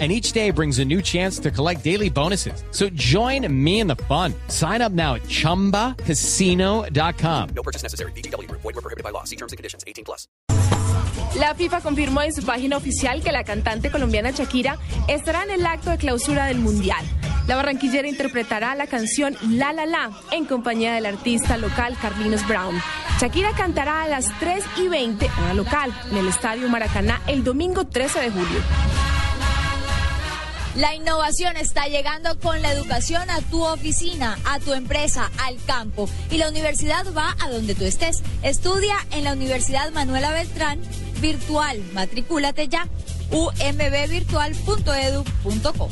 and each day brings a new chance to collect daily bonuses. So join me in the fun. Sign up now at ChumbaCasino.com. No purchase necessary. BGW. Void were prohibited by law. See terms and conditions. 18 plus. La FIFA confirmó en su página oficial que la cantante colombiana Shakira estará en el acto de clausura del Mundial. La barranquillera interpretará la canción La La La en compañía del artista local Carlinos Brown. Shakira cantará a las 3 y 20 hora local en el Estadio Maracaná el domingo 13 de julio. La innovación está llegando con la educación a tu oficina, a tu empresa, al campo. Y la universidad va a donde tú estés. Estudia en la Universidad Manuela Beltrán virtual. Matricúlate ya. umbvirtual.edu.co.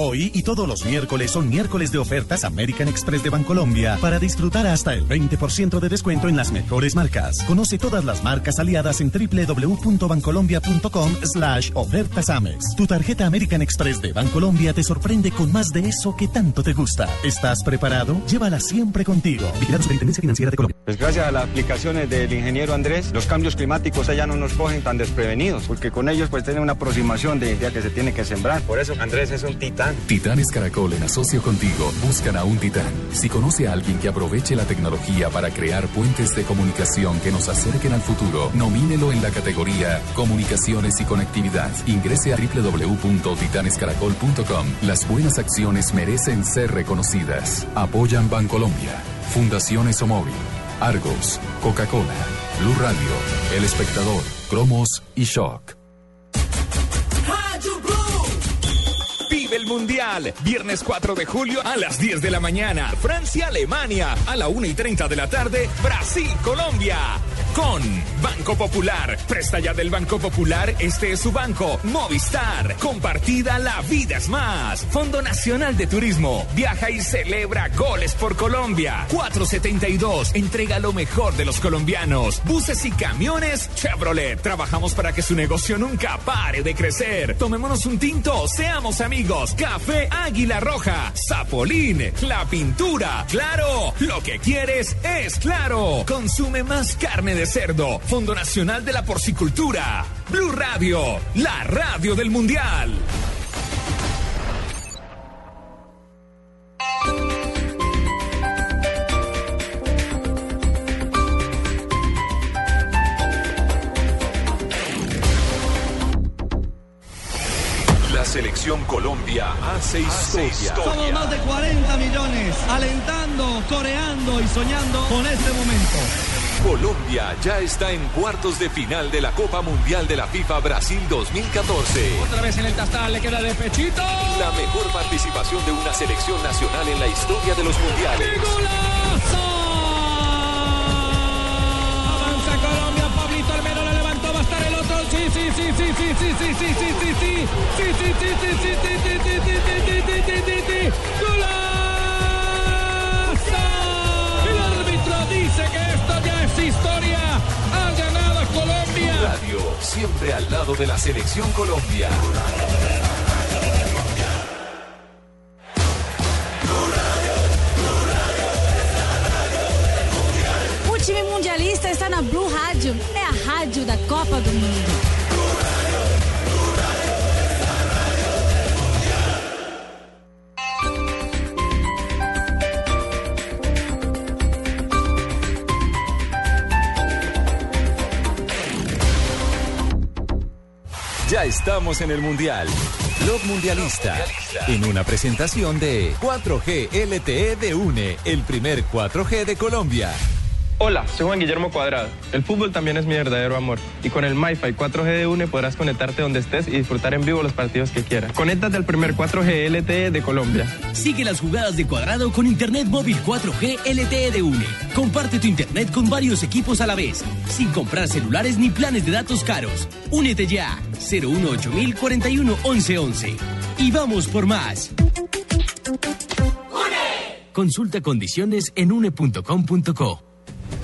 Hoy y todos los miércoles son miércoles de ofertas American Express de Bancolombia para disfrutar hasta el 20% de descuento en las mejores marcas. Conoce todas las marcas aliadas en www.bancolombia.com slash ofertas Amex. Tu tarjeta American Express de Bancolombia te sorprende con más de eso que tanto te gusta. ¿Estás preparado? Llévala siempre contigo. Vigilado Superintendencia Financiera de Colombia. Pues gracias a las aplicaciones del ingeniero Andrés, los cambios climáticos allá no nos cogen tan desprevenidos, porque con ellos pues tienen una aproximación de día que se tiene que sembrar. Por eso Andrés es un titán. Titanes Caracol en asocio contigo buscan a un titán. Si conoce a alguien que aproveche la tecnología para crear puentes de comunicación que nos acerquen al futuro, nomínelo en la categoría Comunicaciones y Conectividad. Ingrese a www.titanescaracol.com. Las buenas acciones merecen ser reconocidas. Apoyan Bancolombia, Fundación Esomóvil, Argos, Coca-Cola, Blue Radio, El Espectador, Cromos y Shock. Vive el Mundial. Viernes 4 de julio a las 10 de la mañana. Francia-Alemania. A la 1 y 30 de la tarde. Brasil-Colombia. Con Banco Popular. Presta ya del Banco Popular. Este es su banco. Movistar. Compartida la vida es más. Fondo Nacional de Turismo. Viaja y celebra goles por Colombia. 472. Entrega lo mejor de los colombianos. Buses y camiones Chevrolet. Trabajamos para que su negocio nunca pare de crecer. Tomémonos un tinto. Seamos amigos. Café Águila Roja. Zapolín. La pintura. Claro. Lo que quieres es claro. Consume más carne de cerdo. Fondo Nacional de la Porcicultura. Blue Radio. La radio del Mundial. Selección Colombia hace historia. Somos más de 40 millones alentando, coreando y soñando con este momento. Colombia ya está en cuartos de final de la Copa Mundial de la FIFA Brasil 2014. Otra vez en el tastal, le queda de pechito. La mejor participación de una selección nacional en la historia de los mundiales. Sí, sí, sí, sí, sí, sí, sí, sí, sí, sí, sí, sí, sí, sí, sí, sí, sí. El árbitro dice que esto ya es historia. Ha ganado Colombia. Radio, siempre al lado de la selección Colombia. O time mundialista está na Blue Rádio. É a rádio da Copa do Mundo. Estamos en el Mundial. Blog Mundialista. En una presentación de 4G LTE de UNE, el primer 4G de Colombia. Hola, soy Juan Guillermo Cuadrado. El fútbol también es mi verdadero amor. Y con el MyFi 4G de UNE podrás conectarte donde estés y disfrutar en vivo los partidos que quieras. Conéctate al primer 4G LTE de Colombia. Sigue las jugadas de Cuadrado con Internet móvil 4G LTE de UNE. Comparte tu Internet con varios equipos a la vez, sin comprar celulares ni planes de datos caros. Únete ya. 018 41 11 11. Y vamos por más. Consulta condiciones en une.com.co.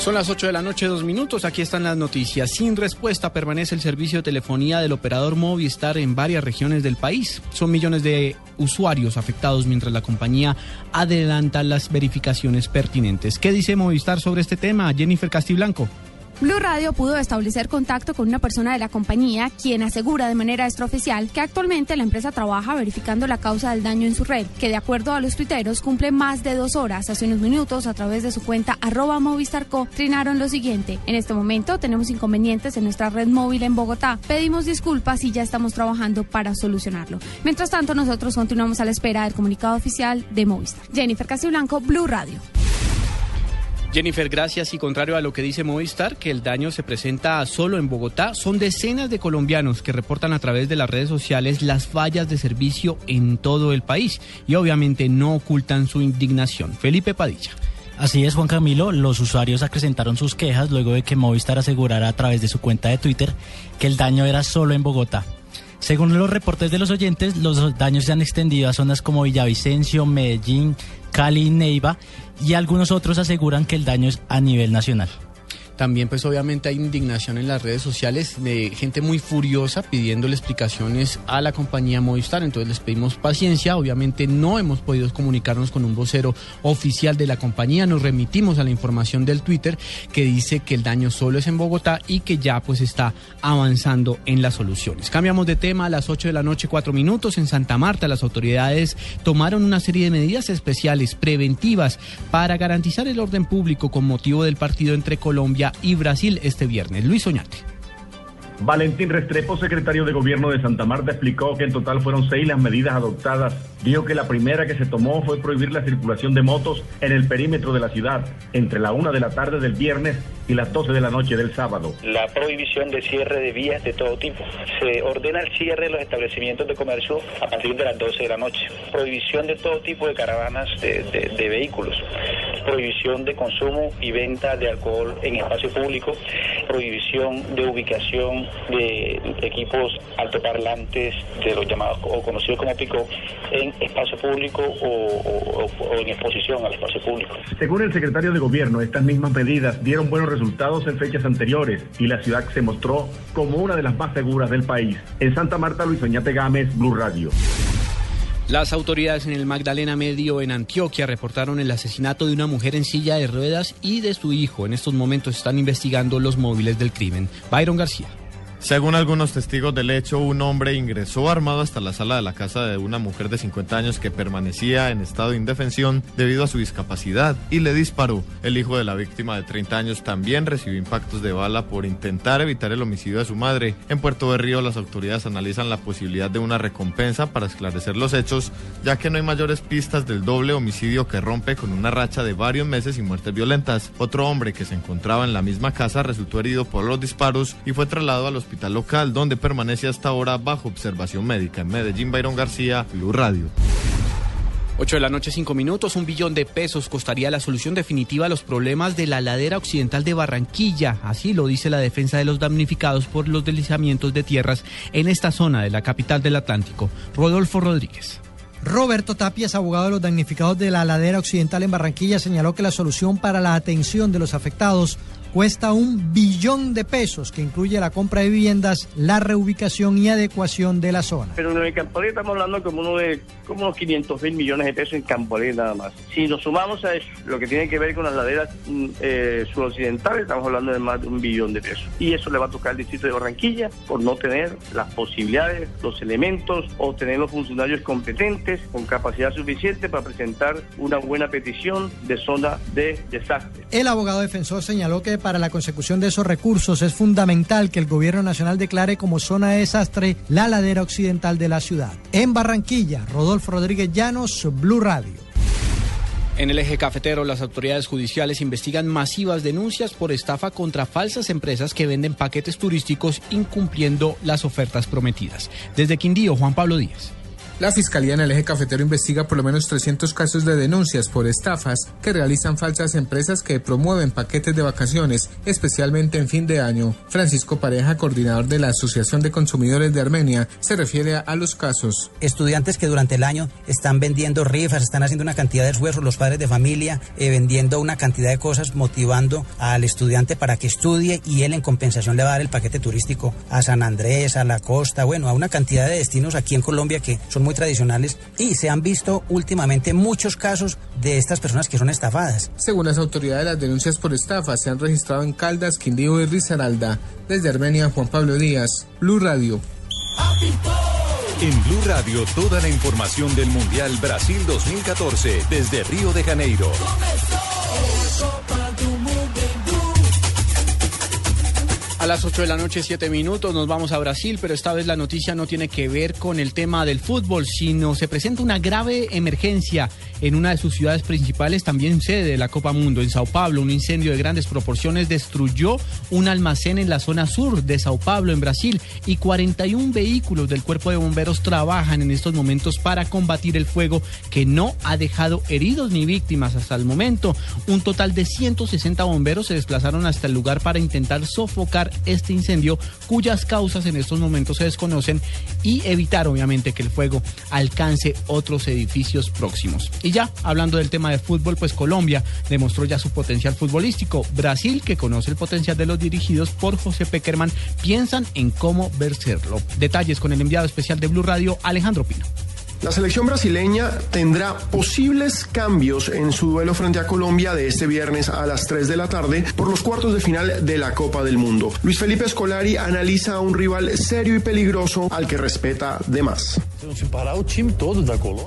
Son las 8 de la noche, dos minutos. Aquí están las noticias. Sin respuesta permanece el servicio de telefonía del operador Movistar en varias regiones del país. Son millones de usuarios afectados mientras la compañía adelanta las verificaciones pertinentes. ¿Qué dice Movistar sobre este tema? Jennifer Castiblanco. Blue Radio pudo establecer contacto con una persona de la compañía quien asegura de manera extraoficial que actualmente la empresa trabaja verificando la causa del daño en su red, que de acuerdo a los tuiteros cumple más de dos horas. Hace unos minutos, a través de su cuenta arroba Movistarco, trinaron lo siguiente. En este momento tenemos inconvenientes en nuestra red móvil en Bogotá. Pedimos disculpas y ya estamos trabajando para solucionarlo. Mientras tanto, nosotros continuamos a la espera del comunicado oficial de Movistar. Jennifer Castiblanco, Blue Radio. Jennifer, gracias. Y contrario a lo que dice Movistar, que el daño se presenta solo en Bogotá, son decenas de colombianos que reportan a través de las redes sociales las fallas de servicio en todo el país y obviamente no ocultan su indignación. Felipe Padilla. Así es, Juan Camilo. Los usuarios acrecentaron sus quejas luego de que Movistar asegurara a través de su cuenta de Twitter que el daño era solo en Bogotá. Según los reportes de los oyentes, los daños se han extendido a zonas como Villavicencio, Medellín, Cali y Neiva y algunos otros aseguran que el daño es a nivel nacional. También pues obviamente hay indignación en las redes sociales de gente muy furiosa pidiéndole explicaciones a la compañía Movistar. Entonces les pedimos paciencia. Obviamente no hemos podido comunicarnos con un vocero oficial de la compañía. Nos remitimos a la información del Twitter que dice que el daño solo es en Bogotá y que ya pues está avanzando en las soluciones. Cambiamos de tema a las 8 de la noche, 4 minutos. En Santa Marta las autoridades tomaron una serie de medidas especiales preventivas para garantizar el orden público con motivo del partido entre Colombia y Brasil este viernes. Luis Oñate. Valentín Restrepo, secretario de Gobierno de Santa Marta, explicó que en total fueron seis las medidas adoptadas. Dijo que la primera que se tomó fue prohibir la circulación de motos en el perímetro de la ciudad entre la una de la tarde del viernes y las 12 de la noche del sábado. La prohibición de cierre de vías de todo tipo. Se ordena el cierre de los establecimientos de comercio a partir de las 12 de la noche. Prohibición de todo tipo de caravanas de, de, de vehículos. Prohibición de consumo y venta de alcohol en espacio público. Prohibición de ubicación de equipos altoparlantes de los llamados o conocidos como pico en espacio público o, o, o, en exposición al espacio público. Según el secretario de Gobierno, estas mismas medidas dieron buenos resultados en fechas anteriores y la ciudad se mostró como una de las más seguras del país. En Santa Marta, Luis Oñate Gámez, Blue Radio. Las autoridades en el Magdalena Medio en Antioquia reportaron el asesinato de una mujer en silla de ruedas y de su hijo. En estos momentos están investigando los móviles del crimen. Byron García. Según algunos testigos del hecho, un hombre ingresó armado hasta la sala de la casa de una mujer de 50 años que permanecía en estado de indefensión debido a su discapacidad y le disparó. El hijo de la víctima de 30 años también recibió impactos de bala por intentar evitar el homicidio de su madre. En Puerto de Río las autoridades analizan la posibilidad de una recompensa para esclarecer los hechos, ya que no hay mayores pistas del doble homicidio que rompe con una racha de varios meses y muertes violentas. Otro hombre que se encontraba en la misma casa resultó herido por los disparos y fue trasladado a los hospital local, donde permanece hasta ahora bajo observación médica. En Medellín, Byron García, Blue Radio. 8 de la noche, 5 minutos. Un billón de pesos costaría la solución definitiva a los problemas de la ladera occidental de Barranquilla. Así lo dice la defensa de los damnificados por los deslizamientos de tierras en esta zona de la capital del Atlántico. Rodolfo Rodríguez. Roberto Tapias, abogado de los damnificados de la ladera occidental en Barranquilla, señaló que la solución para la atención de los afectados cuesta un billón de pesos, que incluye la compra de viviendas, la reubicación y adecuación de la zona. Pero en el estamos hablando como, uno de, como unos 500 mil millones de pesos en Campolé nada más. Si nos sumamos a eso, lo que tiene que ver con las laderas mm, eh, suroccidentales, estamos hablando de más de un billón de pesos. Y eso le va a tocar al distrito de Barranquilla por no tener las posibilidades, los elementos o tener los funcionarios competentes con capacidad suficiente para presentar una buena petición de zona de desastre. El abogado defensor señaló que para la consecución de esos recursos es fundamental que el gobierno nacional declare como zona de desastre la ladera occidental de la ciudad. En Barranquilla, Rodolfo Rodríguez Llanos, Blue Radio. En el eje cafetero, las autoridades judiciales investigan masivas denuncias por estafa contra falsas empresas que venden paquetes turísticos incumpliendo las ofertas prometidas. Desde Quindío, Juan Pablo Díaz. La Fiscalía en el eje cafetero investiga por lo menos 300 casos de denuncias por estafas que realizan falsas empresas que promueven paquetes de vacaciones, especialmente en fin de año. Francisco Pareja, coordinador de la Asociación de Consumidores de Armenia, se refiere a los casos. Estudiantes que durante el año están vendiendo rifas, están haciendo una cantidad de esfuerzos, los padres de familia eh, vendiendo una cantidad de cosas, motivando al estudiante para que estudie y él en compensación le va a dar el paquete turístico a San Andrés, a la costa, bueno, a una cantidad de destinos aquí en Colombia que son muy tradicionales y se han visto últimamente muchos casos de estas personas que son estafadas. Según las autoridades, las denuncias por estafa se han registrado en Caldas, Quindío y Risaralda. Desde Armenia, Juan Pablo Díaz, Blue Radio. En Blue Radio, toda la información del Mundial Brasil 2014 desde Río de Janeiro. A las 8 de la noche, 7 minutos, nos vamos a Brasil, pero esta vez la noticia no tiene que ver con el tema del fútbol, sino se presenta una grave emergencia en una de sus ciudades principales, también sede de la Copa Mundo, en Sao Paulo. Un incendio de grandes proporciones destruyó un almacén en la zona sur de Sao Paulo, en Brasil, y 41 vehículos del cuerpo de bomberos trabajan en estos momentos para combatir el fuego que no ha dejado heridos ni víctimas hasta el momento. Un total de 160 bomberos se desplazaron hasta el lugar para intentar sofocar este incendio, cuyas causas en estos momentos se desconocen, y evitar obviamente que el fuego alcance otros edificios próximos. Y ya, hablando del tema de fútbol, pues Colombia demostró ya su potencial futbolístico. Brasil, que conoce el potencial de los dirigidos por José Peckerman, piensan en cómo vencerlo. Detalles con el enviado especial de Blue Radio, Alejandro Pino. La selección brasileña tendrá posibles cambios en su duelo frente a Colombia de este viernes a las 3 de la tarde por los cuartos de final de la Copa del Mundo. Luis Felipe Scolari analiza a un rival serio y peligroso al que respeta de más.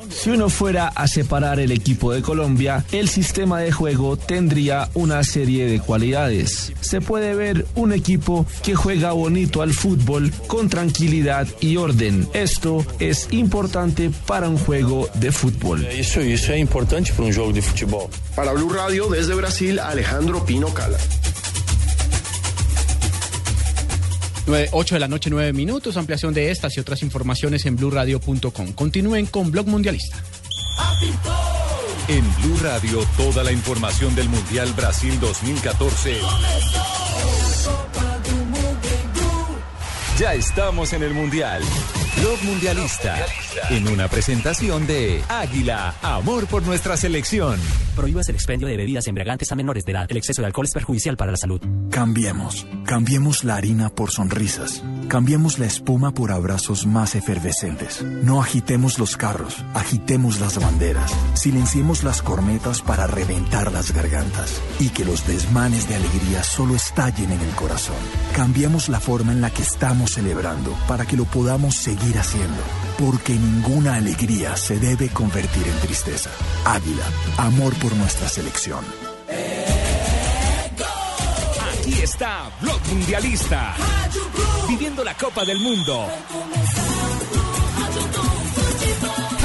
Si uno fuera a separar el equipo de Colombia, el sistema de juego tendría una serie de cualidades. Se puede ver un equipo que juega bonito al fútbol con tranquilidad y orden. Esto es importante para un juego de fútbol. Eso, es importante para un juego de fútbol. Para Blue Radio desde Brasil, Alejandro Pino Cala. 8 de la noche, 9 minutos. Ampliación de estas y otras informaciones en blurradio.com. Continúen con Blog Mundialista. En Blue Radio, toda la información del Mundial Brasil 2014. Ya estamos en el Mundial. Blog Mundialista. En una presentación de Águila, amor por nuestra selección. Prohíbas el expendio de bebidas embriagantes a menores de edad. El exceso de alcohol es perjudicial para la salud. Cambiemos. Cambiemos la harina por sonrisas. Cambiemos la espuma por abrazos más efervescentes. No agitemos los carros, agitemos las banderas. Silenciemos las cornetas para reventar las gargantas. Y que los desmanes de alegría solo estallen en el corazón. Cambiemos la forma en la que estamos celebrando para que lo podamos seguir haciendo. Porque ninguna alegría se debe convertir en tristeza. Águila, amor por nuestra selección. Aquí está Blog Mundialista. Viviendo la Copa del Mundo.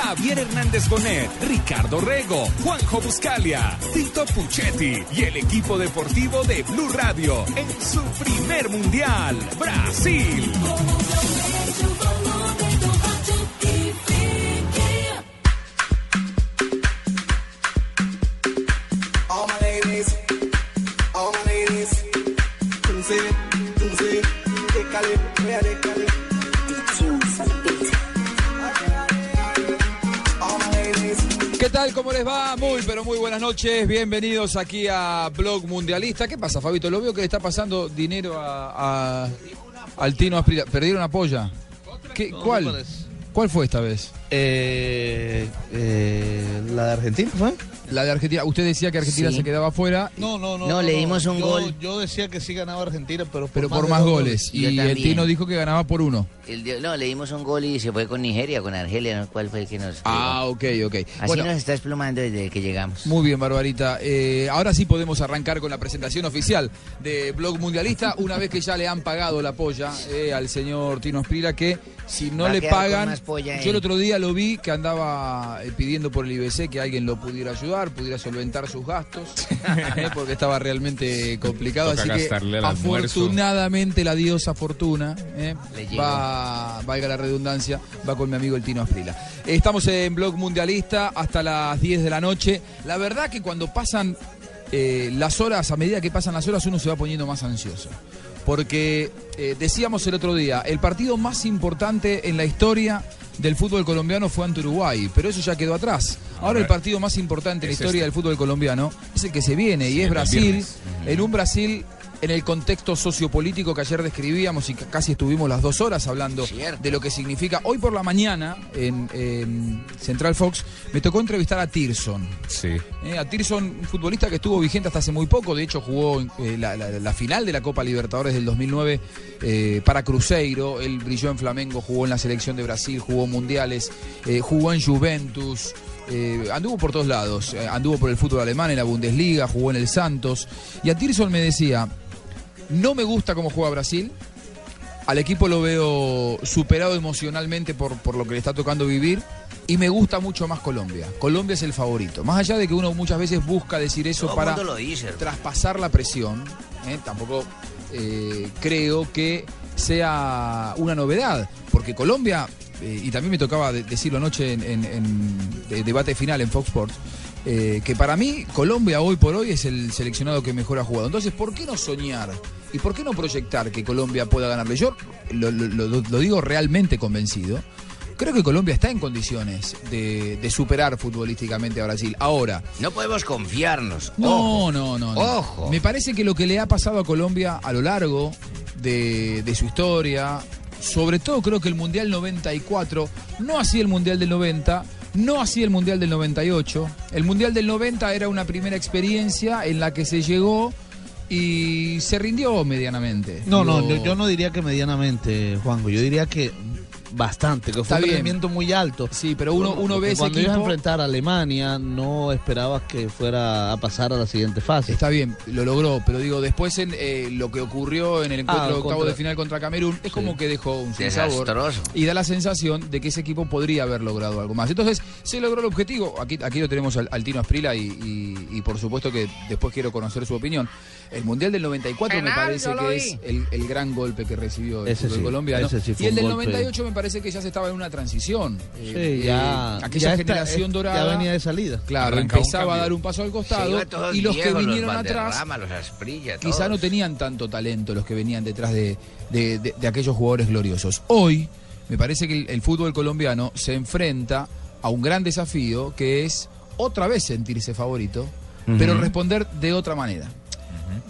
Javier Hernández Bonet, Ricardo Rego, Juanjo Buscalia, Tito Puchetti y el equipo deportivo de Blue Radio en su primer mundial, Brasil. ¿Qué tal? ¿Cómo les va? Muy, pero muy buenas noches. Bienvenidos aquí a Blog Mundialista. ¿Qué pasa, Fabito? Lo veo que le está pasando dinero a, a- al Tino Asprila. ¿Perdieron una polla? ¿Qué, ¿Cuál? ¿Cuál fue esta vez? Eh, eh, la de Argentina, ¿fue? La de Argentina. Usted decía que Argentina Sí. se quedaba afuera. No, no, no. No, le dimos un yo, gol. Yo decía que sí ganaba Argentina, pero por Pero más por más goles. Y el. Tino dijo que ganaba por uno. El no, le dimos un gol y se fue con Nigeria, con Argelia, ¿no? ¿cuál fue el que nos... Ah, ok, ok. Así Bueno, nos está desplomando desde que llegamos. Muy bien, Barbarita. Eh, ahora sí podemos arrancar con la presentación oficial de Blog Mundialista, una vez que ya le han pagado la polla eh, al señor Tino Esprila, que si no le pagan... Yo el otro día lo vi que andaba eh, pidiendo por el IBC que alguien lo pudiera ayudar, pudiera solventar sus gastos, eh, porque estaba realmente complicado. Toca así que afortunadamente la diosa Fortuna eh, va, valga la redundancia, va con mi amigo el Tino Asprila. Estamos en Blog Mundialista hasta las 10 de la noche. La verdad que cuando pasan eh, las horas, a medida que pasan las horas, uno se va poniendo más ansioso. Porque eh, decíamos el otro día, el partido más importante en la historia del fútbol colombiano fue ante Uruguay, pero eso ya quedó atrás. Ahora el partido más importante en la historia este. del fútbol colombiano es el que se viene y es Brasil, en un Brasil en el contexto sociopolítico que ayer describíamos y que casi estuvimos las dos horas hablando de lo que significa. Hoy por la mañana en, en Central Fox me tocó entrevistar a Tirson. Sí. Eh, a Tirson, un futbolista que estuvo vigente hasta hace muy poco, de hecho jugó eh, la, la- la final de la Copa Libertadores del 2009 eh, para Cruzeiro, él brilló en Flamengo, jugó en la selección de Brasil, jugó mundiales, jugó en Juventus, eh, anduvo por todos lados, eh, anduvo por el fútbol alemán en la Bundesliga, jugó en el Santos, y a Tirson me decía, no me gusta cómo juega Brasil, al equipo lo veo superado emocionalmente por, por lo que le está tocando vivir. Y me gusta mucho más Colombia. Colombia es el favorito. Más allá de que uno muchas veces busca decir eso Todo para lo dice, traspasar la presión, ¿eh? tampoco eh, creo que sea una novedad. Porque Colombia, eh, y también me tocaba de- decirlo anoche en, en- en de- debate final en Fox Sports, que para mí Colombia hoy por hoy es el seleccionado que mejor ha jugado. Entonces, ¿por qué no soñar? ¿Y por qué no proyectar que Colombia pueda ganarle? Yo lo, lo- lo- lo digo realmente convencido. Creo que Colombia está en condiciones de, de superar futbolísticamente a Brasil. Ahora, No podemos confiarnos. no, Ojo. no, no, no. Ojo. Me parece que lo que le ha pasado a Colombia a lo largo de, de su historia, sobre todo creo que el Mundial 94, no así el Mundial del 90, no así el Mundial del 98. El Mundial del 90 era una primera experiencia en la que se llegó y se rindió medianamente. No, no, yo, yo no diría que medianamente, Juanjo. Yo diría que bastante, que Está fue un bien. rendimiento muy alto. Sí, pero uno, uno ve ese Cuando ibas a equipo... enfrentar a Alemania, no esperabas que fuera a pasar a la siguiente fase. Está bien, lo logró, pero digo, después en eh, lo que ocurrió en el encuentro Ah, de octavo contra- de final contra Camerún, es como que dejó un Desastroso. y da la sensación de que ese equipo podría haber logrado algo más. Entonces, se logró el objetivo. Aquí, aquí lo tenemos al, al Tino Asprila y, y- y por supuesto que después quiero conocer su opinión. El Mundial del 94 me parece que vi. es el, el gran golpe que recibió el Ese fútbol sí, colombiano. ese sí fue y el un del golpe. 98 me parece que ya se estaba en una transición. Sí, Eh, ya, eh, aquella ya está- generación dorada. Ya venía de salida. Claro, Arrancaba empezaba a dar un paso al costado y los que vinieron los atrás los Asprilla, quizá no tenían tanto talento los que venían detrás de, de- de- de aquellos jugadores gloriosos. Hoy me parece que el, el fútbol colombiano se enfrenta a un gran desafío que es otra vez sentirse favorito, pero responder de otra manera.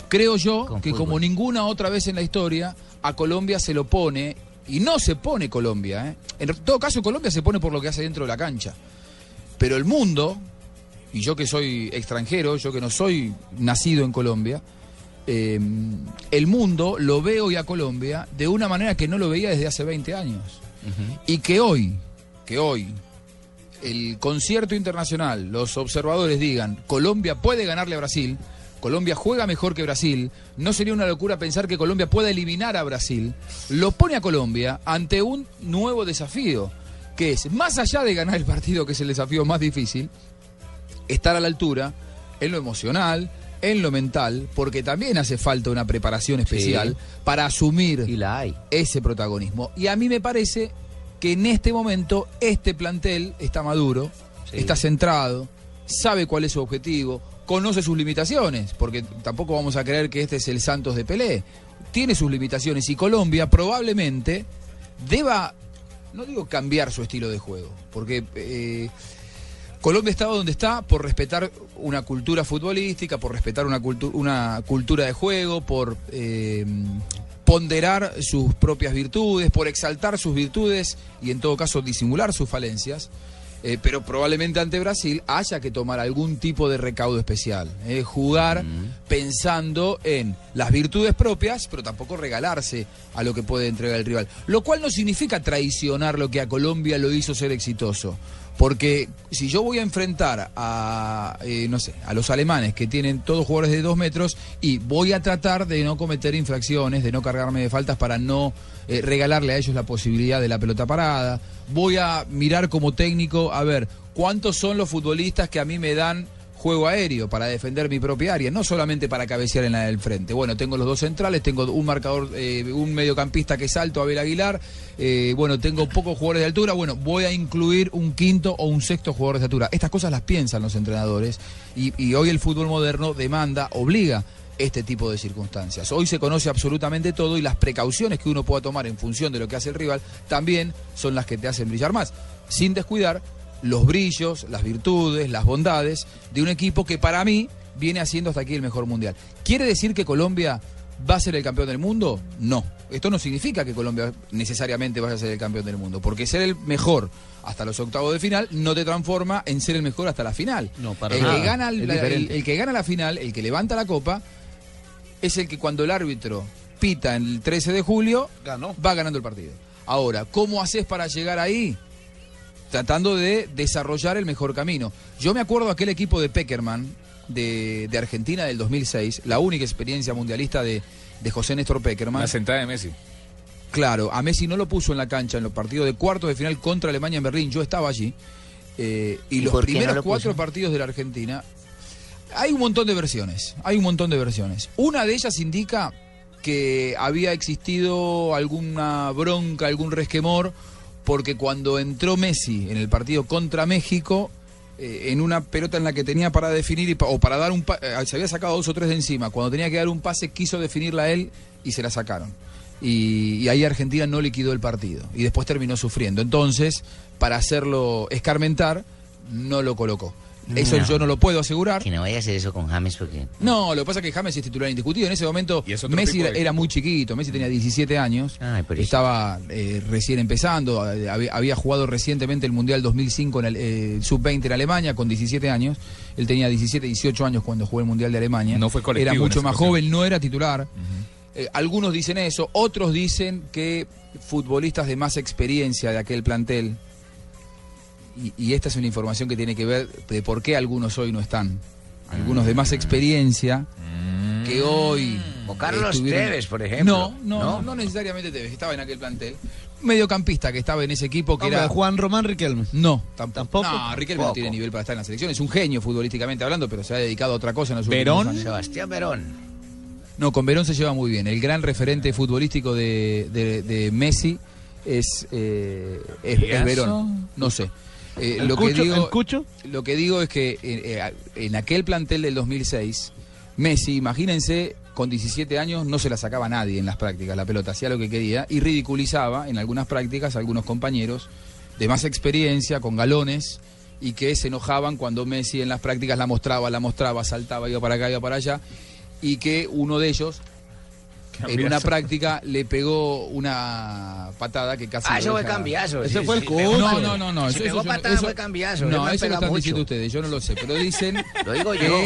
Creo yo Con que fútbol. como ninguna otra vez en la historia, a Colombia se lo pone, y no se pone Colombia, ¿eh? en todo caso Colombia se pone por lo que hace dentro de la cancha. Pero el mundo, y yo que soy extranjero, yo que no soy nacido en Colombia, eh, el mundo lo ve hoy a Colombia de una manera que no lo veía desde hace 20 años. Y que hoy, que hoy, el concierto internacional, los observadores digan, Colombia puede ganarle a Brasil, Colombia juega mejor que Brasil, no sería una locura pensar que Colombia pueda eliminar a Brasil, lo pone a Colombia ante un nuevo desafío, que es, más allá de ganar el partido, que es el desafío más difícil, estar a la altura en lo emocional, en lo mental, porque también hace falta una preparación especial para asumir ese protagonismo. Y a mí me parece que en este momento este plantel está maduro, está centrado, sabe cuál es su objetivo, conoce sus limitaciones, porque tampoco vamos a creer que este es el Santos de Pelé. tiene sus limitaciones y Colombia probablemente deba, no digo cambiar su estilo de juego, porque eh, Colombia está donde está por respetar una cultura futbolística, por respetar una, una cultura de juego, por eh, ponderar sus propias virtudes, por exaltar sus virtudes y en todo caso disimular sus falencias. Eh, pero probablemente ante Brasil haya que tomar algún tipo de recaudo especial. eh, jugar pensando en las virtudes propias, pero tampoco regalarse a lo que puede entregar el rival. Lo cual no significa traicionar lo que a Colombia lo hizo ser exitoso. Porque si yo voy a enfrentar a, eh, no sé, a los alemanes que tienen todos jugadores de dos metros y voy a tratar de no cometer infracciones, de no cargarme de faltas para no eh, regalarle a ellos la posibilidad de la pelota parada, voy a mirar como técnico a ver cuántos son los futbolistas que a mí me dan juego aéreo para defender mi propia área, no solamente para cabecear en la del frente. Bueno, tengo los dos centrales, tengo un marcador, eh, un mediocampista que es alto, Abel Aguilar, eh, bueno, tengo pocos jugadores de altura, bueno, voy a incluir un quinto o un sexto jugador de altura. Estas cosas las piensan los entrenadores y, y hoy el fútbol moderno demanda, obliga este tipo de circunstancias. Hoy se conoce absolutamente todo y las precauciones que uno pueda tomar en función de lo que hace el rival también son las que te hacen brillar más, sin descuidar los brillos, las virtudes, las bondades de un equipo que para mí viene haciendo hasta aquí el mejor mundial. ¿Quiere decir que Colombia va a ser el campeón del mundo? No. Esto no significa que Colombia necesariamente vaya a ser el campeón del mundo, porque ser el mejor hasta los octavos de final no te transforma en ser el mejor hasta la final. No, para el, nada. que gana, la- el- que gana la final, el que levanta la copa, es el que cuando el árbitro pita en el 13 de julio, va ganando el partido. Ahora, ¿cómo haces para llegar ahí? Tratando de desarrollar el mejor camino. Yo me acuerdo aquel equipo de Peckerman de, de Argentina del 2006, la única experiencia mundialista de, de José Néstor Peckerman. La sentada de Messi. Claro, a Messi no lo puso en la cancha en los partidos de cuartos de final contra Alemania en Berlín. Yo estaba allí. eh, y, ¿Y los no primeros lo cuatro partidos de la Argentina. Hay un montón de versiones. Hay un montón de versiones. Una de ellas indica que había existido alguna bronca, algún resquemor, porque cuando entró Messi en el partido contra México, eh, en una pelota en la que tenía para definir y o para dar un pa- eh, se había sacado dos o tres de encima, cuando tenía que dar un pase quiso definirla él y se la sacaron. Y, y ahí Argentina no liquidó el partido y después terminó sufriendo. Entonces, para hacerlo escarmentar, no lo colocó. Eso No. yo no lo puedo asegurar. Que no vaya a hacer eso con James porque... No, lo que pasa es que James es titular indiscutido. En ese momento Messi era, muy chiquito, Messi tenía 17 años, estaba eh, recién empezando, eh, había, había jugado recientemente el Mundial 2005 en el eh, Sub-20 en Alemania con 17 años. Él tenía 17, 18 años cuando jugó el Mundial de Alemania. No fue colectivo Era mucho más ocasión. joven, no era titular. Eh, algunos dicen eso, otros dicen que futbolistas de más experiencia de aquel plantel, y, y esta es una información que tiene que ver de por qué algunos hoy no están. Algunos de más experiencia que hoy. O Carlos estuvieron- Tevez, por ejemplo. No, no, ¿No? no, necesariamente Tevez, estaba en aquel plantel. Mediocampista que estaba en ese equipo que Hombre, era. Juan Román Riquelme. No, tampoco. Tampoco. No, Riquelme no tiene nivel para estar en la selección. Es un genio futbolísticamente hablando, pero se ha dedicado a otra cosa en los últimos Verón. años. Sebastián Verón. No, con Verón se lleva muy bien. El gran referente futbolístico de, de- de Messi es, eh, es, ¿Y es? Verón. No sé. Eh, ¿El lo, que digo, lo que digo es que eh, eh, en aquel plantel del 2006, Messi, imagínense, con 17 años no se la sacaba nadie en las prácticas, la pelota hacía lo que quería y ridiculizaba en algunas prácticas a algunos compañeros de más experiencia, con galones, y que se enojaban cuando Messi en las prácticas la mostraba, la mostraba, saltaba, iba para acá, iba para allá, y que uno de ellos en una práctica le pegó una patada que casi Ah, eso fue cambiazo. Ese sí, fue el coach. No, no, no, no. Si eso- pegó eso- patada eso- fue cambiazo. No, eso lo están mucho. diciendo ustedes, yo no lo sé, pero dicen Lo digo que yo.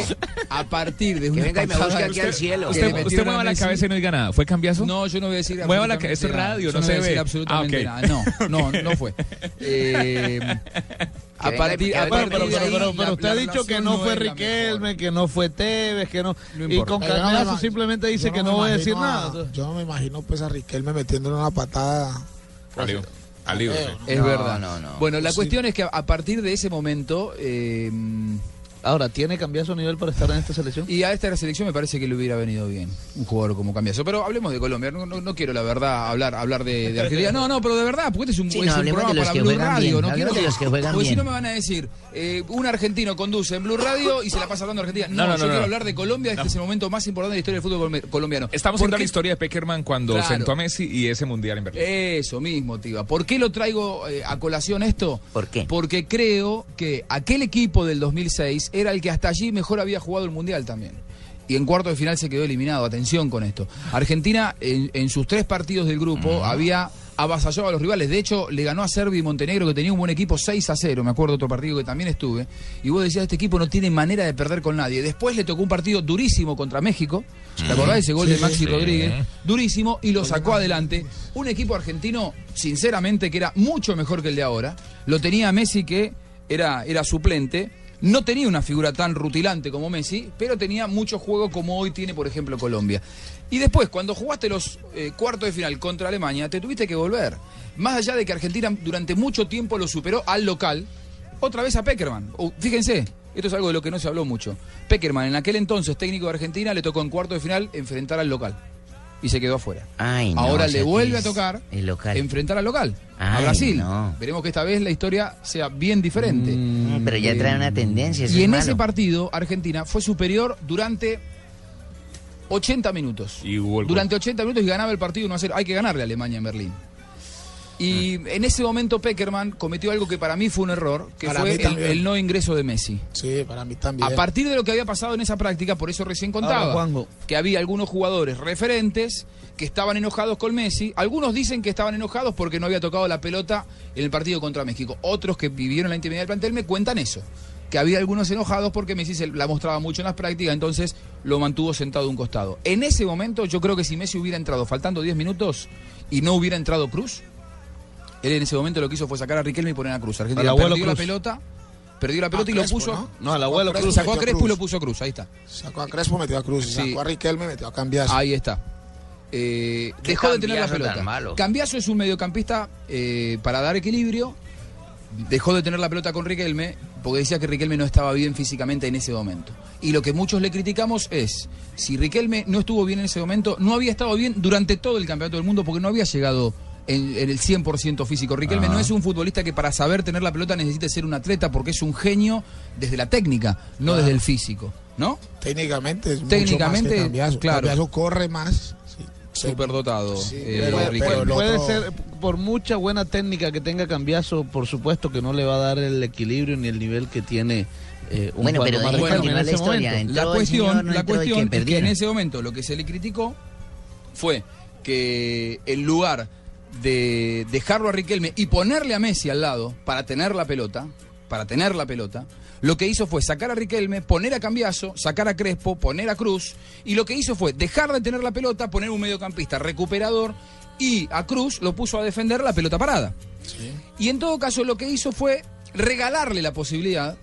a partir de Que venga y me busque aquí que- al cielo. que Usted, usted a mueva la Messi. cabeza y no diga nada. ¿Fue cambiazo? No, yo no voy a decir Mueva la cabeza, es nada. radio, no voy se a decir ve. absolutamente Ah, ok. nada. No, no, no fue. Eh, a venga partir, a partir pero, de pero, usted la ha dicho que no fue Riquelme, que no fue Tevez, que no. y con ima- simplemente dice que no voy a decir nada. Yo no me imagino pues a Riquelme metiéndole una patada. Al libro. Es No, verdad. no, no. Bueno, la Sí. cuestión es que a- a partir de ese momento, eh, Ahora, ¿tiene Cambiaso nivel para estar en esta selección? Y a esta selección me parece que le hubiera venido bien un jugador como Cambiaso. Pero hablemos de Colombia. No, no- no quiero, la verdad, hablar hablar de, de Argentina. No, no, pero de verdad, porque este es un, Sí, es no, un hablemos programa de los para que Blue Radio. bien, no quiero de los que juegan Porque si no me van a decir, eh, un argentino conduce en Blue Radio y se la pasa hablando de Argentina. No, No, no, yo no, quiero no. hablar de Colombia. Este es el momento más importante de la historia del fútbol colombi- colombiano. Estamos ¿Por viendo la historia de Peckerman cuando Claro. sentó a Messi y ese mundial en Berlín. Eso mismo, Tiba. ¿Por qué lo traigo eh, a colación esto? ¿Por qué? Porque creo que aquel equipo del 2006 era el que hasta allí mejor había jugado el Mundial también. Y en cuarto de final se quedó eliminado. Atención con esto. Argentina, en, en sus tres partidos del grupo, había avasallado a los rivales. De hecho, le ganó a Serbia y Montenegro, que tenía un buen equipo, 6 a 0. Me acuerdo de otro partido que también estuve. Y vos decías, este equipo no tiene manera de perder con nadie. Después le tocó un partido durísimo contra México. ¿Te acordás de ese gol Sí, de Maxi sí. Rodríguez? Durísimo. Y lo sacó adelante. Un equipo argentino, sinceramente, que era mucho mejor que el de ahora. Lo tenía Messi, que era, era suplente. No tenía una figura tan rutilante como Messi, pero tenía mucho juego como hoy tiene, por ejemplo, Colombia. Y después, cuando jugaste los eh, cuartos de final contra Alemania, te tuviste que volver. Más allá de que Argentina durante mucho tiempo lo superó al local, otra vez a Peckerman. O, fíjense, esto es algo de lo que no se habló mucho. Peckerman, en aquel entonces técnico de Argentina, le tocó en cuarto de final enfrentar al local. Y se quedó afuera. Ay, no, Ahora le vuelve a tocar el local. enfrentar al local, a Brasil. no. Veremos que esta vez la historia sea bien diferente. Mm, pero ya trae una tendencia, eso Y es en malo. ese partido, Argentina fue superior durante 80 minutos. Y. Durante 80 minutos y ganaba el partido 1 a 0. Hay que ganarle a Alemania en Berlín. Y en ese momento Peckerman cometió algo que para mí fue un error, que Para fue el, no ingreso de Messi. Sí, para mí también. A partir de lo que había pasado en esa práctica, por eso recién contaba Ahora, que había algunos jugadores referentes que estaban enojados con Messi. Algunos dicen que estaban enojados porque no había tocado la pelota en el partido contra México. Otros que vivieron la intimidad del plantel me cuentan eso. Que había algunos enojados porque Messi se la mostraba mucho en las prácticas, entonces lo mantuvo sentado a un costado. En ese momento, yo creo que si Messi hubiera entrado faltando 10 minutos y no hubiera entrado Cruz, él en ese momento lo que hizo fue sacar a Riquelme y poner a Cruz. Argentina perdió la pelota, perdió la pelota A y lo puso. ¿no? No, al abuelo Crespo Cruz. Sacó a Crespo y Cruz. lo puso a Cruz, ahí está. Sacó a Crespo, metió a Cruz. Y Sí. sacó a Riquelme, metió a Cambiaso. Ahí está. Eh, ¿Qué dejó de tener la pelota. Cambiaso es un mediocampista eh, para dar equilibrio. Dejó de tener la pelota con Riquelme porque decía que Riquelme no estaba bien físicamente en ese momento. Y lo que muchos le criticamos es, si Riquelme no estuvo bien en ese momento, no había estado bien durante todo el campeonato del mundo porque no había llegado en, en el 100% físico. Riquelme Ah. no es un futbolista que para saber tener la pelota necesite ser un atleta porque es un genio desde la técnica, no Claro. desde el físico. ¿No? Técnicamente es Técnicamente, mucho más que Cambiaso. claro. Cambiaso corre más. sí. Superdotado. Sí, eh, pero- pero puede otro- ser, por mucha buena técnica que tenga Cambiaso, por supuesto que no le va a dar el equilibrio ni el nivel que tiene eh, un Bueno, pero Riquelme continuar en la ese historia. momento. La el cuestión, señor, no la el cuestión que es que en ese momento lo que se le criticó fue que en lugar de dejarlo a Riquelme y ponerle a Messi al lado para tener la pelota, para tener la pelota, lo que hizo fue sacar a Riquelme, poner a Cambiaso, sacar a Crespo, poner a Cruz, y lo que hizo fue dejar de tener la pelota, poner un mediocampista recuperador y a Cruz lo puso a defender la pelota parada. Y en todo caso lo que hizo fue regalarle la posibilidad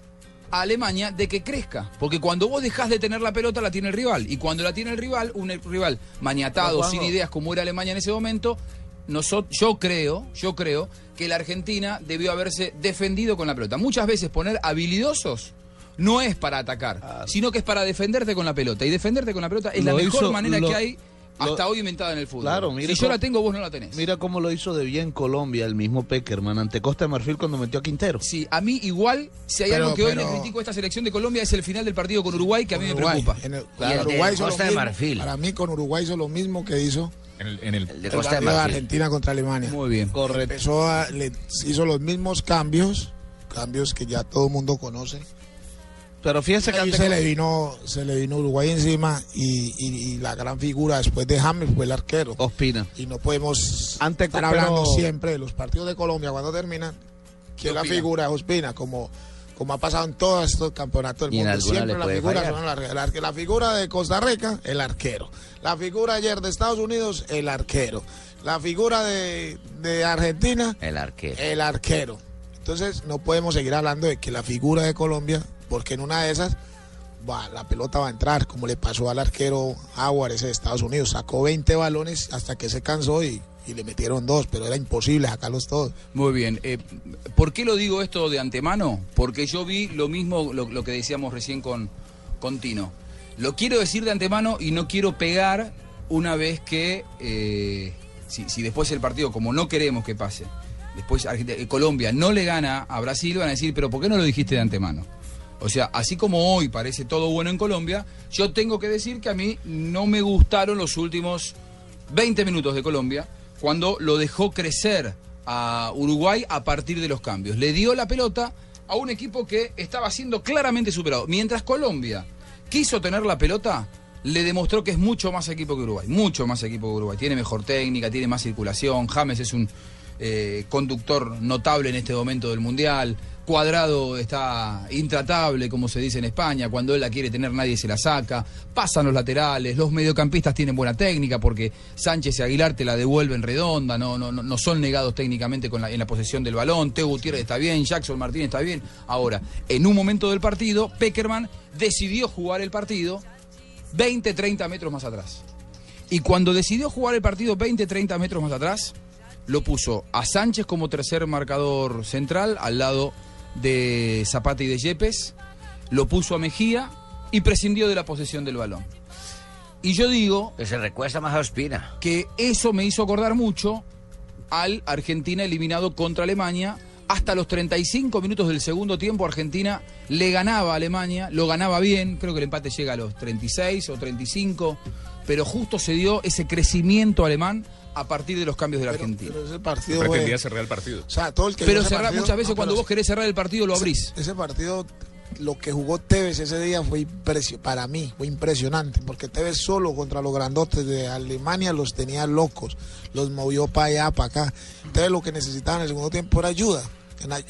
a Alemania de que crezca. Porque cuando vos dejás de tener la pelota, la tiene el rival. Y cuando la tiene el rival, un rival maniatado, Juanjo. sin ideas como era Alemania en ese momento, nosotros, yo creo, yo creo que la Argentina debió haberse defendido con la pelota. Muchas veces poner habilidosos no es para atacar, sino que es para defenderte con la pelota. Y defenderte con la pelota es la mejor hizo- manera lo- que hay lo- hasta hoy inventada en el fútbol. Claro, mire si yo cómo- la tengo, vos no la tenés. Mira cómo lo hizo de bien Colombia, el mismo Peckerman, ante Costa de Marfil cuando metió a Quintero. Sí, a mí igual, si hay Pero- algo que hoy le critico a esta selección de Colombia es el final del partido con Uruguay, que a mí me preocupa. En el- Y el de Uruguay hizo lo Costa de mismo. Marfil. Para mí con Uruguay hizo lo mismo que hizo En el, en el- El de el Costa de partido de. Argentina contra Alemania. Muy bien. Correcto. Empezó a, le hizo los mismos cambios, cambios que ya todo el mundo conoce. Pero fíjese que se le vino, se le vino Uruguay encima y, y- y la gran figura después de James fue el arquero. Ospina. Y no podemos Ante- estar hablando siempre de los partidos de Colombia cuando terminan. Que la figura es Ospina, como, como ha pasado en todos estos campeonatos del mundo. Siempre la figura son arque- La figura de Costa Rica, el arquero. La figura ayer de Estados Unidos, el arquero. La figura de, de Argentina, El arquero. el arquero. Entonces no podemos seguir hablando de que la figura de Colombia, porque en una de esas va, la pelota va a entrar, como le pasó al arquero Aguares de Estados Unidos. Sacó 20 balones hasta que se cansó y, y le metieron dos, pero era imposible sacarlos todos. Muy bien. eh, ¿Por qué lo digo esto de antemano? Porque yo vi lo mismo, lo, lo que decíamos recién con, con Tino. Lo quiero decir de antemano y no quiero pegar una vez que, eh, si, después el partido, como no queremos que pase, después eh, Colombia no le gana a Brasil, van a decir, pero ¿por qué no lo dijiste de antemano? O sea, así como hoy parece todo bueno en Colombia, yo tengo que decir que a mí no me gustaron los últimos 20 minutos de Colombia cuando lo dejó crecer a Uruguay a partir de los cambios. Le dio la pelota a un equipo que estaba siendo claramente superado. Mientras Colombia quiso tener la pelota, le demostró que es mucho más equipo que Uruguay. Mucho más equipo que Uruguay. Tiene mejor técnica, tiene más circulación. James es un eh, conductor notable en este momento del Mundial. Cuadrado está intratable, como se dice en España. Cuando él la quiere tener, nadie se la saca. Pasan los laterales. Los mediocampistas tienen buena técnica porque Sánchez y Aguilar te la devuelven redonda. No, no, no- son negados técnicamente con en la posesión del balón. Teo Gutiérrez está bien. Jackson Martínez está bien. Ahora, en un momento del partido, Peckerman decidió jugar el partido 20, 30 metros más atrás. Y cuando decidió jugar el partido 20, 30 metros más atrás, lo puso a Sánchez como tercer marcador central al lado de Zapata y de Yepes, lo puso a Mejía y prescindió de la posesión del balón. Y yo digo... se recuesta más a Ospina. Que eso me hizo acordar mucho al Argentina eliminado contra Alemania. Hasta los 35 minutos del segundo tiempo Argentina le ganaba a Alemania, lo ganaba bien, creo que el empate llega a los 36 o 35, pero justo se dio ese crecimiento alemán a partir de los cambios de la Argentina. Pero ese partido Pretendía fue- cerrar el partido. O sea, todo el que Pero cerrar- partido- muchas veces no, cuando pero vos querés cerrar el partido lo abrís. Ese, partido, lo que jugó Tevez ese día fue impresio- para mí, fue impresionante, porque Tevez solo contra los grandotes de Alemania los tenía locos, los movió para allá, para acá. Entonces lo que necesitaban en el segundo tiempo era ayuda,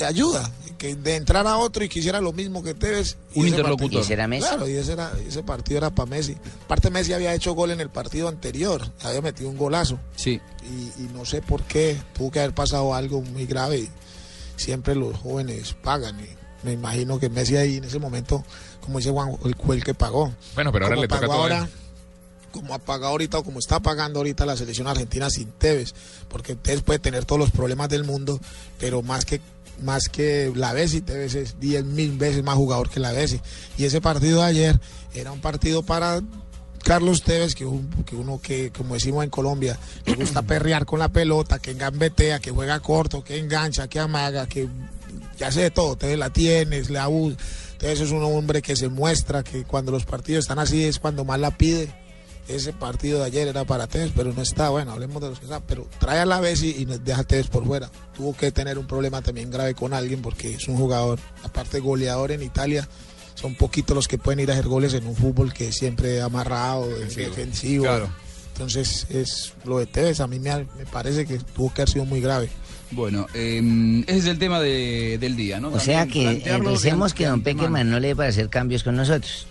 ayuda, que de entrar a otro y quisiera lo mismo que Tevez. y Un ese interlocutor. partido- ¿Y ese era Messi? Claro, y ese, era, ese partido era para Messi. Aparte Messi había hecho gol en el partido anterior, había metido un golazo Sí. y, y no sé por qué tuvo que haber pasado algo muy grave. y Siempre los jóvenes pagan y me imagino que Messi ahí en ese momento, como dice Juan, el que pagó. Bueno, pero ahora Como le toca todo ahora, como ha pagado ahorita o como está pagando ahorita la selección argentina sin Tevez, porque Tevez puede tener todos los problemas del mundo, pero más que más que la Bessi, Tevez es 10 mil veces más jugador que la Bessi. Y ese partido de ayer era un partido para Carlos Tevez, que, un- que uno que, como decimos en Colombia, le gusta perrear con la pelota, que engambetea, que juega corto, que engancha, que amaga, que ya hace de todo. Tevez la tienes, le abusa. Entonces es un hombre que se muestra que cuando los partidos están así es cuando más la pide. Ese partido de ayer era para Tevez, pero no está. Bueno, hablemos de los que están. Pero trae a la vez y, y nos deja a Tevez por fuera. Tuvo que tener un problema también grave con alguien porque es un jugador, aparte goleador en Italia. Son poquitos los que pueden ir a hacer goles en un fútbol que siempre amarrado, defensivo. defensivo. Claro. Entonces, es lo de Tevez. A mí me, me parece que tuvo que haber sido muy grave. Bueno, eh, ese es el tema de- del día, ¿no? O sea que plantearlo pensemos que don. Peckerman no le debe hacer cambios con nosotros.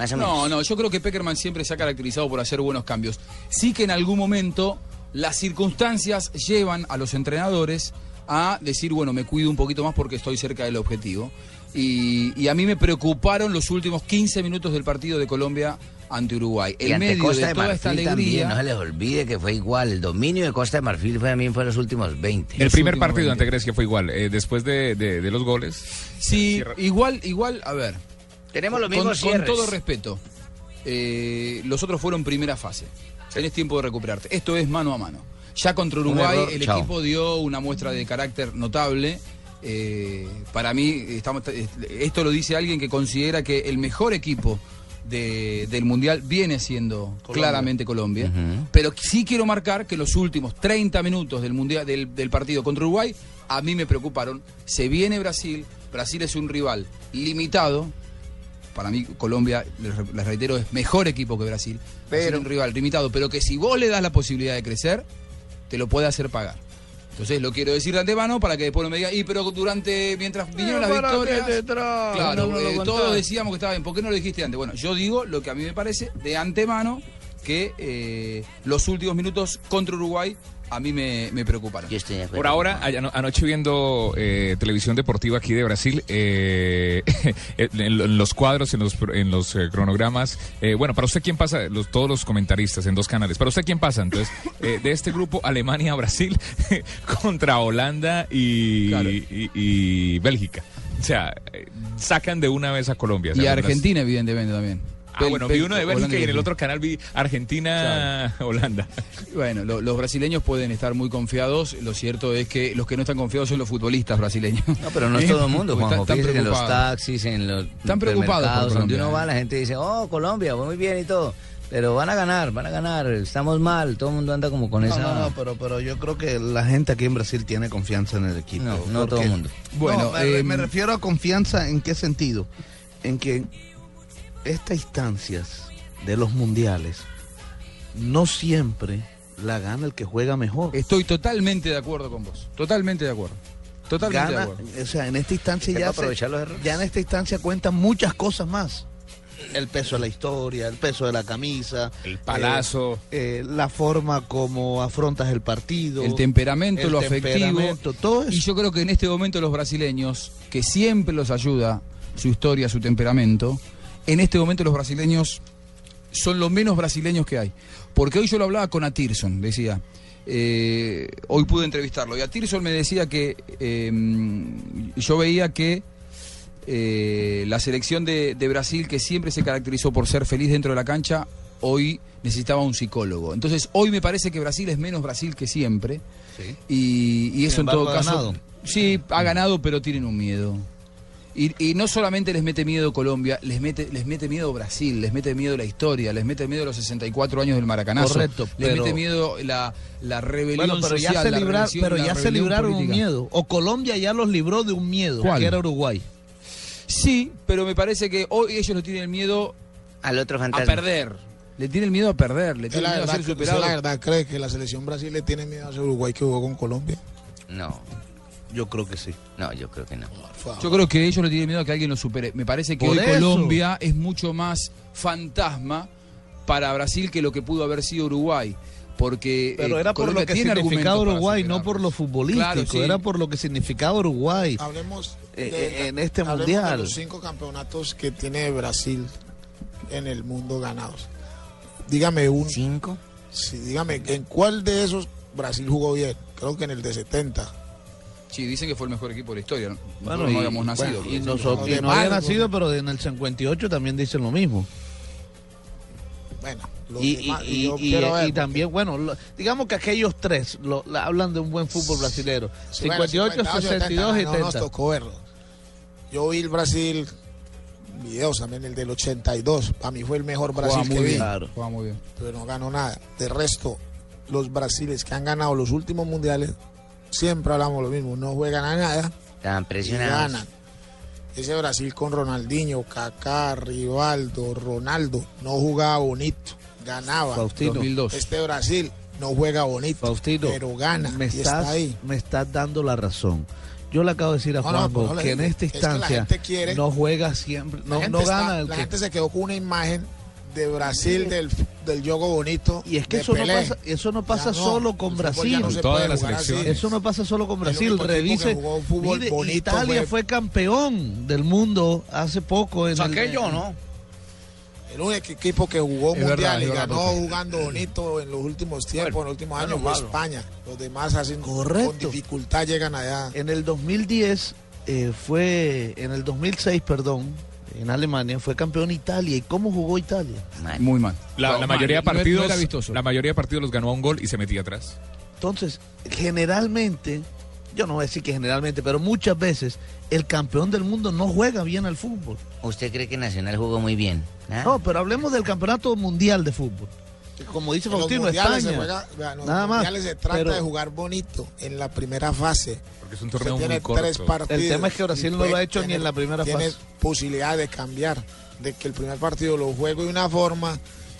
Más o menos. No, no, yo creo que Peckerman siempre se ha caracterizado por hacer buenos cambios. Sí que en algún momento las circunstancias llevan a los entrenadores a decir, bueno, me cuido un poquito más porque estoy cerca del objetivo. Y, y a mí me preocuparon los últimos 15 minutos del partido de Colombia ante Uruguay. y En ante medio Costa de de toda esta Marfil también, no se alegría... les olvide que fue igual. El dominio de Costa de Marfil fue, también fue los últimos 20. El primer partido ante Grecia fue igual. eh, después de, de- de los goles. Sí, igual, igual, a ver. Tenemos los con, mismos con cierres. todo respeto, eh, los otros fueron primera fase. Tenés tiempo de recuperarte. Esto es mano a mano. Ya contra Uruguay error, el chao. equipo dio una muestra de carácter notable. Eh, para mí, estamos, esto lo dice alguien que considera que el mejor equipo de- del Mundial viene siendo claramente Colombia. Pero sí quiero marcar que los últimos 30 minutos del, mundial, del, del partido contra Uruguay a mí me preocuparon. Se viene Brasil. Brasil es un rival limitado. Para mí, Colombia, les, re- les reitero, es mejor equipo que Brasil. Pero un rival limitado. Pero que si vos le das la posibilidad de crecer, te lo puede hacer pagar. Entonces lo quiero decir de antemano para que después no me digan, y pero durante, mientras vinieron las ¿para qué victorias. te? Claro, No lo eh, todos decíamos que estaba bien. ¿Por qué no lo dijiste antes? Bueno, yo digo lo que a mí me parece de antemano que eh, los últimos minutos contra Uruguay a mí me, me preocuparon. Por ahora, ano- anoche viendo eh, televisión deportiva aquí de Brasil, eh, en, los cuadros, en los, pro- en los eh, cronogramas, eh, bueno, para usted quién pasa, los, todos los comentaristas en dos canales, para usted quién pasa, entonces, eh, de este grupo Alemania-Brasil contra Holanda y, y- y Bélgica. O sea, eh, sacan de una vez a Colombia. Y las- Argentina, evidentemente, también. Ah, bueno, vi uno de Bélgica y en el Holanda- otro canal vi Argentina-Holanda. Bueno, lo- los brasileños pueden estar muy confiados. Lo cierto es que los que no están confiados son los futbolistas brasileños. No, pero no es todo el mundo, Juanjo. están- están en los preocupados. taxis, en los Están preocupados por donde uno va, la gente dice, oh, Colombia, muy bien y todo. Pero van a ganar, van a ganar, estamos mal, todo el mundo anda como con No, esa... no, no, pero, pero yo creo que la gente aquí en Brasil tiene confianza en el equipo. No, no todo el mundo. Bueno, Bueno, me, em, me refiero a confianza en qué sentido. En que estas instancias de los mundiales no siempre la gana el que juega mejor. Estoy totalmente de acuerdo con vos. Totalmente de acuerdo. Totalmente de Gana, acuerdo. o sea, en esta instancia ya, aprovechar se- los errores. ya en esta instancia cuentan muchas cosas más. El peso de la historia, el peso de la camisa, El palazo. eh, eh, la forma como afrontas el partido, El temperamento, el lo afectivo. temperamento, todo eso. Y yo creo que en este momento los brasileños, que siempre los ayuda su historia, su temperamento, en este momento los brasileños son los menos brasileños que hay. Porque hoy yo lo hablaba con Atirson, decía, eh, hoy pude entrevistarlo, y Atirson me decía que eh, yo veía que eh, la selección de, de Brasil, que siempre se caracterizó por ser feliz dentro de la cancha, hoy necesitaba un psicólogo. Entonces, hoy me parece que Brasil es menos Brasil que siempre. Y, y eso en todo caso. ganado. Sí, ha ganado, pero tienen un miedo. Y, y no solamente les mete miedo Colombia, les mete, les mete miedo Brasil, les mete miedo la historia, les mete miedo los 64 años del Maracanazo. Correcto, les pero- mete miedo la, la rebelión Bueno, pero social. ya se, la libra- rebelión- pero la ya se libraron un política. miedo. O Colombia ya los libró de un miedo, ¿Cuál? que era Uruguay. Sí, pero me parece que hoy ellos no tienen miedo Al otro a perder. Le tienen miedo a perder, le ¿Usted tienen la, miedo a ser la verdad cree que la selección Brasil le tiene miedo a ese Uruguay que jugó con Colombia? No, Yo creo que sí. no, yo creo que no. Yo creo que ellos le tienen miedo a que alguien los supere. Me parece que Por hoy eso. Colombia es mucho más fantasma para Brasil que lo que pudo haber sido Uruguay. Porque Pero eh, era por Colombia lo que tiene significaba Uruguay, no por lo futbolístico. Claro, sí. Era por lo que significaba Uruguay Hablemos eh, de- eh, en este hablemos mundial. de los cinco campeonatos que tiene Brasil en el mundo ganados. Dígame un. ¿Cinco? Sí, dígame, ¿en cuál de esos Brasil jugó bien? Creo que en el de 70. Sí, dicen que fue el mejor equipo de la historia. ¿no? Bueno, y, no habíamos nacido. bueno, y nosotros no había nacido, pero en el 58 también dicen lo mismo. Bueno, Y, demás, y- yo y- quiero y- ver, y también, bueno, lo- digamos que aquellos tres lo- la- hablan de un buen fútbol brasilero. Sí, bueno, 58, 58, 62 y no nos 70. tocó verlo. Yo vi el Brasil, videos también, el del 82. Para mí fue el mejor Brasil muy que vi. bien. Claro. Muy bien. Pero no ganó nada. De resto, los brasiles que han ganado los últimos mundiales, siempre hablamos lo mismo. No juegan a nada Estaban y presionados. ganan. Ese Brasil con Ronaldinho, Kaká, Rivaldo, Ronaldo, no jugaba bonito, ganaba. Faustino. 2002. Este Brasil no juega bonito, Faustino, pero gana me y estás, está ahí. me estás dando la razón. Yo le acabo de decir a No, Juanjo que en esta Es que la instancia gente quiere- no juega siempre, La no, gente no está- gana el la que gente se quedó con una imagen de Brasil del, del yogo bonito. y es que eso no pasa, eso no pasa no, solo con el Brasil. no. Eso no pasa solo con El Brasil. Revise. jugó fútbol mire, bonito Italia fue- fue... campeón del mundo hace poco. En el- Saqué yo, ¿no? El único equipo que jugó Es verdad, mundial es y verdad, ganó jugando bonito en los últimos tiempos, en los últimos años, fue. España. Los demás hacen Correcto. con dificultad llegan allá. En el 2010 eh, fue, en el 2006, perdón, en Alemania fue campeón Italia. ¿Y cómo jugó Italia? Mal. Muy mal. La, mayoría de partidos, no era vistoso. la mayoría de partidos los ganó a un gol y se metía atrás. Entonces, generalmente, yo no voy a decir que generalmente, pero muchas veces el campeón del mundo no juega bien al fútbol. ¿Usted cree que Nacional jugó muy bien? ¿Ah? No, pero hablemos del campeonato mundial de fútbol. Como dice Faustino, mundiales se España. juega- vean, los Nada más, se trata pero- de jugar bonito en la primera fase. Porque es un torneo tiene muy corto. tres partidos. El tema es que Brasil no lo ha hecho ni en la primera tiene fase. posibilidad de cambiar, de que el primer partido lo juego de una forma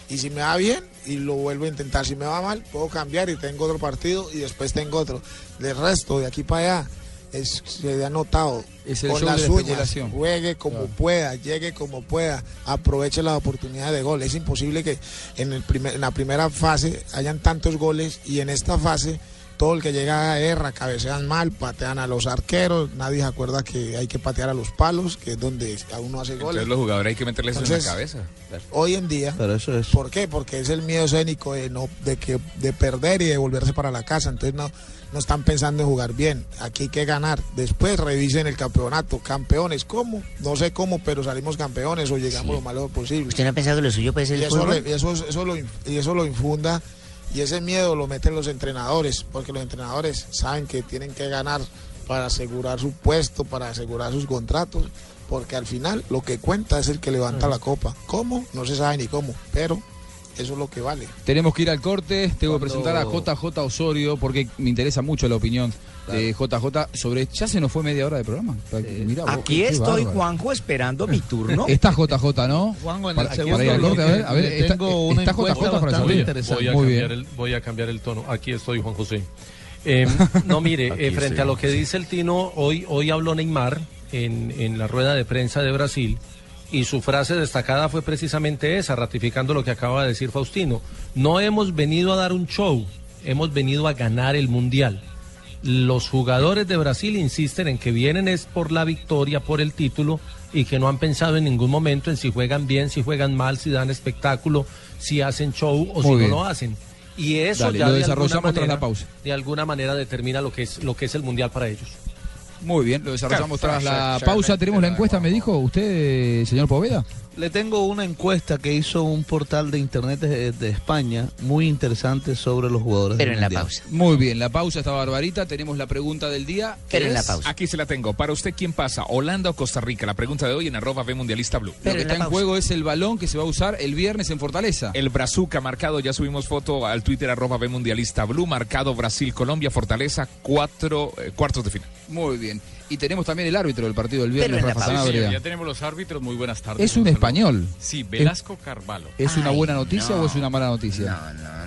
y si me va bien y lo vuelvo a intentar. Si me va mal, puedo cambiar y tengo otro partido y después tengo otro. De resto, de aquí para allá, es, se ha notado Es el con las la juegue como pueda, llegue como pueda, aproveche las oportunidades de gol. Es imposible que en, el primer, en la primera fase hayan tantos goles y en esta fase todo el que llega a guerra, cabecean mal, patean a los arqueros, nadie se acuerda que hay que patear a los palos, que es donde a uno hace goles. Entonces los jugadores hay que meterles eso en Entonces, la cabeza. Hoy en día, Pero eso es. ¿por qué? Porque es el miedo escénico de no de que de perder y de volverse para la casa, entonces no no están pensando en jugar bien. Aquí hay que ganar. Después revisen el campeonato. Campeones, ¿cómo? No sé cómo, pero salimos campeones o llegamos lo más lejos posible. ¿Usted no ha pensado que lo suyo puede ser y el eso, fútbol? le- y eso, eso lo, y eso lo infunda y ese miedo lo meten los entrenadores, porque los entrenadores saben que tienen que ganar para asegurar su puesto, para asegurar sus contratos, porque al final lo que cuenta es el que levanta la copa. ¿Cómo? No se sabe ni cómo, pero eso es lo que vale. Tenemos que ir al corte, tengo que presentar a JJ Osorio porque me interesa mucho la opinión de JJ sobre... Ya se nos fue media hora de programa. Mirá Aquí qué estoy, bárbaro. Juanjo, esperando mi turno. Está JJ, ¿no? Juanjo, en el para segundo ir al corte, a ver, a ver, está, tengo una está JJ para salir. interesante. Voy a, Muy cambiar bien. el, voy a cambiar el tono. Aquí estoy, Juan José. Eh, no, mire, eh, frente a lo que dice el Tino, hoy, hoy habló Neymar en, en la rueda de prensa de Brasil y su frase destacada fue precisamente esa, ratificando lo que acaba de decir Faustino. No hemos venido a dar un show, hemos venido a ganar el Mundial. Los jugadores de Brasil insisten en que vienen es por la victoria, por el título y que no han pensado en ningún momento en si juegan bien, si juegan mal, si dan espectáculo, si hacen show o Muy si bien. no lo hacen. Y eso Dale, ya lo de alguna la manera- pausa. De alguna manera determina lo que es lo que es el mundial para ellos. Muy bien, lo desarrollamos Claro, tras la pausa. Tenemos la encuesta, me dijo usted, señor Poveda. Le tengo una encuesta que hizo un portal de internet de, de España muy interesante sobre los jugadores. del Mundial. Muy bien, la pausa está barbarita. Tenemos la pregunta del día. que es- Aquí se la tengo. Para usted, ¿quién pasa? ¿Holanda o Costa Rica? La pregunta de hoy en arroba B Mundialista Blue. Lo que está en juego es el balón que se va a usar el viernes en Fortaleza. El Brazuca marcado, ya subimos foto al Twitter arroba B Mundialista Blue, marcado Brasil-Colombia, Fortaleza, cuatro eh, cuartos de final. Muy bien. Y tenemos también el árbitro del partido del viernes, Rafa Sí, Sanabria. ya tenemos los árbitros. Muy buenas tardes. Es un español. Sí, Velasco Carvalho. ¿Es una buena noticia no. o es una mala noticia?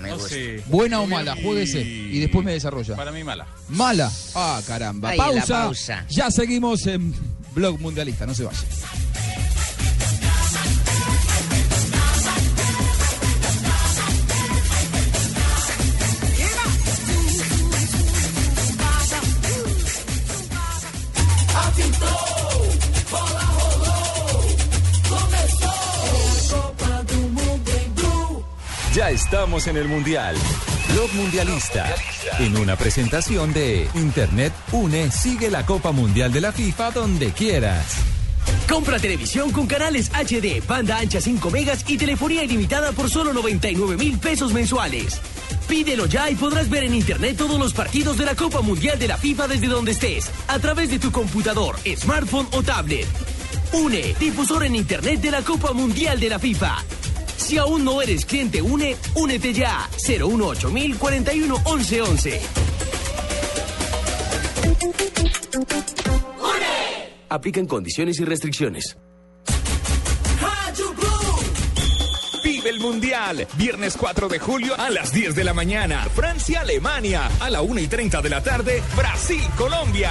No, no sé. ¿Buena o mala? Jueguese y después me desarrolla. Para mí mala. Mala. Ah, caramba. Ahí la pausa. pausa. Ya seguimos en Blog Mundialista. No se vaya. Estamos en el Mundial. Blog Mundialista. En una presentación de Internet Une, sigue la Copa Mundial de la FIFA donde quieras. Compra televisión con canales HD, banda ancha 5 megas y telefonía ilimitada por solo 99 mil pesos mensuales. Pídelo ya y podrás ver en internet todos los partidos de la Copa Mundial de la FIFA desde donde estés, a través de tu computador, smartphone o tablet. UNE, difusor en internet de la Copa Mundial de la FIFA. Si aún no eres cliente UNE, únete ya. 018 41 11 11. Aplican condiciones y restricciones. El Mundial. Viernes 4 de julio a las 10 de la mañana. Francia-Alemania. A la 1 y 30 de la tarde. Brasil-Colombia.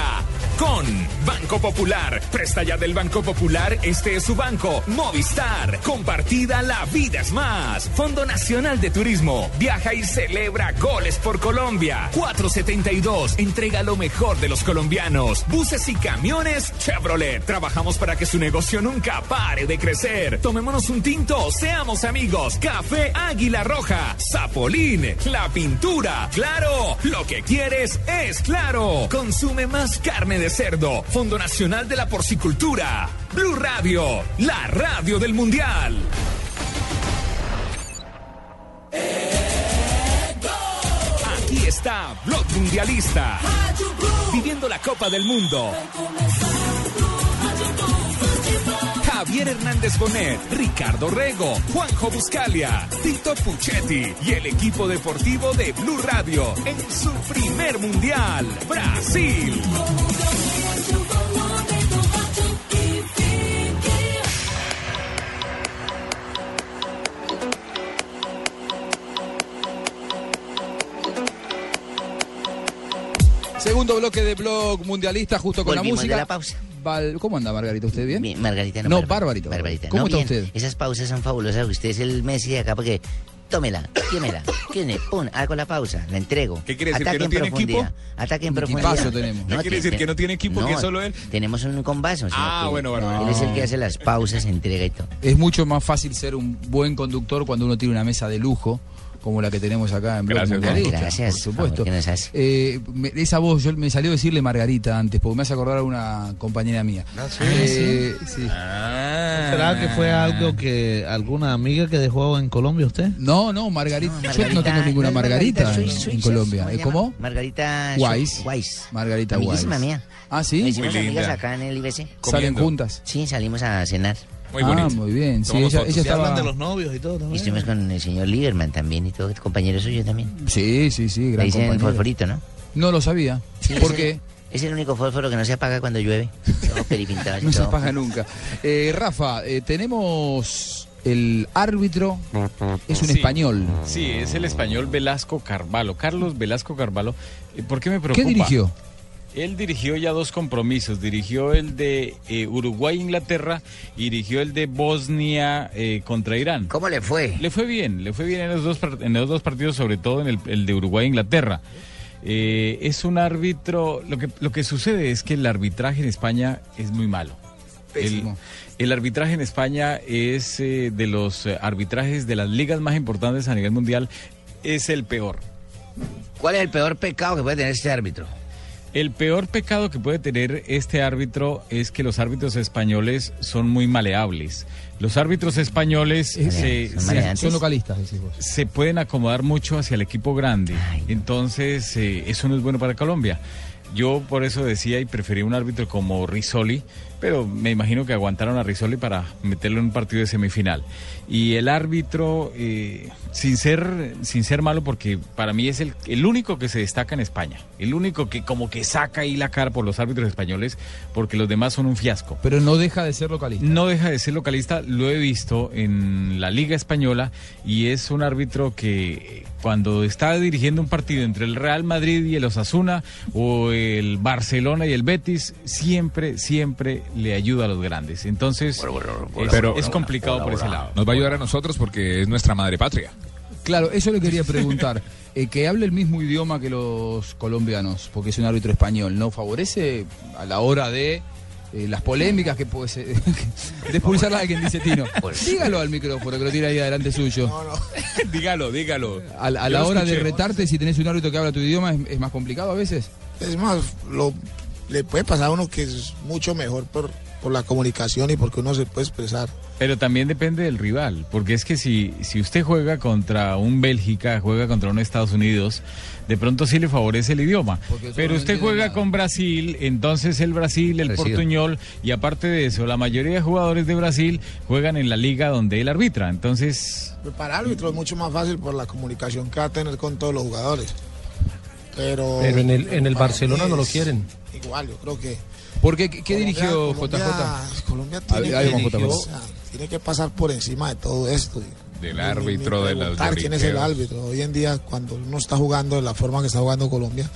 Con Banco Popular. Presta ya del Banco Popular. Este es su banco. Movistar. Compartida la vida es más. Fondo Nacional de Turismo. Viaja y celebra goles por Colombia. 472. Entrega lo mejor de los colombianos. Buses y camiones Chevrolet. Trabajamos para que su negocio nunca pare de crecer. Tomémonos un tinto. Seamos amigos. Café Águila Roja. Zapolín. La pintura. Claro. Lo que quieres es claro. Consume más carne de cerdo. Fondo Nacional de la Porcicultura. Blue Radio. La radio del Mundial. Aquí está Blog Mundialista. Viviendo la Copa del Mundo. Javier Hernández Bonet, Ricardo Rego, Juanjo Buscalia, Tito Puchetti y el equipo deportivo de Blue Radio en su primer mundial, Brasil. Segundo bloque de Blog Mundialista, justo con Volvimos la música. de la pausa. Val- ¿Cómo anda, Margarita? ¿Usted bien? Margarita no. No. Barbarita. Barbarita. ¿Cómo No, está bien. usted? Esas pausas son fabulosas. Usted es el Messi de acá porque tómela, quémela, quémela, pum, hago la pausa, la entrego. ¿Qué quiere decir, Ataque que no en tiene profundidad, equipo? Ataque en Un profundidad. tenemos. ¿Qué quiere decir, que no tiene equipo, que es solo él? Tenemos un combazo. Ah, que bueno, bueno, Él es el no. que hace las pausas, entrega y todo. Es mucho más fácil ser un buen conductor cuando uno tiene una mesa de lujo como la que tenemos acá en Blog Gracias, Mundialista, Gracias. por supuesto. Favor. Eh, me- esa voz, yo me salió decirle Margarita antes, porque me hace acordar a una compañera mía. Eh, sí. ¿Será que fue algo que alguna amiga que dejó en Colombia usted? No, no, Margarita. yo no tengo ninguna no Margarita, Margarita, en, soy- soy- en Colombia. ¿cómo. Margarita Weiss. Weiss. Margarita Amiguísima Weiss. mía. Ah, sí. Nos hicimos amigas acá en el IBC. ¿Salen juntas? Sí, salimos a cenar. Ah, muy bien. Sí, ella, ella estaba... novios y todo Y estuvimos con el señor Lieberman también y todo, compañero suyo también. Sí, sí, sí, Le gran dicen compañero. fosforito, ¿no? No lo sabía. ¿Por es qué? el- Es el único fósforo que no se apaga cuando llueve. No se apaga nunca. Eh, Rafa, eh, tenemos el árbitro, es un Sí. español. Sí, es el español Velasco Carvalho. Carlos Velasco Carvalho. Eh, ¿Por qué me preocupa? ¿Qué dirigió? Él dirigió ya dos compromisos. Dirigió el de eh, Uruguay-Inglaterra y dirigió el de Bosnia eh, contra Irán. ¿Cómo le fue? Le fue bien, le fue bien en los dos, en los dos partidos, sobre todo en el, el de Uruguay-Inglaterra. Eh, es un árbitro, lo que, lo que sucede es que el arbitraje en España es muy malo. El, el arbitraje en España es eh, de los arbitrajes de las ligas más importantes a nivel mundial, es el peor. ¿Cuál es el peor pecado que puede tener este árbitro? El peor pecado que puede tener este árbitro es que los árbitros españoles son muy maleables. Los árbitros españoles se, Son se- maleantes. Son localistas, decís vos. se pueden acomodar mucho hacia el equipo grande. Entonces, eh, eso no es bueno para Colombia. Yo por eso decía y preferí un árbitro como Risoli, pero me imagino que aguantaron a Risoli para meterlo en un partido de semifinal. Y el árbitro, eh, sin, ser, sin ser malo, porque para mí es el, el único que se destaca en España, el único que como que saca ahí la cara por los árbitros españoles, porque los demás son un fiasco. Pero no deja de ser localista. No deja de ser localista, lo he visto en la Liga Española y es un árbitro que cuando está dirigiendo un partido entre el Real Madrid y el Osasuna o el Barcelona y el Betis, siempre, siempre le ayuda a los grandes. Entonces, es, Pero- es complicado por ese lado. Nos va a ayudar a nosotros porque es nuestra madre patria. Claro, eso le quería preguntar. Eh, que hable el mismo idioma que los colombianos, porque es un árbitro español, ¿no favorece a la hora de eh, las polémicas que puede ser, de expulsar a alguien, dice Tino? Dígalo al micrófono que lo tira ahí adelante suyo. dígalo, dígalo. A, la hora de retarte, si tenés un árbitro que habla tu idioma, ¿es, es más complicado a veces? Es más, lo, le puede pasar a uno que es mucho mejor por, por la comunicación y porque uno se puede expresar. Pero también depende del rival, porque es que si, si usted juega contra un Bélgica, juega contra un Estados Unidos, de pronto sí le favorece el idioma. Pero usted juega nada. con Brasil, entonces el Brasil, el Parecido. portuñol, y aparte de eso, la mayoría de jugadores de Brasil juegan en la liga donde él arbitra. Entonces, Para árbitro es mucho más fácil por la comunicación que va a tener con todos los jugadores. Pero, Pero en el, en el Barcelona no lo quieren. Igual, yo creo que. Porque, ¿qué, qué Colombia- dirigió Colombia- JJ? Colombia Ahí- tiene, ahí que, tiene pasar por encima de todo esto. Del árbitro, ni de las quién es el árbitro. Hoy en día, cuando uno está jugando de la forma que está jugando Colombia,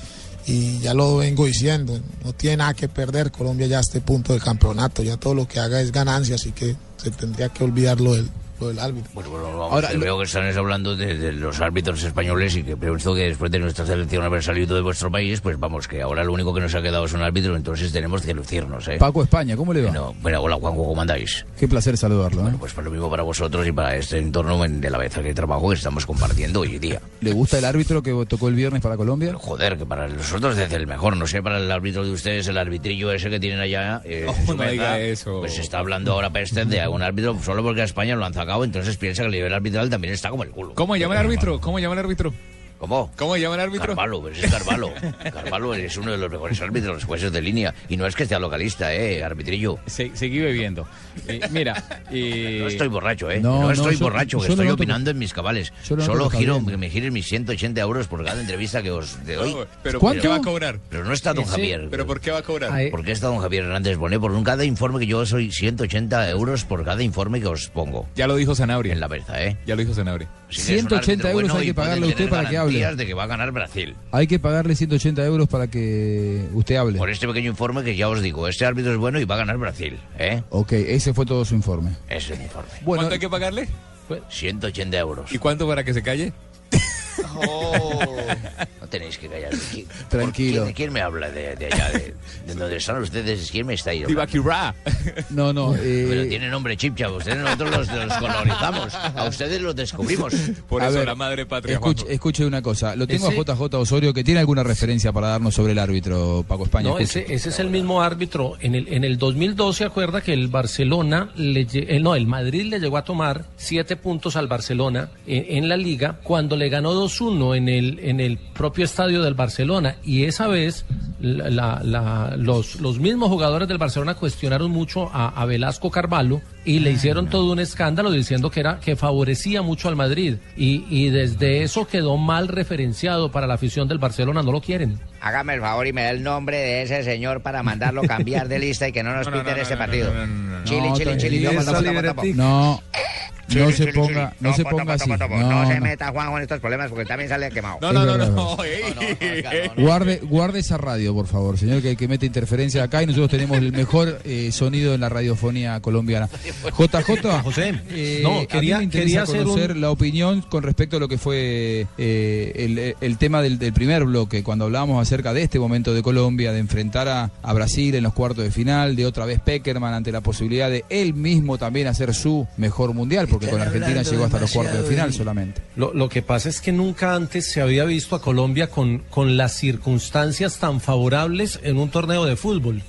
y ya lo vengo diciendo, no tiene nada que perder Colombia ya a este punto del campeonato. Ya todo lo que haga es ganancia, así que se tendría que olvidar lo del, lo del árbitro. Bueno, bueno, vamos, Ahora, lo- veo que están hablando de, de los árbitros españoles y que pienso que después de nuestra selección haber salido de vuestro país, pues vamos, que ahora lo único que nos ha quedado es un árbitro, entonces tenemos que lucirnos, ¿eh? Paco España, ¿cómo le va? Bueno, bueno, hola Juanjo, ¿cómo andáis? Qué placer saludarlo. ¿eh? Pues por lo mismo para vosotros y para este entorno en- de la vez que trabajo que estamos compartiendo hoy día. ¿Le gusta el árbitro que tocó el viernes para Colombia? Joder, que para nosotros es el mejor, no sé, para el árbitro de ustedes, el arbitrillo ese que tienen allá, eh, Oh, no eso. pues se está hablando ahora peste de un árbitro solo porque a España lo han sacado, entonces piensa que el nivel arbitral también está como el culo. ¿Cómo llama el árbitro? ¿Cómo llama el árbitro? ¿Cómo? ¿Cómo llama el árbitro? Carvalho, pues es Carvalho. Carvalho es uno de los mejores árbitros, los jueces de línea. Y no es que sea localista, ¿eh? Arbitrillo. se- seguí bebiendo. Eh, mira, eh, No estoy borracho, ¿eh? No, No, no, estoy yo- borracho, yo que lo estoy noto opinando en mis cabales. Solo bien. que me giren mis 180 euros por cada entrevista que os doy. No, pero ¿Cuánto? ¿por qué va a cobrar? Pero no está don Ese- Javier. ¿Pero por qué va a cobrar? Ay, ¿Por qué está don Javier Hernández Bonet? Por un cada informe que yo soy 180 euros por cada informe que os pongo. Ya lo dijo Sanabria. En la berza, ¿eh? Ya lo dijo Sanabria. Así que es un 180 árbitro euros bueno hay que pagarle a usted para que hable. de que va a ganar Brasil. Hay que pagarle 180 euros para que usted hable. Por este pequeño informe que ya os digo, este árbitro es bueno y va a ganar Brasil, ¿eh? Ok, ese fue todo su informe. Ese es el informe. Bueno, ¿Cuánto hay que pagarle? 180 euros. ¿Y cuánto para que se calle? No tenéis que callar. ¿Qui- Tranquilo. ¿Quién, quién me habla de, de allá? De, de donde están ustedes? ¿Quién me está ahí? Tibaquirá. No, no. eh, Pero tiene nombre chipcha. Ustedes nosotros los, los colonizamos. A ustedes los descubrimos. Por A eso ver, la madre patria. Escuche, una cosa. Lo tengo Ese- a JJ Osorio que tiene alguna referencia para darnos sobre el árbitro, Paco España. No, ese, ese es el mismo árbitro. En el, en el 2002 se acuerda que el Barcelona, le, eh, no, el Madrid le llegó a tomar siete puntos al Barcelona en, en la liga cuando le ganó 2-1 en el, en el propio estadio del Barcelona. Y esa vez la- la- los, los mismos jugadores del Barcelona cuestionaron mucho a, a Velasco Carvalho y le hicieron todo un escándalo diciendo que era que favorecía mucho al Madrid. Y, y desde eso quedó mal referenciado para la afición del Barcelona, no lo quieren. Hágame el favor y me da el nombre de ese señor para mandarlo cambiar de lista y que no nos No, no, piten no, este partido. no, no, no, Chile, No, chile, chile. No, no se ponga, no se ponga así. No, se meta, Juanjo, en estos problemas porque también sale quemado. No, no, no, no. Guarde, guarde esa radio, por favor, señor, que, que mete interferencia acá y nosotros tenemos el mejor eh, sonido en la radiofonía colombiana. JJ, José, eh, no, a mí quería- me interesa quería conocer un- la opinión con respecto a lo que fue eh, el, el tema del, del primer bloque, cuando hablábamos acerca de este momento de Colombia, de enfrentar a, a Brasil en los cuartos de final, de otra vez Peckerman ante la posibilidad de él mismo también hacer su mejor mundial, porque con Argentina llegó hasta los cuartos de final solamente. Lo, lo que pasa es que nunca antes se había visto a Colombia con, con las circunstancias tan favorables en un torneo de fútbol.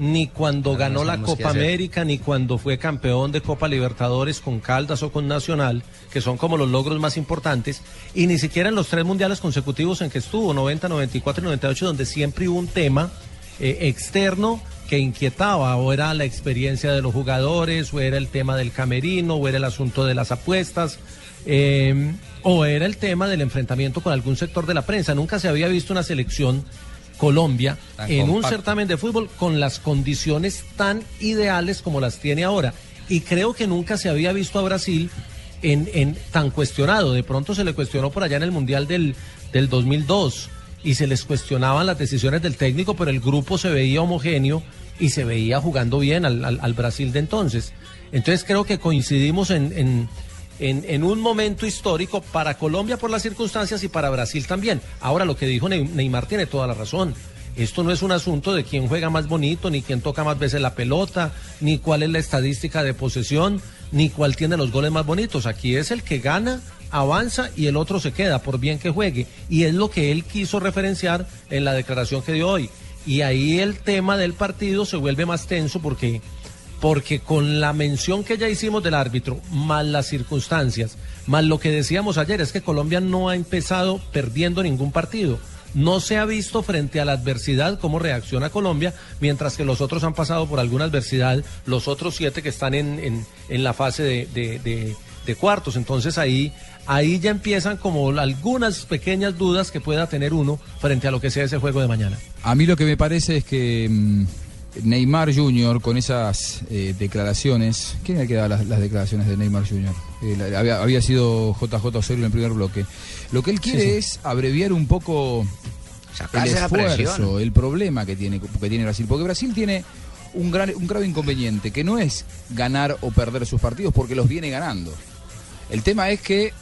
Ni cuando ganó la Copa. América, ni cuando fue campeón de Copa Libertadores con Caldas o con Nacional, que son como los logros más importantes, y ni siquiera en los tres mundiales consecutivos en que estuvo, 90, 94 y 98, donde siempre hubo un tema eh, externo que inquietaba, o era la experiencia de los jugadores, o era el tema del camerino, o era el asunto de las apuestas, eh, o era el tema del enfrentamiento con algún sector de la prensa. Nunca se había visto una selección Colombia Tan en un certamen de fútbol con las condiciones tan ideales como las tiene ahora. Y creo que nunca se había visto a Brasil en, en tan cuestionado. De pronto se le cuestionó por allá en el Mundial del, del 2002 y se les cuestionaban las decisiones del técnico, pero el grupo se veía homogéneo y se veía jugando bien al, Brasil de entonces. Entonces creo que coincidimos en, en, en- un momento histórico para Colombia por las circunstancias y para Brasil también. Ahora lo que dijo Ney- Neymar tiene toda la razón. Esto no es un asunto de quién juega más bonito, ni quién toca más veces la pelota, ni cuál es la estadística de posesión, ni cuál tiene los goles más bonitos. Aquí es el que gana, avanza y el otro se queda, por bien que juegue. Y es lo que él quiso referenciar en la declaración que dio hoy. Y ahí el tema del partido se vuelve más tenso porque porque con la mención que ya hicimos del árbitro, más las circunstancias, más lo que decíamos ayer, es que Colombia no ha empezado perdiendo ningún partido. No se ha visto frente a la adversidad cómo reacciona Colombia, mientras que los otros han pasado por alguna adversidad, los otros siete que están en, en- la fase de- de cuartos. Entonces ahí, ahí ya empiezan como algunas pequeñas dudas que pueda tener uno frente a lo que sea ese juego de mañana. A mí lo que me parece es que mm, Neymar Jr. con esas eh, declaraciones, ¿quién era el que daba las, las declaraciones de Neymar Jr.? Eh, la- había, había sido JJ Osorio en el primer bloque. Lo que él quiere Sí, sí. es abreviar un poco el esfuerzo, el problema que tiene, que tiene Brasil. Porque Brasil tiene un, gran, un grave inconveniente, que no es ganar o perder sus partidos, porque los viene ganando. El tema es que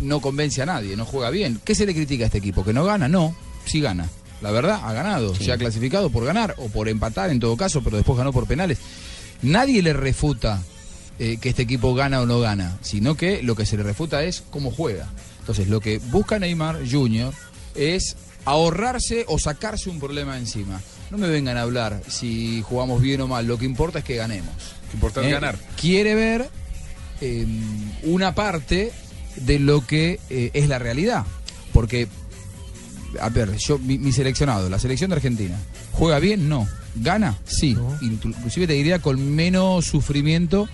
no convence a nadie, no juega bien. ¿Qué se le critica a este equipo? ¿Que no gana? No, sí gana. La verdad, ha ganado. Se ha clasificado por ganar o por empatar en todo caso, pero después ganó por penales. Nadie le refuta eh, que este equipo gana o no gana, sino que lo que se le refuta es cómo juega. Entonces, lo que busca Neymar Jr. es ahorrarse o sacarse un problema encima. No me vengan a hablar si jugamos bien o mal, lo que importa es que ganemos. Lo que importa es Eh, ganar. Quiere ver eh, una parte de lo que eh, es la realidad. Porque, a ver, yo, mi, mi seleccionado, la selección de Argentina, ¿juega bien? No. ¿Gana? Sí. Inclu- Inclusive te diría con menos sufrimiento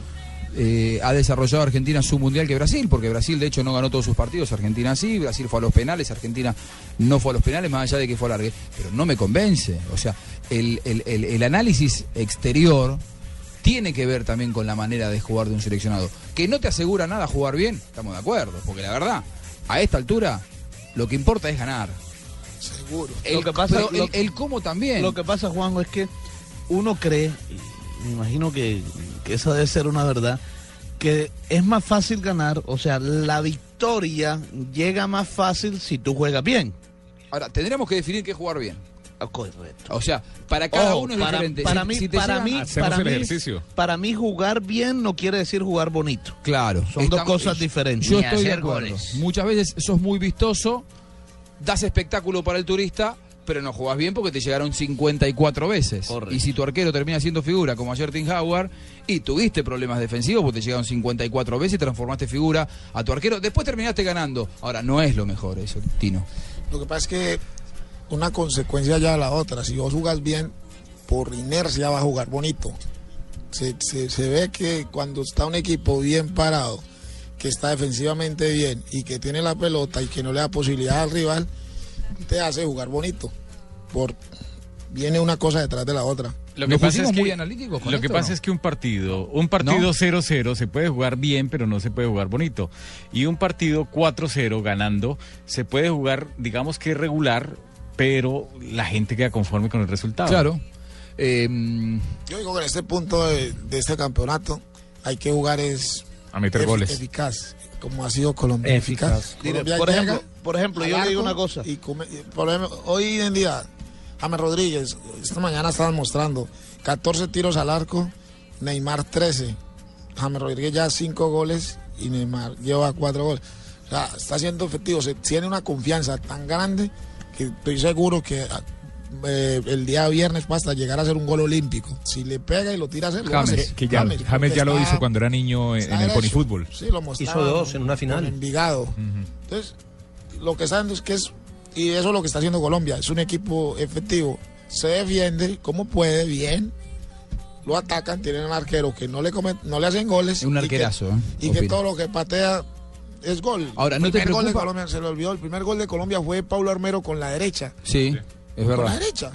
eh, ha desarrollado Argentina su mundial que Brasil, porque Brasil de hecho no ganó todos sus partidos, Argentina sí, Brasil fue a los penales, Argentina no fue a los penales, más allá de que fue a largue, pero no me convence. O sea, el, el- el- el análisis exterior tiene que ver también con la manera de jugar de un seleccionado. Que no te asegura nada jugar bien, estamos de acuerdo, porque la verdad, a esta altura, lo que importa es ganar. Seguro. El, Lo que pasa- pero el- lo- el cómo también. Lo que pasa, Juanjo, es que uno cree, y me imagino que, que esa debe ser una verdad, que es más fácil ganar, o sea, la victoria llega más fácil si tú juegas bien. Ahora, tendremos que definir qué es jugar bien. Correcto. O sea, para cada Ojo, uno es para, diferente. Para Si- mí, si te para llegan- mí, para el mí- ejercicio. para mí jugar bien no quiere decir jugar bonito. Claro. Son dos estamos- cosas diferentes. Yo estoy de acuerdo. goles. Muchas veces sos muy vistoso, das espectáculo para el turista, pero no jugás bien porque te llegaron 54 veces. Y si tu arquero termina siendo figura, como ayer Tim Howard, y tuviste problemas defensivos porque te llegaron 54 veces y transformaste figura a tu arquero, después terminaste ganando. Ahora, no es lo mejor eso, Tino. Lo que pasa es que una consecuencia ya a la otra. Si vos jugas bien, por inercia vas a jugar bonito. Se, se- se ve que cuando está un equipo bien parado, que está defensivamente bien y que tiene la pelota y que no le da posibilidad al rival, te hace jugar bonito. Por, viene una cosa detrás de la otra. Lo que pasa pusimos es que, muy analíticos con lo que esto, ¿o pasa no? es que un partido, un partido 0-0 se puede jugar bien, pero no se puede jugar bonito. Y un partido 4-0 ganando se puede jugar, digamos que regular, pero la gente queda conforme con el resultado. Claro. Eh, Yo digo que en este punto de, de este campeonato hay que jugar es A meter efi- goles. eficaz, como ha sido Colombia. Eficaz. Colombia por ejemplo- por ejemplo, yo le digo una cosa. Y come- y por ejemplo, hoy en día, James Rodríguez, esta mañana estaban mostrando 14 tiros al arco, Neymar 13. James Rodríguez ya 5 goles y Neymar lleva 4 goles. O sea, está siendo efectivo, se tiene una confianza tan grande que estoy seguro que eh, el día viernes hasta llegar a ser un gol olímpico. Si le pega y lo tira a hacer, lo James, hacer. que ya, James, ya lo hizo cuando era niño en, está en el ponifútbol. Sí, lo mostraba Hizo dos en una final. con Envigado. Entonces, lo que saben es que es, y eso es lo que está haciendo Colombia, es un equipo efectivo. Se defiende como puede, bien. Lo atacan, tienen un arquero que no le come- no le hacen goles. un y que- arquerazo, ¿eh? Y que, Opino. todo lo que patea es gol. Ahora, ¿no el te primer gol de? Colombia, se le olvidó, el primer gol de Colombia fue Pablo Armero con la derecha. Sí, es Con la verdad. derecha.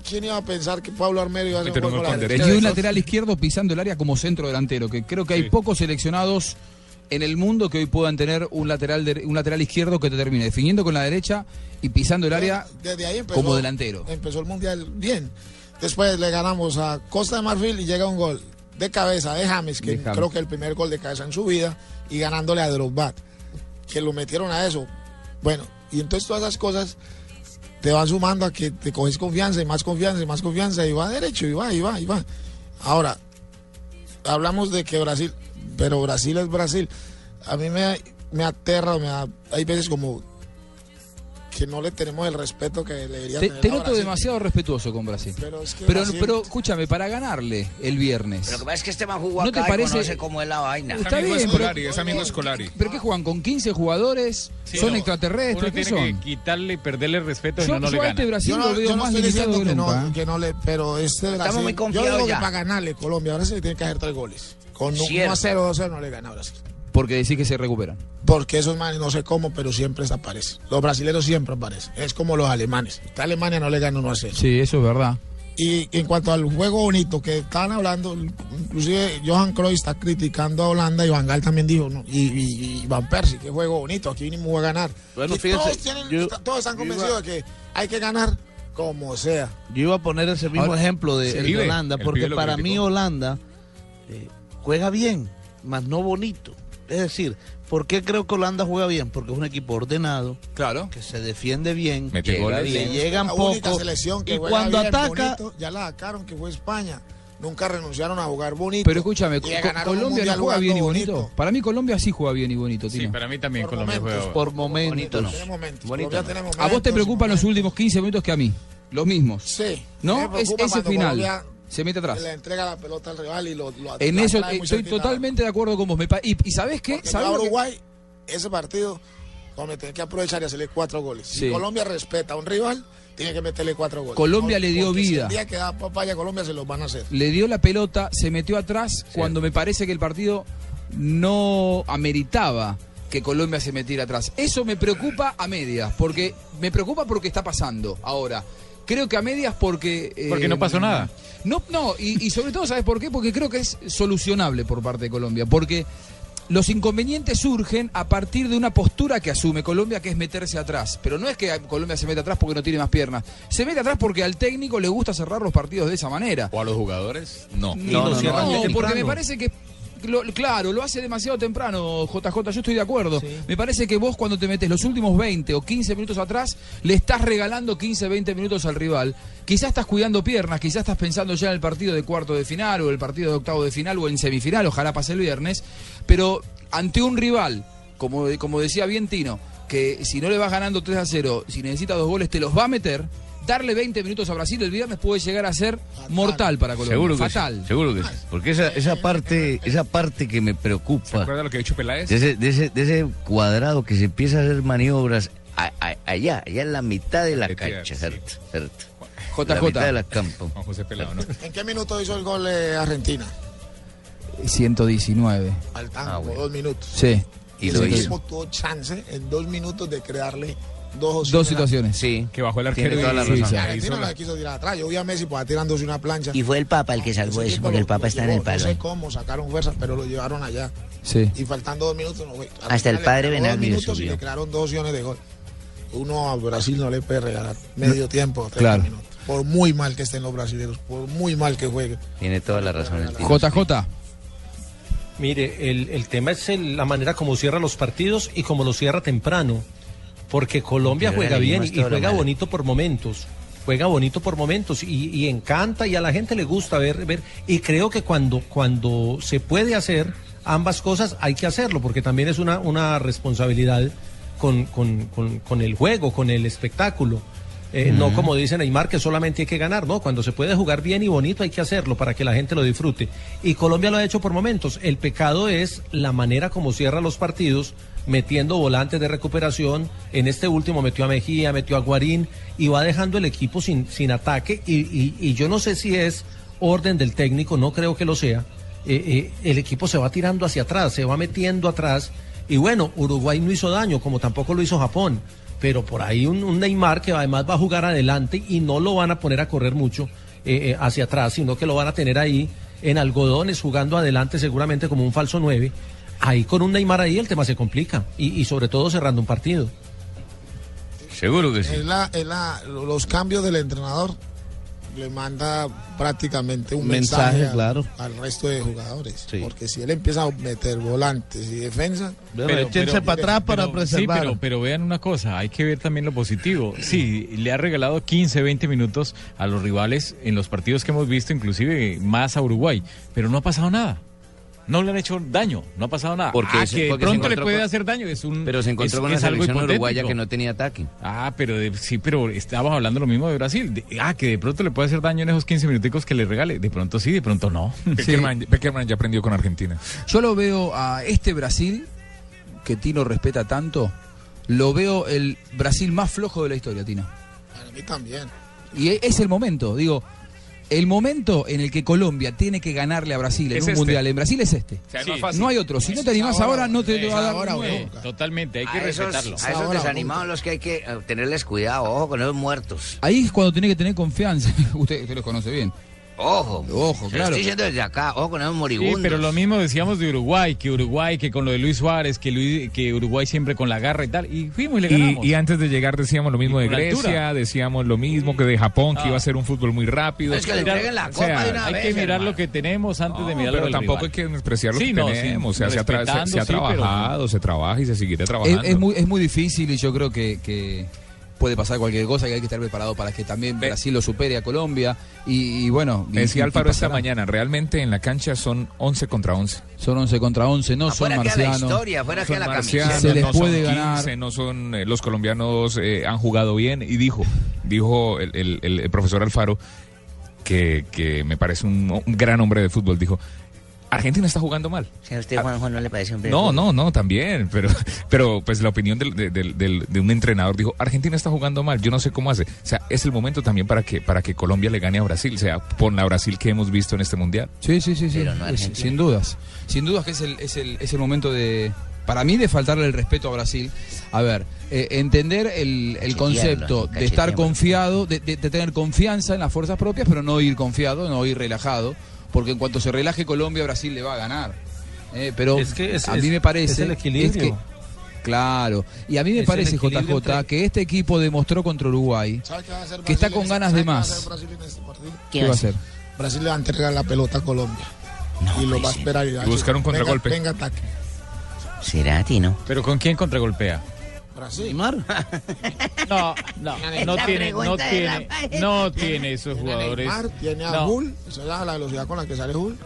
¿Y ¿Quién iba a pensar que Pablo Armero iba a hacer un gol con la derecha? derecha. Y un lateral izquierdo pisando el área como centro delantero, que creo que hay Sí. pocos seleccionados en el mundo que hoy puedan tener un lateral de- un lateral izquierdo que te termine definiendo con la derecha y pisando el área Desde ahí empezó, como delantero. Empezó el mundial bien. Después le ganamos a Costa de Marfil y llega un gol de cabeza de James, que De James. creo que el primer gol de cabeza en su vida, y ganándole a Drogba, que lo metieron a eso. Bueno, y entonces todas esas cosas te van sumando a que te coges confianza y más confianza y más confianza y va derecho y va y va y va. Ahora, hablamos de que Brasil, pero Brasil es Brasil. A mí me, me aterra, me da- hay veces como que no le tenemos el respeto que le debería Te, tener te noto demasiado respetuoso con Brasil. Pero es que Pero, Brasil- pero escúchame, para ganarle el viernes. Lo que pasa es que este man jugó ¿No te acá y parece- conoce cómo es la vaina. Está amigo bien, Scolari, pero- es amigo Scolari. ¿Pero qué juegan? ¿Con 15 jugadores? Sí, ¿Son no, extraterrestres? ¿Qué son? que quitarle, perderle el respeto y Yo- no, no yo le gana. este Brasil Yo lo no, veo yo no más estoy limitado diciendo que que nunca. no, ¿eh? que no le, pero este Estamos Brasil, muy yo confiados digo ya. que para ganarle Colombia ahora se le tiene que hacer tres goles. Con un 1 Cierto. a 0, 2 a 0 no le gana a Brasil. Porque decís que se recuperan. Porque esos manes no sé cómo, pero siempre aparecen. Los brasileños siempre aparecen. Es como los alemanes. Esta Alemania no le gana 1 a 0. Sí, eso es verdad. Y en cuanto al juego bonito que estaban hablando, inclusive Johan Cruyff está criticando a Holanda y Van Gaal también dijo, no, y, y- y Van Persie, qué juego bonito, aquí vinimos a ganar. Bueno, Y fíjense, todos, tienen- yo- todos están convencidos iba- de que hay que ganar como sea. Yo iba a poner ese mismo Ahora, ejemplo de, sí, el de pibe, Holanda, el porque para mí criticó. Holanda eh, juega bien, mas no bonito. Es decir, ¿por qué creo que Holanda juega bien? Porque es un equipo ordenado, Claro. que se defiende bien, Mete llega goles. bien, le llegan poco. selección que Y cuando bien, ataca, bonito, ya la sacaron que fue España. Nunca renunciaron a jugar bonito. Pero escúchame, Colombia no juega bien y bonito. Para mí Colombia sí juega bien y bonito, Sí, Tino. para mí también Por Colombia momentos, juega. por momentos. Bonito no. Momentos. Bonito A vos te momentos, preocupan los últimos 15 minutos que a mí. Los mismos. Sí. ¿No? Es, ese final. Colombia Se mete atrás. Le entrega la pelota al rival y lo, lo En eso estoy totalmente de acuerdo con vos. Me y, y sabes qué? ¿Sabes que- Uruguay, ese partido, donde tiene que aprovechar y hacerle cuatro goles. Si. Colombia respeta a un rival, tiene que meterle cuatro goles. Colombia le dio vida. el día que da papaya a Colombia se los van a hacer. le dio la pelota, se metió atrás cuando me parece que el partido no ameritaba que Colombia se metiera atrás. Eso me preocupa a medias, porque me preocupa porque está pasando ahora. Creo que a medias porque... eh, Porque no pasó nada. No, no, y, y sobre todo, ¿sabes por qué? Porque creo que es solucionable por parte de Colombia, porque los inconvenientes surgen a partir de una postura que asume Colombia, que es meterse atrás. Pero no es que Colombia se meta atrás porque no tiene más piernas. Se mete atrás porque al técnico le gusta cerrar los partidos de esa manera. ¿O a los jugadores? No. No, no, lo cierran no, muy porque me parece que lo- claro, lo hace demasiado temprano, JJ, yo estoy de acuerdo. Me parece que vos cuando te metes los últimos 20 o 15 minutos atrás, le estás regalando 15, 20 minutos al rival. Quizás estás cuidando piernas, quizás estás pensando ya en el partido de cuarto de final o el partido de octavo de final o en semifinal, ojalá pase el viernes, pero ante un rival, como, como decía bien Tino, que si no le vas ganando 3 a 0, si necesita dos goles, te los va a meter. Darle 20 minutos a Brasil el viernes puede llegar a ser mortal para Colombia. Seguro que Fatal. sí, seguro que sí. Porque esa, esa parte, esa parte que me preocupa. ¿Recuerda lo que ha dicho Peláez? De ese, de, ese, de ese cuadrado que se empieza a hacer maniobras a- a- allá, allá en la mitad de la cancha, ¿cierto? ¿cierto? La JJ. mitad de la campo. Juan José Pelado, ¿no? ¿En qué minuto hizo el gol eh, Argentina? 119. Faltan Ah, dos minutos. Sí. Y Ese lo hizo. tuvo chance en dos minutos de crearle dos situaciones. Sí. Que bajó el Tiene arquero toda y- la sí, razón. sí, Y hizo Argentina no la- le quiso tirar atrás. Yo vi a Messi pues tirándose una plancha. Y fue el Papa el que salvó eso, porque el Papa está en el palo. No sé cómo sacaron fuerza, pero lo llevaron allá. Sí. Y faltando dos minutos, no fue. Hasta el padre creó dos minutos y crearon dos opciones de gol. Uno a Brasil no le puede regalar medio tiempo, 30 Claro. minutos. Por muy mal que estén los brasileños, por muy mal que jueguen. Tiene toda la razón el tío. JJ. Mire, el, el tema es el- la manera como cierra los partidos y como los cierra temprano. Porque Colombia Pero juega bien y juega bonito por momentos. Juega bonito por momentos y, y encanta y a la gente le gusta ver, ver. Y creo que cuando, cuando se puede hacer ambas cosas hay que hacerlo porque también es una, una responsabilidad con, con- con- con el juego, con el espectáculo. Eh, No como dice Neymar que solamente hay que ganar, no, cuando se puede jugar bien y bonito hay que hacerlo para que la gente lo disfrute. Y Colombia lo ha hecho por momentos. El pecado es la manera como cierra los partidos, metiendo volantes de recuperación. En este último metió a Mejía, metió a Guarín y va dejando el equipo sin, sin ataque. Y, y- yo no sé si es orden del técnico, no creo que lo sea. Eh, eh, el equipo se va tirando hacia atrás, se va metiendo atrás. Y bueno, Uruguay no hizo daño, como tampoco lo hizo Japón pero por ahí un, un Neymar que además va a jugar adelante y no lo van a poner a correr mucho eh, eh, hacia atrás, sino que lo van a tener ahí en algodones jugando adelante seguramente como un falso 9. Ahí con un Neymar ahí el tema se complica y, y sobre todo cerrando un partido. Seguro que sí. Es la, es la- los cambios del entrenador le manda prácticamente un mensaje, claro. al resto de jugadores. Sí. Porque si él empieza a meter volantes y defensa, Pero, échense para atrás para Sí, preservar. pero, pero vean una cosa, hay que ver también lo positivo. Sí, le ha regalado 15, 20 minutos a los rivales en los partidos que hemos visto, inclusive más a Uruguay, pero no ha pasado nada. No le han hecho daño, no ha pasado nada. Porque ah, que porque pronto le puede con- hacer daño, es un Pero se encontró es- con una selección uruguaya que no tenía ataque. Ah, pero de- sí, pero estábamos hablando lo mismo de Brasil. De- ah, que de pronto le puede hacer daño en esos 15 minuticos que le regale. De pronto sí, de pronto no. Peckerman, Peckerman ya aprendió con Argentina. Yo lo veo a este Brasil, que Tino respeta tanto, lo veo el Brasil más flojo de la historia, Tino. para mí también. Y es el momento, digo, el momento en el que Colombia tiene que ganarle a Brasil en Es un este. mundial en Brasil es este. O sea, es más fácil. No hay otro. Si no te animás ahora, no te va a dar ahora, nuevo. nunca. Totalmente, hay que A esos, respetarlo. a esos desanimados los que hay que eh, tenerles cuidado, ojo con esos muertos. Ahí es cuando tiene que tener confianza. usted, usted los conoce bien. Ojo. Ojo, Se lo claro. estoy diciendo desde acá, ojo con esos Sí, moribundos. pero lo mismo decíamos de Uruguay, que Uruguay, que con lo de Luis Suárez, que, Luis- que Uruguay siempre con la garra y tal. Y fuimos y le ganamos. Y, y antes de llegar decíamos lo mismo de Grecia, altura. decíamos lo mismo que de Japón, que Ah. iba a ser un fútbol muy rápido. Es que le Mirar- la o copa sea, de una hay vez, que mirar hermano. lo que tenemos antes de No, mirar lo pero del tampoco rival. hay que despreciar lo Sí, que no, tenemos. sí, o sea, se ha, tra- se- se ha sí, pero- trabajado, se trabaja y se seguirá Es, trabajando. es muy, es muy difícil y yo creo que, que puede pasar cualquier cosa que hay que estar preparado para que también Brasil lo supere a Colombia. Y, y bueno, y- y- Decía y Alfaro esta mañana, realmente en la cancha son 11 contra 11. Son 11 contra 11, no son Afuera la marcianos. historia, afuera queda Son la marcianos, camiseta. Se les no son puede ganar. 15, no son, eh, los colombianos eh, han jugado bien y dijo, dijo el, el- el- el profesor Alfaro, que, que me parece un, un gran hombre de fútbol, dijo, Argentina está jugando mal. Si a usted, Juanjo, no le parece un No, no, no, también, pero, pero pues la opinión del- de, del- del- de un entrenador dijo, Argentina está jugando mal, yo no sé cómo hace. O sea, es el momento también para que, para que Colombia le gane a Brasil, o sea, por la Brasil que hemos visto en este mundial. Sí, sí, sí, sí. No sin dudas. Sin dudas que es el, es el, es el momento de, para mí, de faltarle el respeto a Brasil. A ver, eh, entender el, el concepto de estar confiado, de, de- de tener confianza en las fuerzas propias, pero no ir confiado, no ir relajado, porque en cuanto se relaje Colombia, Brasil le va a ganar. Eh, pero Es que es- a mí me parece es el equilibrio. que- claro, y a mí me parece, JJ, entre- que este equipo demostró contra Uruguay ¿Sabe qué va a que está con ganas de sabe qué va a más. este? ¿Qué va a hacer? Brasil le va a entregar la pelota a Colombia. y lo va a esperar. Y buscar un contragolpe. Venga, ataque. ¿Será, Tino? ¿Pero con quién contragolpea? Brasil. No, no, no La tiene, no tiene, no tiene esos jugadores. Neymar, tiene a No. Hull, esa es la velocidad con la que sale Hull.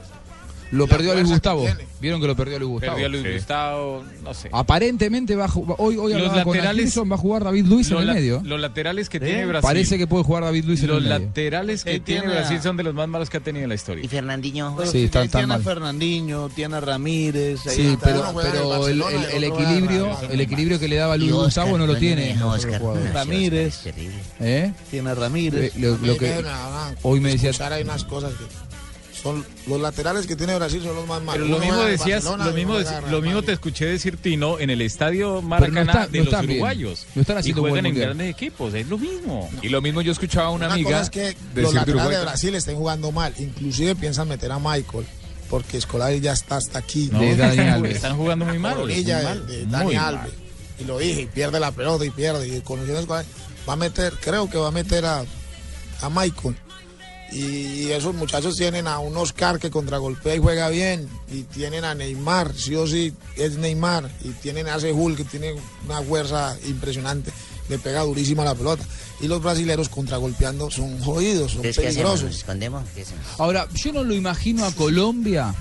Lo La perdió a Luis Gustavo. ¿Vieron que lo perdió a Luis Gustavo? Perdió a Luis Sí. Gustavo, no sé. Aparentemente va a ju- hoy, hoy Los con laterales- Atkinson, va a jugar David Luis en Los el medio. Los laterales que ¿Eh? tiene Brasil. Parece que puede jugar David Luis en Los el medio. laterales que tiene tiene Brasil son de los más malos que ha tenido en la historia. ¿Y Fernandinho? Pero Sí, si están tan tiene a mal. Fernandinho, tiene a Ramírez. ahí Sí, está. pero, pero el, equilibrio, el equilibrio que le daba Luis Oscar, Gustavo no lo ¿dónde tiene. los Oscar? jugadores. Ramírez. ¿Eh? Tiene a Ramírez. Eh, lo- lo que- hoy me decía- hay unas cosas que son los laterales que tiene Brasil son los más malos. Pero lo mismo decías, Barcelona lo y mismo, lo mismo te escuché decir Tino en el estadio Pero no Maracaná está- no de los uruguayos. No están y haciendo buen juegan en grandes equipos, es lo mismo. Y lo mismo yo escuchaba a una, Una amiga cosa es que los laterales Uruguay. de Brasil estén jugando mal. Inclusive piensan meter a Michael. Porque Scolari ya está hasta aquí. No, De Dani Alves. están jugando muy mal. Muy mal, de Dani. Alves. Y lo dije, y pierde la pelota y pierde. Y conociendo a Scolari, va a meter, creo que va a meter a, a Michael. Y esos muchachos tienen a un Oscar que contragolpea y juega bien. Y tienen a Neymar, sí o sí es Neymar. Y tienen a ese Hulk que tiene una fuerza impresionante. Le pega durísimo a la pelota. Y los brasileros contragolpeando son jodidos, son Entonces, ¿qué hacemos? ¿Nos peligrosos. escondemos? ¿Qué hacemos? Ahora, yo no lo imagino a Colombia,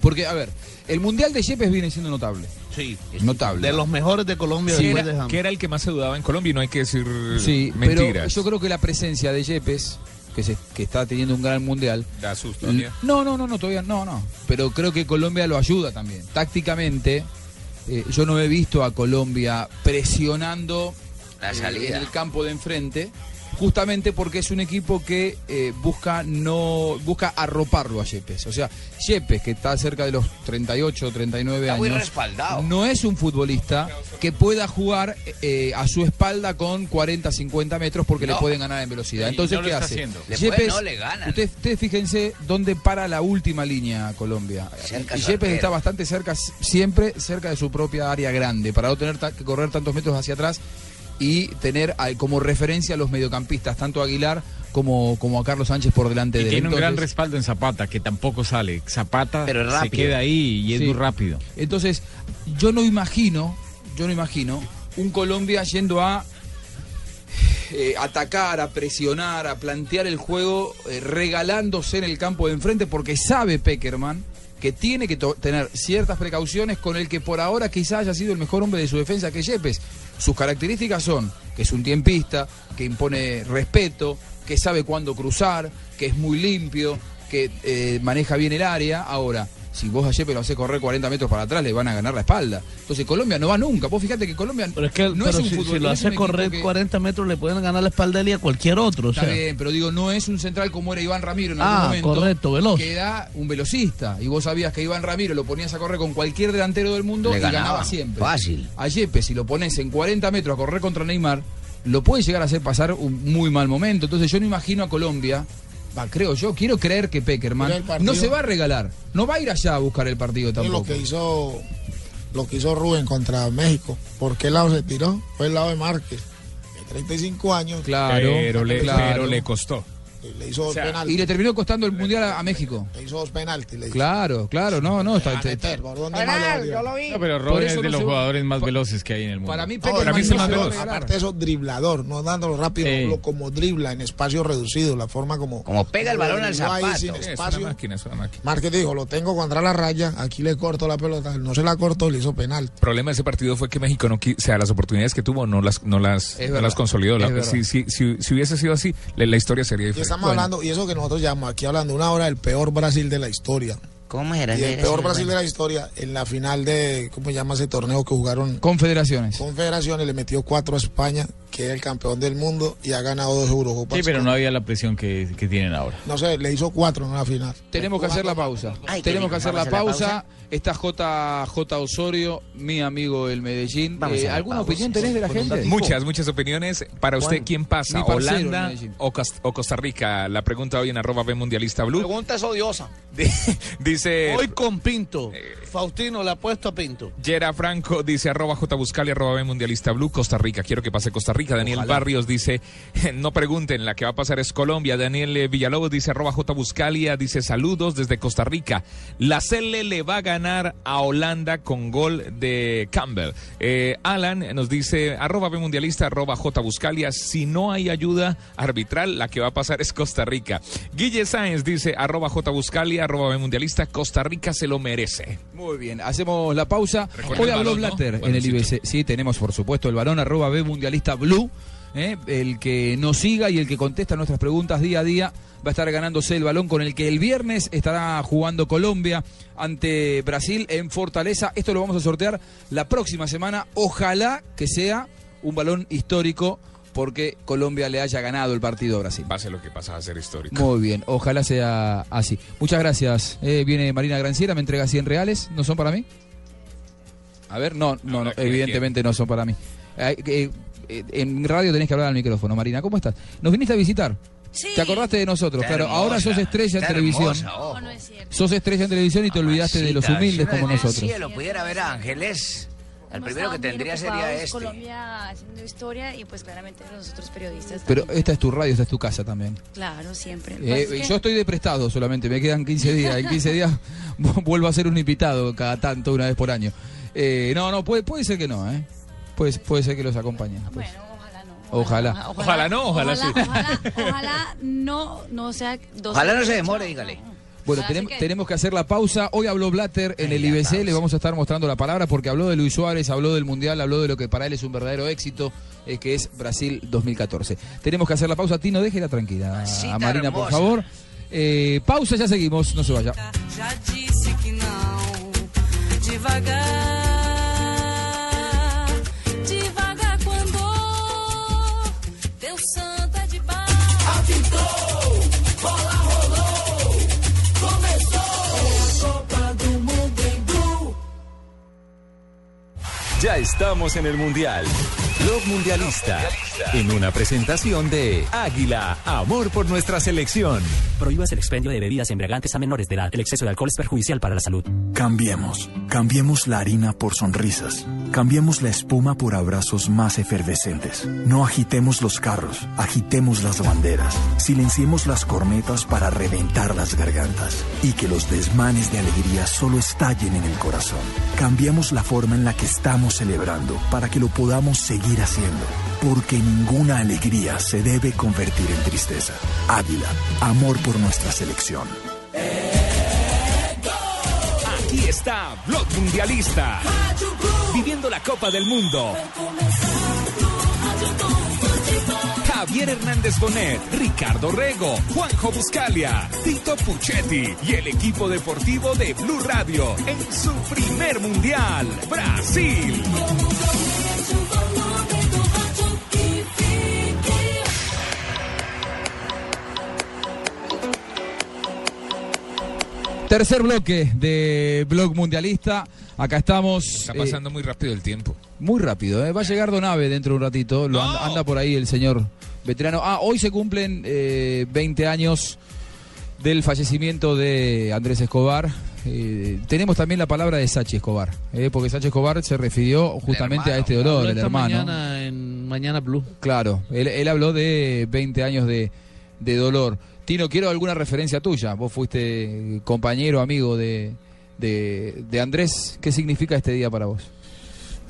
porque, a ver, el Mundial de Yepes viene siendo notable. Sí. Notable. De los mejores de Colombia Sí, de era, que era el que más se dudaba en Colombia y no hay que decir Sí, mentiras. pero yo creo que la presencia de Yepes, que, se, que está teniendo un gran Mundial, Da susto. No, no, no, no, todavía no, no. Pero creo que Colombia lo ayuda también. Tácticamente, eh, yo no he visto a Colombia presionando La salida. en el campo de enfrente, justamente porque es un equipo que eh, busca no busca arroparlo a Yepes. O sea, Yepes, que está cerca de los 38, 39 Está muy años, respaldado. no es un futbolista que pueda jugar eh, a su espalda con 40, 50 metros porque No. le pueden ganar en velocidad. Entonces, no ¿qué hace? pueden, no, le ganan. Ustedes, ustedes fíjense dónde para la última línea Colombia. Cerca y Yepes está bastante cerca, siempre cerca de su propia área grande, para no tener que correr tantos metros hacia atrás y tener ah, como referencia a los mediocampistas, tanto a Aguilar como, como a Carlos Sánchez por delante Y de él. tiene un gran respaldo en Zapata, que tampoco sale. Zapata Pero se queda ahí y es Sí. muy rápido. Entonces, yo no imagino, yo no imagino un Colombia yendo a eh, atacar, a presionar, a plantear el juego, eh, regalándose en el campo de enfrente, porque sabe Peckerman que tiene que tener ciertas precauciones con el que por ahora quizá haya sido el mejor hombre de su defensa, que es Yepes. Sus características son que es un tiempista, que impone respeto, que sabe cuándo cruzar, que es muy limpio, que eh, maneja bien el área. Ahora, si vos a Yepes lo haces correr 40 metros para atrás, le van a ganar la espalda. Entonces Colombia no va nunca. Vos fíjate que Colombia Pero es que no pero es un si, fútbol, si lo hace correr que- 40 metros le pueden ganar la espalda a él y a cualquier otro. O Está sea, bien, pero digo, no es un central como era Iván Ramiro en Ah, algún momento. correcto, veloz. Que era un velocista. Y vos sabías que Iván Ramiro lo ponías a correr con cualquier delantero del mundo Le y ganaba, ganaba. siempre. Fácil. A Yepes, si lo pones en 40 metros a correr contra Neymar, lo puede llegar a hacer pasar un muy mal momento. Entonces yo no imagino a Colombia. Va, creo yo, quiero creer que Peckerman el no se va a regalar, no va a ir allá a buscar el partido tampoco. lo que hizo lo que hizo Rubén contra México. ¿Por qué lado se tiró? Fue el lado de Márquez. De 35 años. Claro, pero, le, claro. pero le costó. Le hizo dos O sea, penaltis. Y le terminó costando el mundial a, a México. Le hizo dos penaltis. Le hizo. Claro, claro, no, no, está, Van a está- meter, ¿por dónde Penal, yo lo vi. No, pero Robin es de no los se- jugadores más veloces que hay en el mundo. para mí No, para mí es el más veloz. Aparte de eso, driblador, no dándolo rápido, Sí. lo- como dribla en espacio reducido, la forma como. Como pega el balón al dribló ahí zapato. sin Es una espacio. máquina, es una máquina. Márquez dijo, lo tengo contra la raya, aquí le corto la pelota, no se la cortó, le hizo penal. El problema de ese partido fue que México no o sea, las oportunidades que tuvo no las no las, no consolidó. La- si, si, si, si hubiese sido así, la, la historia sería diferente. Estamos hablando, y eso que nosotros llamamos aquí hablando una hora del peor Brasil de la historia. ¿Cómo era? Y el peor Brasil de la historia, en la final de, ¿cómo se llama ese torneo que jugaron? Confederaciones. Confederaciones, le metió cuatro a España, que era el campeón del mundo, y ha ganado dos Eurocopas. Sí, pero no había la presión que, que tienen ahora. No sé, le hizo cuatro en una final. Tenemos que hacer la pausa. Ay, Tenemos que hacer la pausa. Está JJ Osorio, mi amigo el Medellín. Eh, ¿Alguna pausa. opinión tenés de la gente? Muchas, muchas opiniones. Para usted, ¿quién pasa? ¿Holanda o Costa Rica? La pregunta hoy en arroba B Mundialista Blue. pregunta es odiosa. Dice Hoy con Pinto. Faustino le ha puesto a Pinto. Yera Franco, dice arroba J Buscali, arroba B Mundialista Blue. Costa Rica, quiero que pase Costa Rica. Daniel Ojalá. Barrios dice, no pregunten, la que va a pasar es Colombia. Daniel eh, Villalobos dice, arroba J Buscalia, dice, saludos desde Costa Rica. La Cele le va a ganar a Holanda con gol de Campbell. Eh, Alan nos dice, arroba B Mundialista, arroba J Buscalia, si no hay ayuda arbitral, la que va a pasar es Costa Rica. Guille Sáenz dice, arroba J Buscalia, arroba B Mundialista, Costa Rica se lo merece. Muy bien, hacemos la pausa. Hoy habló. Blatter en el IBC. Sí, tenemos por supuesto el balón arroba B Mundialista Blue. ¿eh? El que nos siga y el que contesta nuestras preguntas día a día va a estar ganándose el balón con el que el viernes estará jugando Colombia ante Brasil en Fortaleza. Esto lo vamos a sortear la próxima semana. Ojalá que sea un balón histórico porque Colombia le haya ganado el partido a Brasil. Pase lo que pasa a ser histórico. Muy bien, ojalá sea así. Muchas gracias. Eh, viene Marina Granciera, me entrega 100 reales. ¿No son para mí? A ver, no, no, no, ¿quién, evidentemente no son para mí. Eh, eh, en radio tenés que hablar al micrófono, Marina. ¿Cómo estás? ¿Nos viniste a visitar? ¿Te acordaste de nosotros? Está Claro, ahora sos estrella en televisión. hermosa, ojo. Sos estrella en televisión y te olvidaste de los humildes si como nosotros. cielo pudiera ver Ángeles, el primero que tendría sería este. Colombia haciendo historia y pues claramente nosotros periodistas. Pero también. esta es tu radio, esta es tu casa también. Claro, siempre. Eh, pasa es que- yo estoy de prestado solamente, me quedan 15 días. En 15 días vuelvo a ser un invitado cada tanto, una vez por año. Eh, no, no, puede, puede ser que no, ¿eh? Puede, puede ser que los acompañen. pues. Ojalá. Ojalá no, ojalá sí. Ojalá, ojalá no, no sea dos Ojalá no se demore, dígale. Bueno, quede. tenemos que hacer la pausa. Hoy habló Blatter en el IBC, le vamos a estar mostrando la palabra porque habló de Luis Suárez, habló del Mundial, habló de lo que para él es un verdadero éxito, eh, que es Brasil 2014. Tenemos que hacer la pausa. Tino, déjela tranquila a Marina, por favor. Eh, pausa, ya seguimos, no se vaya. Já disse que não. Devagar, Ya estamos en el Mundial. Blog Mundialista. En una presentación de Águila, amor por nuestra selección. Prohíbas el expendio de bebidas embriagantes a menores de edad. El exceso de alcohol es perjudicial para la salud. Cambiemos, cambiemos la harina por sonrisas, cambiemos la espuma por abrazos más efervescentes. No agitemos los carros, agitemos las banderas, silenciemos las cornetas para reventar las gargantas y que los desmanes de alegría solo estallen en el corazón. Cambiemos la forma en la que estamos celebrando para que lo podamos seguir haciendo, porque ninguna alegría se debe convertir en tristeza. Águila, amor por nuestra selección. Aquí está Blog Mundialista. Viviendo la Copa del Mundo. Javier Hernández Bonet, Ricardo Rego, Juanjo Buscalia, Tito Puchetti y el equipo deportivo de Blue Radio en su primer mundial, Brasil. Tercer bloque de Blog Mundialista. Acá estamos. Está eh, pasando muy rápido el tiempo. Muy rápido, ¿eh? va a llegar Donave dentro de un ratito. Lo anda, anda por ahí el señor veterano. Ah, hoy se cumplen eh, 20 años del fallecimiento de Andrés Escobar. Eh, tenemos también la palabra de Sachi Escobar, eh, porque Sachi Escobar se refirió justamente a este dolor, el hermano. mañana en Mañana Blue. Claro, él, él habló de 20 años de, de dolor. Tino, quiero alguna referencia tuya. Vos fuiste compañero, amigo de, de, Andrés. ¿Qué significa este día para vos?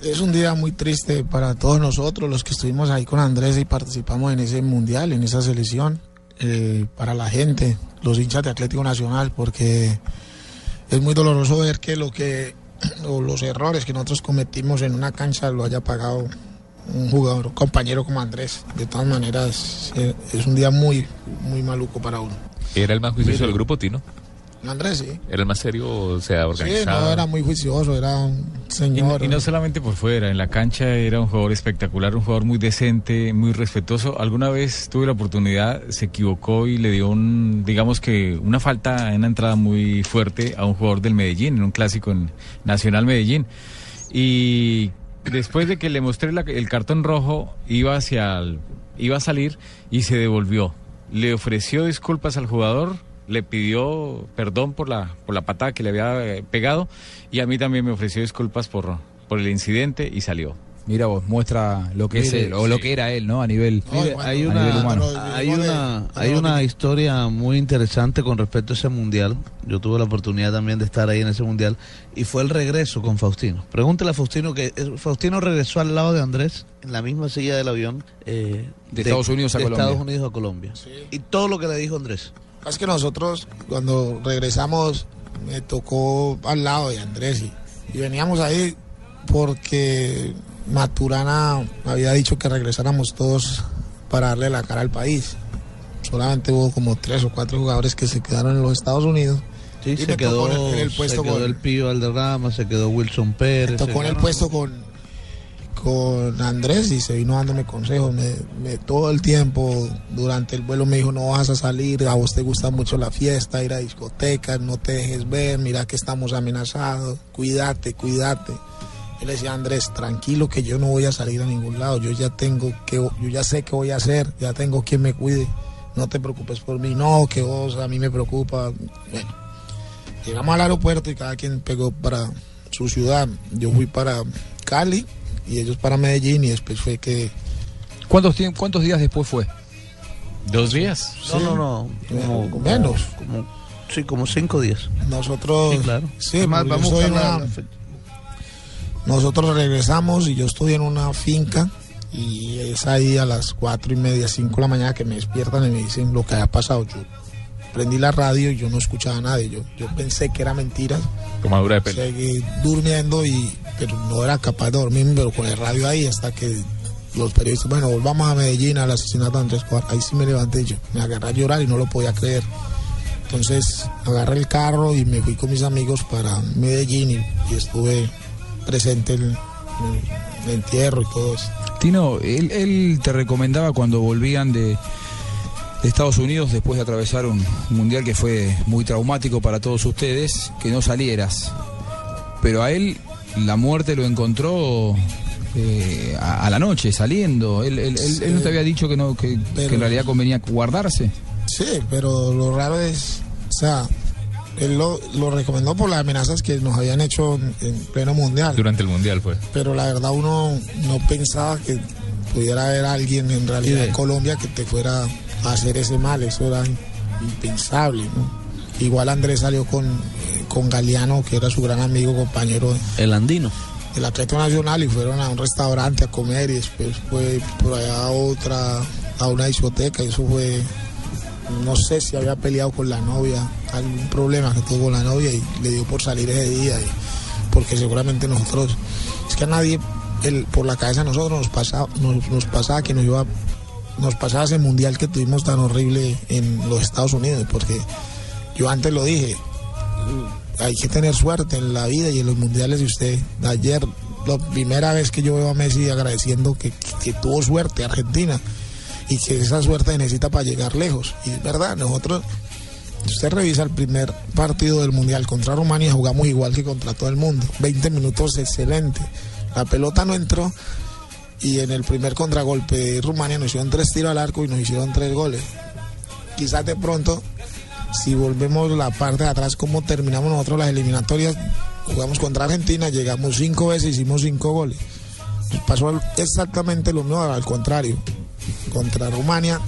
Es un día muy triste para todos nosotros, los que estuvimos ahí con Andrés y participamos en ese mundial, en esa selección, eh, para la gente, los hinchas de Atlético Nacional, porque es muy doloroso ver que lo que o los errores que nosotros cometimos en una cancha lo haya pagado un jugador, un compañero como Andrés. De todas maneras, eh, es un día muy, muy maluco para uno. ¿Era el más juicioso del grupo, Tino? Andrés, sí. ¿Era el más serio, o sea, Sí, organizado? no, era muy juicioso, era un Y, señor. y no solamente por fuera, en la cancha era un jugador espectacular, un jugador muy decente, muy respetuoso. Alguna vez tuve la oportunidad, se equivocó y le dio un, digamos que una falta en una entrada muy fuerte a un jugador del Medellín, en un clásico en Nacional Medellín. Y después de que le mostré el cartón rojo, iba hacia el- iba a salir y se devolvió. Le ofreció disculpas al jugador, le pidió perdón por la, por la patada que le había eh, pegado y a mí también me ofreció disculpas por, por el incidente y salió. Mira vos, muestra lo que es él, o lo que era él, ¿no? A nivel, Mire, hay a una, nivel humano. hay una, hay una historia muy interesante con respecto a ese mundial. Yo tuve la oportunidad también de estar ahí en ese mundial y fue el regreso con Faustino. Pregúntele a Faustino que eh, Faustino regresó al lado de Andrés en la misma silla del avión eh, De Estados Unidos a de Colombia. Estados Unidos a Colombia. Y todo lo que le dijo Andrés. Es que nosotros cuando regresamos me tocó al lado de Andrés y, y veníamos ahí porque Maturana había dicho que regresáramos todos para darle la cara al país. Solamente hubo como tres o cuatro jugadores que se quedaron en los Estados Unidos. Sí, Y se quedó, en el puesto se quedó con- el Pío Valderrama, se quedó Wilson Pérez. Me tocó en el puesto con, con Andrés y se vino dándome consejos. Me, me- todo el tiempo durante el vuelo me dijo, no vas a salir, a vos te gusta mucho la fiesta, ir a discotecas, no te dejes ver, mira que estamos amenazados, cuídate, cuídate. Yo le decía Andrés, tranquilo que yo no voy a salir a ningún lado, yo ya tengo que, yo ya sé qué voy a hacer, ya tengo quien me cuide, no te preocupes por mí, no, que vos a mí me preocupa. Bueno, llegamos al aeropuerto y cada quien pegó para su ciudad. Yo fui para Cali y ellos para Medellín y después fue que... ¿Cuántos, tiemp- ¿Cuántos días después fue? ¿Dos días? No, no, no. Como, como- menos. como- sí, como cinco días. Nosotros... Sí, claro. Sí, Además, vamos a la- una- la fecha. Nosotros regresamos y yo estoy en una finca y es ahí a las cuatro y media, cinco de la mañana que me despiertan y me dicen lo que había pasado. Yo prendí la radio y yo no escuchaba a nadie. Yo, yo pensé que era mentira. Tomadura de pelo. Seguí durmiendo y pero no era capaz de dormirme, pero con el radio ahí hasta que los periodistas, bueno, volvamos a Medellín al asesinato de Andrés Escobar. Ahí sí me levanté yo, me agarré a llorar y no lo podía creer. Entonces agarré el carro y me fui con mis amigos para Medellín y, y estuve presente en el, en el entierro y todo eso. Tino, él, él te recomendaba cuando volvían de, de Estados Unidos después de atravesar un mundial que fue muy traumático para todos ustedes, que no salieras. Pero a él la muerte lo encontró eh, a, a la noche, saliendo. Él, él- él- él no te había dicho que, no, que, que en realidad convenía guardarse. Sí, pero lo raro es, o sea, él lo, lo recomendó por las amenazas que nos habían hecho en, en pleno mundial. Durante el mundial fue. Pero la verdad uno no pensaba que pudiera haber alguien en realidad en Colombia que te fuera a hacer ese mal, eso era impensable, ¿no? Igual Andrés salió con, eh, con Galeano, que era su gran amigo, compañero El andino. del Atlético Nacional y fueron a un restaurante a comer y después fue por allá a otra, a una discoteca y eso fue, no sé si había peleado con la novia, algún problema que tuvo con la novia y le dio por salir ese día, y- porque seguramente nosotros, es que a nadie, el, por la cabeza nosotros nos pasaba, nos, pasaba que nos iba, nos pasaba ese mundial que tuvimos tan horrible en los Estados Unidos, porque yo antes lo dije, hay que tener suerte en la vida y en los mundiales. Y usted, ayer, la primera vez que yo veo a Messi agradeciendo que tuvo suerte Argentina y que esa suerte necesita para llegar lejos. Y es verdad, nosotros, si usted revisa el primer partido del mundial contra Rumania, jugamos igual que contra todo el mundo. 20 minutos excelente. La pelota no entró y en el primer contragolpe de Rumania nos hicieron tres tiros al arco y nos hicieron tres goles. Quizás de pronto si volvemos la parte de atrás, cómo terminamos nosotros las eliminatorias, jugamos contra Argentina, llegamos cinco veces, hicimos cinco goles. Pasó exactamente lo mismo, al contrario. Contra Rumania,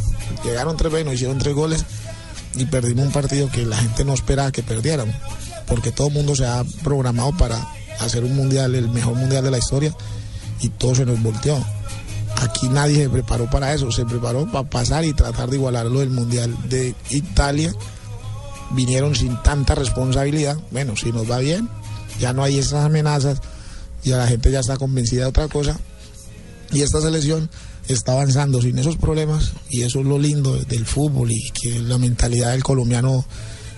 llegaron tres veces, nos hicieron tres goles y perdimos un partido que la gente no esperaba que perdiéramos, porque todo el mundo se ha programado para hacer un mundial, el mejor mundial de la historia, y todo se nos volteó. Aquí nadie se preparó para eso, se preparó para pasar y tratar de igualar lo del mundial de Italia vinieron sin tanta responsabilidad. Bueno, si nos va bien, ya no hay esas amenazas, ya la gente ya está convencida de otra cosa. Y esta selección está avanzando sin esos problemas y eso es lo lindo del fútbol y que la mentalidad del colombiano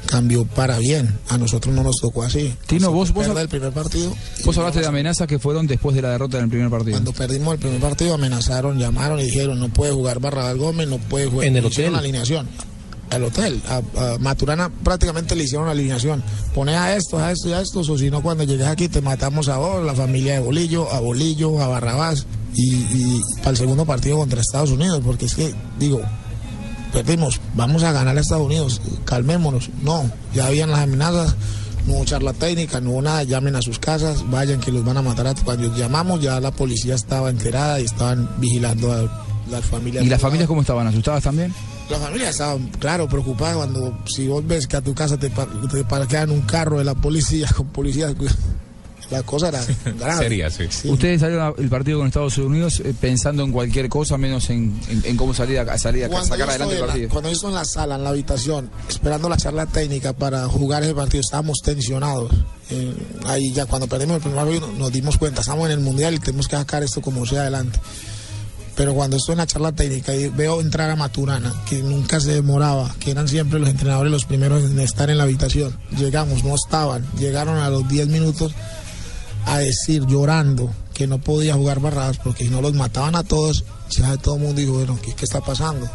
cambió para bien. A nosotros no nos tocó así. Tino, vos, vos, el primer partido. vos hablaste de amenazas que fueron después de la derrota en el primer partido. Cuando perdimos el primer partido amenazaron, llamaron y dijeron no puede jugar Barrabás Gómez, no puede jugar. En el hotel. la alineación. Al hotel. A, a Maturana prácticamente le hicieron la alineación. Pone a estos, a estos y a estos, o si no cuando llegues aquí te matamos a vos, la familia de Bolillo, a Bolillo, a Barrabás. Y, y para el segundo partido contra Estados Unidos, porque es que, digo, perdimos, vamos a ganar a Estados Unidos, calmémonos. No, ya habían las amenazas, No hubo charla técnica, no hubo nada, llamen a sus casas, vayan que los van a matar. a- Cuando llamamos ya la policía estaba enterada y estaban vigilando a las familias. ¿Y las familias cómo estaban? ¿Asustadas también? La familia estaba, claro, preocupada cuando si vos ves que a tu casa te, par- te parquean un carro de la policía con policías, la cosa era grave. Sería, sí. Ustedes salieron el partido con Estados Unidos eh, pensando en cualquier cosa menos en, en- en cómo salir a, salir a sacar adelante el la- partido. cuando yo estoy en la sala, en la habitación, esperando la charla técnica para jugar ese partido, estábamos tensionados. Eh, ahí ya cuando perdimos el primer partido nos dimos cuenta, estamos en el mundial y tenemos que sacar esto como sea adelante. Pero cuando estoy en la charla técnica y veo entrar a Maturana, que nunca se demoraba, que eran siempre los entrenadores los primeros en estar en la habitación, llegamos, no estaban, llegaron a los 10 minutos a decir llorando que no podía jugar barradas porque si no los mataban a todos, ya todo el mundo dijo, bueno, ¿qué, qué está pasando?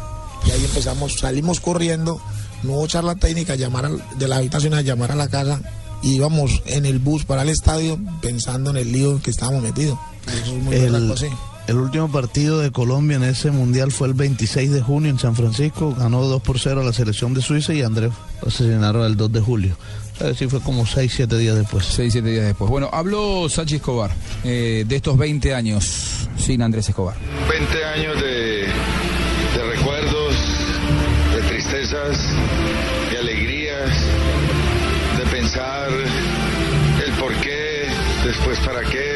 Y ahí empezamos, salimos corriendo, no hubo charla técnica, llamar al- de la habitación a llamar a la casa y íbamos en el bus para el estadio pensando en el lío en que estábamos metidos. Eso es muy El, berraco, sí. El último partido de Colombia en ese mundial fue el 26 de junio en San Francisco. Ganó 2 por 0 a la selección de Suiza y Andrés lo asesinaron el 2 de julio. Sí fue como 6, 7 días después. 6, 7 días después. Bueno, habló Sachi Escobar eh, de estos 20 años sin Andrés Escobar. 20 años de, de recuerdos, de tristezas, de alegrías, de pensar el por qué, después para qué,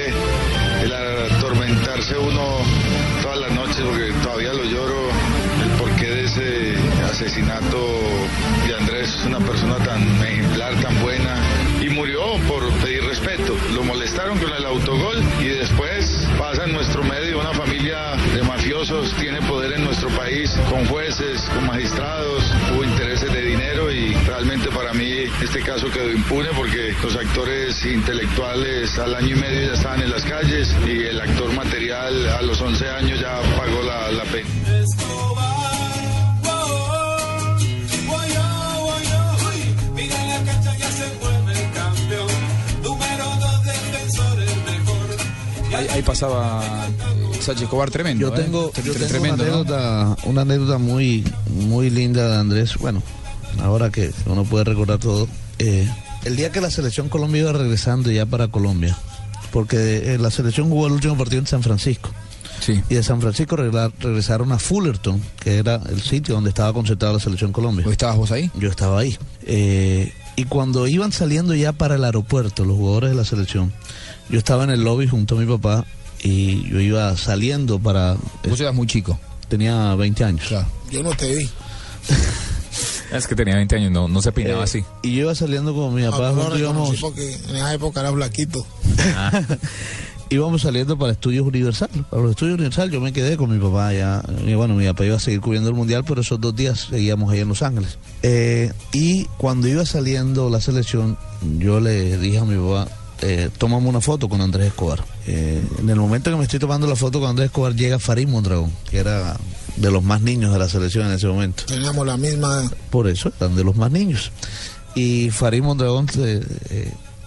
uno todas las noches, porque todavía lo lloro, el porqué de ese asesinato de Andrés, una persona tan ejemplar, tan buena, y murió por pedir respeto. Lo molestaron con el autogol y después pasa en nuestro medio una familia de mafiosos, tiene poder en nuestro país, con jueces, con magistrados, hubo intereses de dinero y realmente para mí este caso quedó impune porque los actores intelectuales al año y medio ya estaban en las calles y el actor material a los 11 años ya pagó la, la pena. Ahí, ahí pasaba Sachi Escobar tremendo. Yo ¿eh? tengo, yo tengo tremendo, una, ¿no? anécdota, una anécdota muy, muy linda de Andrés. Bueno, ahora que uno puede recordar todo. eh, el día que la selección Colombia iba regresando ya para Colombia, porque eh, la selección jugó el último partido en San Francisco. Y de San Francisco regla- regresaron a Fullerton, que era el sitio donde estaba concentrada la selección Colombia. ¿Estabas vos ahí? Yo estaba ahí. Eh, y cuando iban saliendo ya para el aeropuerto, los jugadores de la selección, yo estaba en el lobby junto a mi papá y yo iba saliendo para... Vos eras muy chico. Tenía 20 años. Yo no te vi. Es que tenía 20 años, no, no se peinaba Eh, así. Y yo iba saliendo con mi papá, Ah, no juntos íbamos, porque en esa época era flaquito. íbamos saliendo para Estudios Universal. Para los Estudios Universal yo me quedé con mi papá ya. Y bueno, mi papá iba a seguir cubriendo el Mundial, pero esos dos días seguíamos ahí en Los Ángeles. Eh, y cuando iba saliendo la selección, yo le dije a mi papá, eh, tómame una foto con Andrés Escobar. Eh, en el momento que me estoy tomando la foto con Andrés Escobar, llega Farid Mondragón, que era de los más niños de la selección en ese momento. Teníamos la misma. Por eso, eran de los más niños. Y Farid Mondragón, eh,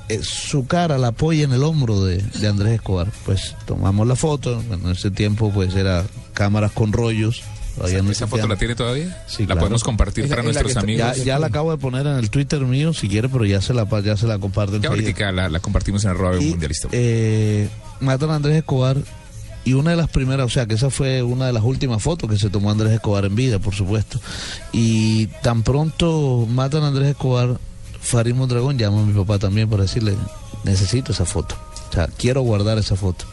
eh, su cara la apoya en el hombro de, de Andrés Escobar. Pues tomamos la foto, en ese tiempo pues era cámaras con rollos. Todavía no ¿Esa foto la tiene todavía? Sí, la claro. podemos compartir para nuestros amigos. Ya, ya la acabo de poner en el Twitter mío, si quiere, pero ya se la, ya se la comparto Ya ahorita la, la compartimos en arroba Y, mundialista. eh, matan a Andrés Escobar y una de las primeras, o sea que esa fue una de las últimas fotos que se tomó Andrés Escobar en vida, por supuesto. Y tan pronto matan a Andrés Escobar, Farid Mondragón llama a mi papá también para decirle, necesito esa foto. O sea, quiero guardar esa foto.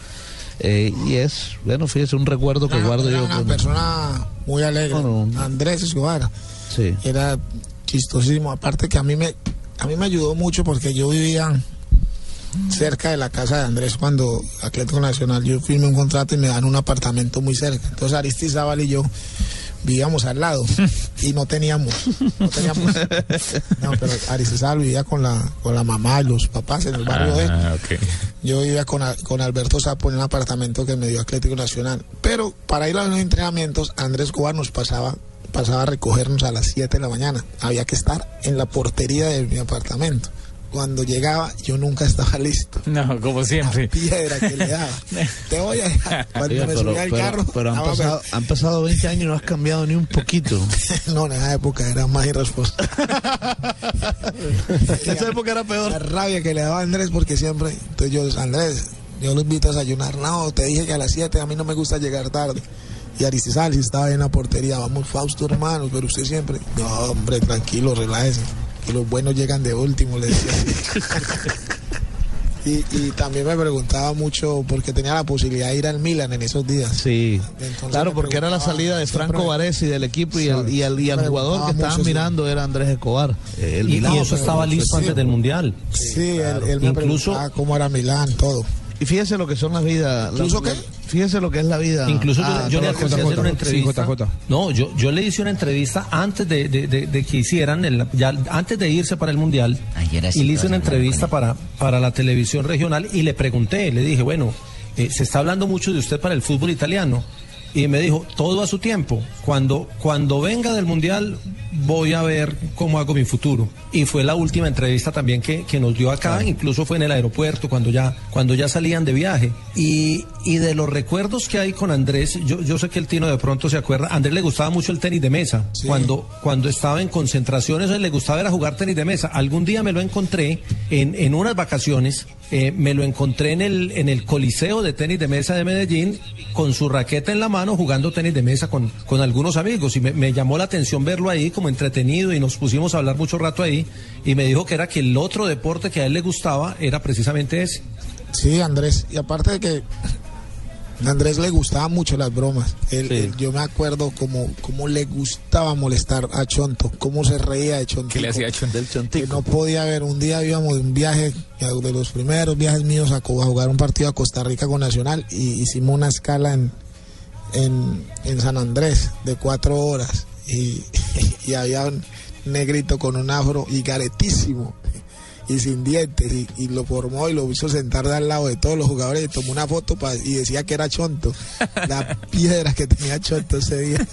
Eh, y es, bueno, fíjese, un recuerdo que Era- guardo era yo. una con- persona muy alegre. Andrés Escobar. Sí. Era chistosísimo. Aparte que a mí me, a mí me ayudó mucho porque yo vivía cerca de la casa de Andrés cuando Atlético Nacional yo firmé un contrato y me dan un apartamento muy cerca. Entonces Aristizábal y yo vivíamos al lado y no teníamos, no teníamos, no, pero Aristizábal vivía con la, con la mamá y los papás en el barrio de él. Ah. Yo vivía con, con Alberto Sapo en un apartamento que me dio Atlético Nacional. Pero para ir a los entrenamientos, Andrés Cobar nos pasaba, pasaba a recogernos a las 7 de la mañana. Había que estar en la portería de mi apartamento. Cuando llegaba yo nunca estaba listo. No, como siempre. Piedra que le daba. Te voy a dejar. Cuando me subía al carro. pero han, pasado, han pasado 20 años y no has cambiado ni un poquito. No, en esa época era más irresponsable. esa época era peor. La rabia que le daba a Andrés porque siempre, entonces yo, Andrés, yo lo invito a desayunar. No, te dije que a las 7 a mí no me gusta llegar tarde. Y Aristizal si estaba en la portería, vamos Fausto hermanos, pero usted siempre, no hombre, tranquilo, relájese, los buenos llegan de último, le decía. y, y también me preguntaba mucho porque tenía la posibilidad de ir al Milan en esos días. Sí, Entonces claro, porque era la salida de Franco Varese del equipo y el, y el, y el Me jugador que estaban sí. mirando era Andrés Escobar. El Y, Milán. y eso estaba listo antes del Mundial. Sí, él, él me Incluso- preguntaba cómo era Milán, todo. Y fíjese lo que son las vidas. ¿Incluso la- qué? Fíjese lo que es la vida. Incluso yo- Ah, yo, le no, alcancé a hacer una entrevista. No, yo, yo le hice una entrevista antes de, de- de- de que hicieran, el- ya, antes de irse para el Mundial. Ayer así y le hice una entrevista para, para la televisión regional y le pregunté, le dije, bueno, eh, se está hablando mucho de usted para el fútbol italiano. Y me dijo, todo a su tiempo. Cuando, cuando venga del Mundial, voy a ver cómo hago mi futuro. Y fue la última entrevista también que, que nos dio acá, incluso fue en el aeropuerto, cuando ya, cuando ya salían de viaje. Y, y de los recuerdos que hay con Andrés, yo, yo sé que el Tino de pronto se acuerda, a Andrés le gustaba mucho el tenis de mesa. Cuando, cuando estaba en concentraciones, él le gustaba era jugar tenis de mesa. Algún día me lo encontré en, en unas vacaciones, eh, me lo encontré en el, en el Coliseo de Tenis de Mesa de Medellín, con su raqueta en la mano, jugando tenis de mesa con, con algunos amigos. Y me, me llamó la atención verlo ahí como entretenido y nos pusimos a hablar mucho rato ahí. Y me dijo que era que el otro deporte que a él le gustaba era precisamente ese. Sí, Andrés. Y aparte de que a Andrés le gustaban mucho las bromas. Él- él- yo me acuerdo como, como le gustaba molestar a Chonto, cómo se reía de Chonto. ¿Qué le hacía a Chonto? Que no podía ver. Un día íbamos de un viaje, de los primeros viajes míos a, a jugar un partido a Costa Rica con Nacional y hicimos una escala en, en, en San Andrés de cuatro horas y, y había un negrito con un afro y caretísimo y sin dientes y, y lo formó y lo hizo sentar de al lado de todos los jugadores y tomó una foto pa- y decía que era chonto. Las piedras que tenía chonto ese día.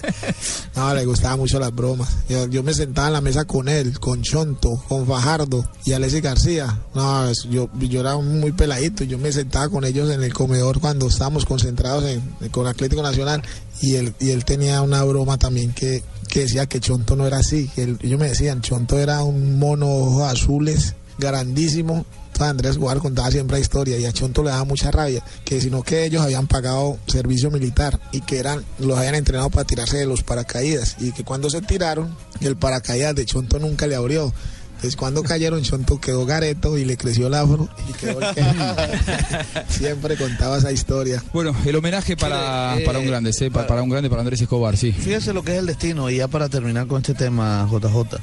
No le gustaban mucho las bromas. Yo, yo me sentaba en la mesa con él con chonto con Fajardo y Alexis García. No yo, yo era muy peladito. Yo me sentaba con ellos en el comedor cuando estábamos concentrados en, con Atlético Nacional y él, y él tenía una broma también que, que decía que Chonto no era así. Que él- ellos me decían, Chonto era un mono ojos azules, grandísimo. Andrés Guar contaba siempre la historia y a Chonto le daba mucha rabia, que sino que ellos habían pagado servicio militar y que eran los habían entrenado para tirarse de los paracaídas y que cuando se tiraron, el paracaídas de Chonto nunca le abrió. Entonces cuando cayeron, Chonto quedó gareto y le creció el afro y quedó el que- Siempre contaba esa historia. Bueno, el homenaje para, Eh, para un grande, ¿sí? Pa- para un grande, para Andrés Escobar, sí. Fíjese lo que es el destino, y ya para terminar con este tema, JJ.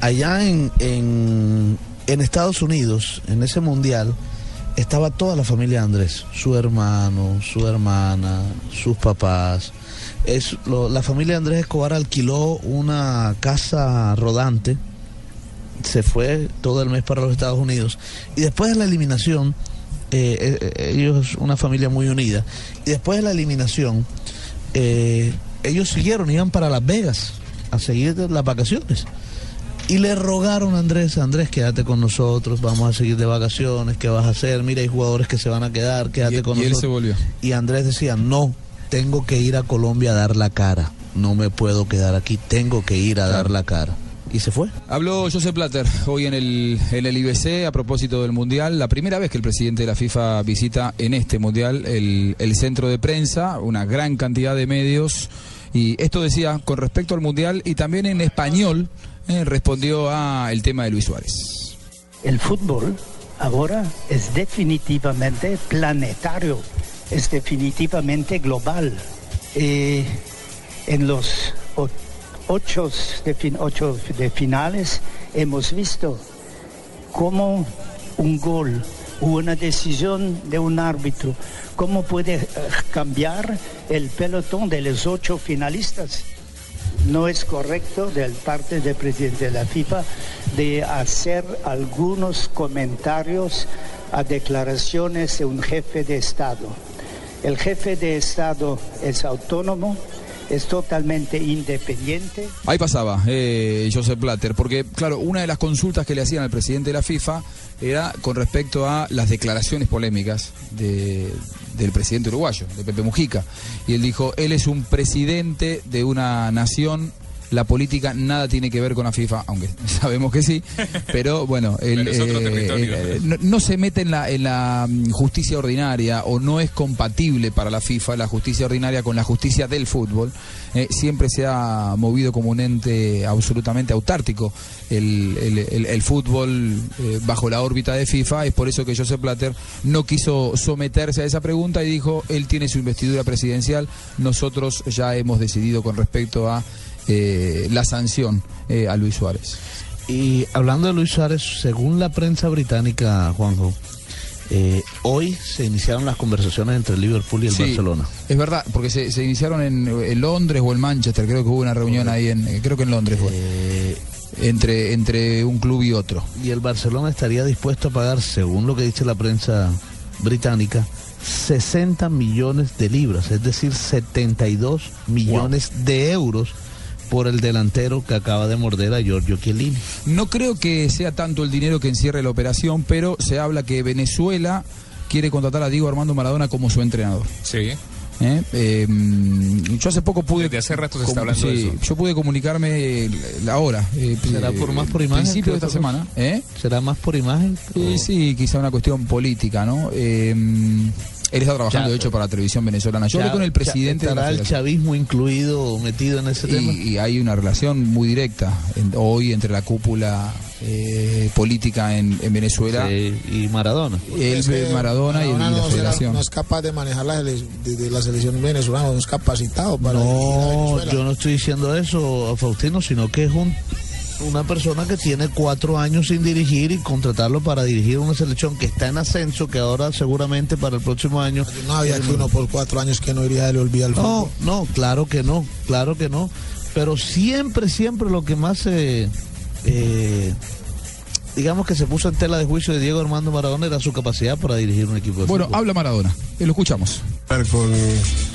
Allá en, en, en Estados Unidos, en ese mundial, estaba toda la familia Andrés, su hermano, su hermana, sus papás. Es, la familia de Andrés Escobar alquiló una casa rodante, se fue todo el mes para los Estados Unidos, y después de la eliminación, eh, eh, eh, ellos, una familia muy unida, y después de la eliminación, ellos siguieron, iban para Las Vegas a seguir las vacaciones. Y le rogaron a Andrés, Andrés, quédate con nosotros, vamos a seguir de vacaciones, ¿qué vas a hacer? Mira, hay jugadores que se van a quedar, quédate con y él nosotros. se volvió. Y Andrés decía, no, tengo que ir a Colombia a dar la cara, no me puedo quedar aquí, tengo que ir a dar la cara. Y se fue. Habló Joseph Platter hoy en el, en el IBC a propósito del Mundial. La primera vez que el presidente de la FIFA visita en este Mundial el, el centro de prensa, una gran cantidad de medios. Y esto decía con respecto al Mundial y también en español eh, respondió a el tema de Luis Suárez. El fútbol ahora es definitivamente planetario, es definitivamente global. Eh, en los ocho de, ocho de finales hemos visto cómo un gol o una decisión de un árbitro, cómo puede eh, cambiar el pelotón de los ocho finalistas no es correcto del parte del presidente de la FIFA de hacer algunos comentarios a declaraciones de un jefe de Estado. El jefe de Estado es autónomo, es totalmente independiente. Ahí pasaba eh, Joseph Blatter, porque claro, una de las consultas que le hacían al presidente de la FIFA era con respecto a las declaraciones polémicas de- del presidente uruguayo, de Pepe Mujica. Y él dijo, él es un presidente de una nación, la política nada tiene que ver con la FIFA, aunque sabemos que sí, pero bueno, él, Pero eh, él, eh, no, no se mete en la, en la mm, justicia ordinaria o no es compatible para la FIFA la justicia ordinaria con la justicia del fútbol. Eh, siempre se ha movido como un ente absolutamente autártico el, el- el- el fútbol eh, bajo la órbita de FIFA. Es por eso que Joseph Blatter no quiso someterse a esa pregunta y dijo, él tiene su investidura presidencial, nosotros ya hemos decidido con respecto a eh, la sanción eh, a Luis Suárez. Y hablando de Luis Suárez, según la prensa británica, Juanjo, eh, hoy se iniciaron las conversaciones entre el Liverpool y el Sí, Barcelona. Es verdad, porque se, se iniciaron en, en Londres o en Manchester, creo que hubo una reunión ahí en, creo que en Londres fue. entre, entre un club y otro. Y el Barcelona estaría dispuesto a pagar, según lo que dice la prensa británica, 60 millones de libras, es decir, 72 millones de euros por el delantero que acaba de morder a Giorgio Chiellini. No creo que sea tanto el dinero que encierre la operación, pero se habla que Venezuela quiere contratar a Diego Armando Maradona como su entrenador. Sí. ¿eh? Eh, mm, yo hace poco pude. Desde hace rato se está hablando de eso. Yo pude comunicarme la hora. eh, ¿Será eh, por más por imagen? Principio de esta semana. ¿eh? ¿Será más por imagen? Sí, sí, quizá una cuestión política, ¿no? Él está trabajando, Ya, de hecho, para la televisión venezolana. Yo Ya- hablé con el ya presidente de la ¿Estará el chavismo incluido, metido en ese tema? Y, hay una relación muy directa en- hoy entre la cúpula eh, política en, en Venezuela. Sí, y Maradona. Él, que Maradona, y, y la no, será- federación. no es capaz de manejar la, de, de la selección venezolana, no es capacitado para No, yo no estoy diciendo eso, Faustino, sino que es un, una persona que tiene cuatro años sin dirigir y contratarlo para dirigir una selección que está en ascenso, que ahora seguramente para el próximo año... No había que uno por cuatro años que no iría a le olvida el No, fútbol. no, claro que no, claro que no. Pero siempre, siempre lo que más se... eh, digamos que se puso en tela de juicio de Diego Armando Maradona era su capacidad para dirigir un equipo de Bueno, fútbol. habla Maradona. Eh, lo escuchamos. con,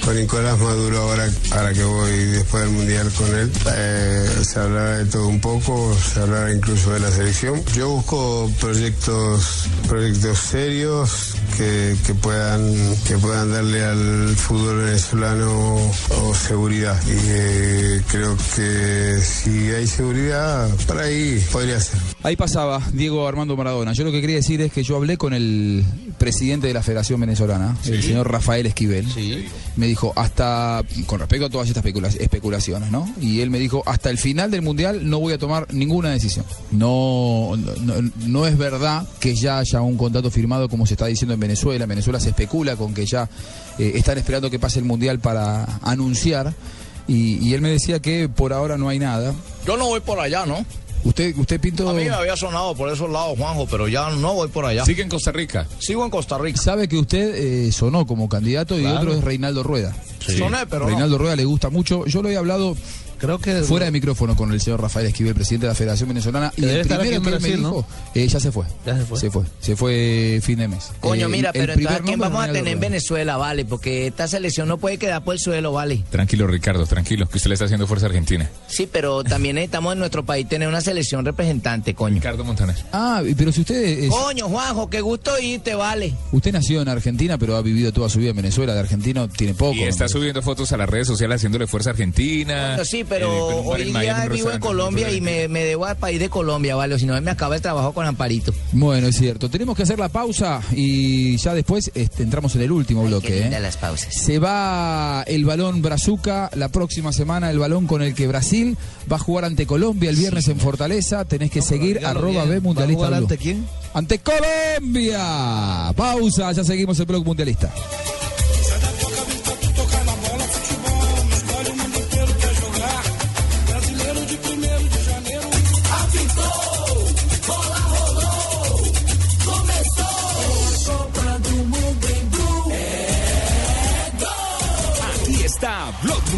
con Nicolás Maduro ahora, ahora que voy después del Mundial con él. Eh, se hablará de todo un poco, se hablará incluso de la selección. Yo busco proyectos, proyectos serios que, que puedan, que puedan darle al fútbol venezolano oh, seguridad. Y eh, creo que si hay seguridad, por ahí podría ser. Ahí pasaba Diego Armando Maradona. Yo lo que quería decir es que yo hablé con el presidente de la Federación Venezolana, el señor Rafael Esquivel. Me dijo, hasta, con respecto a todas estas especula- especulaciones, ¿no? Y él me dijo, hasta el final del Mundial no voy a tomar ninguna decisión. No, no, no- no es verdad que ya haya un contrato firmado como se está diciendo en Venezuela. En Venezuela se especula con que ya eh, están esperando que pase el Mundial para anunciar. Y, y él me decía que por ahora no hay nada. Yo no voy por allá, ¿no? Usted, usted Pinto. A mí me había sonado por esos lados, Juanjo, pero ya no voy por allá. Sigue en Costa Rica. Sigo en Costa Rica. Sabe que usted eh, sonó como candidato y Claro. otro es Reinaldo Rueda. Soné, pero no. Reinaldo Rueda le gusta mucho. Yo lo he hablado Creo que fuera de micrófono con el señor Rafael Esquivel, presidente de la Federación Venezolana. Y el que en él me Brasil, ¿no? dijo, eh, ya se fue. Ya se fue. Se fue. Se fue fin de mes. Coño, Eh, mira, el pero primer entonces, ¿a quién nombre vamos a tener en. Venezuela, vale? Porque esta selección no puede quedar por el suelo, vale. Tranquilo, Ricardo, tranquilo, que usted le está haciendo fuerza a Argentina. Sí, pero también necesitamos en nuestro país tener una selección representante, coño. Ricardo Montaner. Ah, pero si usted es- Coño, Juanjo, qué gusto irte, vale. usted nació en Argentina, pero ha vivido toda su vida en Venezuela. De argentino tiene poco. Y está subiendo fotos a las redes sociales haciéndole fuerza a Argentina. Bueno, sí, pero un bar hoy día vivo en Colombia y me, me debo al país de Colombia, vale. O si no, me acaba el trabajo con Amparito. Bueno, es cierto. Tenemos que hacer la pausa y ya después este, entramos en el último bloque. Qué ¿eh? las pausas. Se va el balón Brazuca la próxima semana, el balón con el que Brasil va a jugar ante Colombia el viernes en Fortaleza. Tenés que seguir arroba bien. B ¿Va a Mundialista jugar ante quién? Ante Colombia. Pausa, ya seguimos el blog mundialista.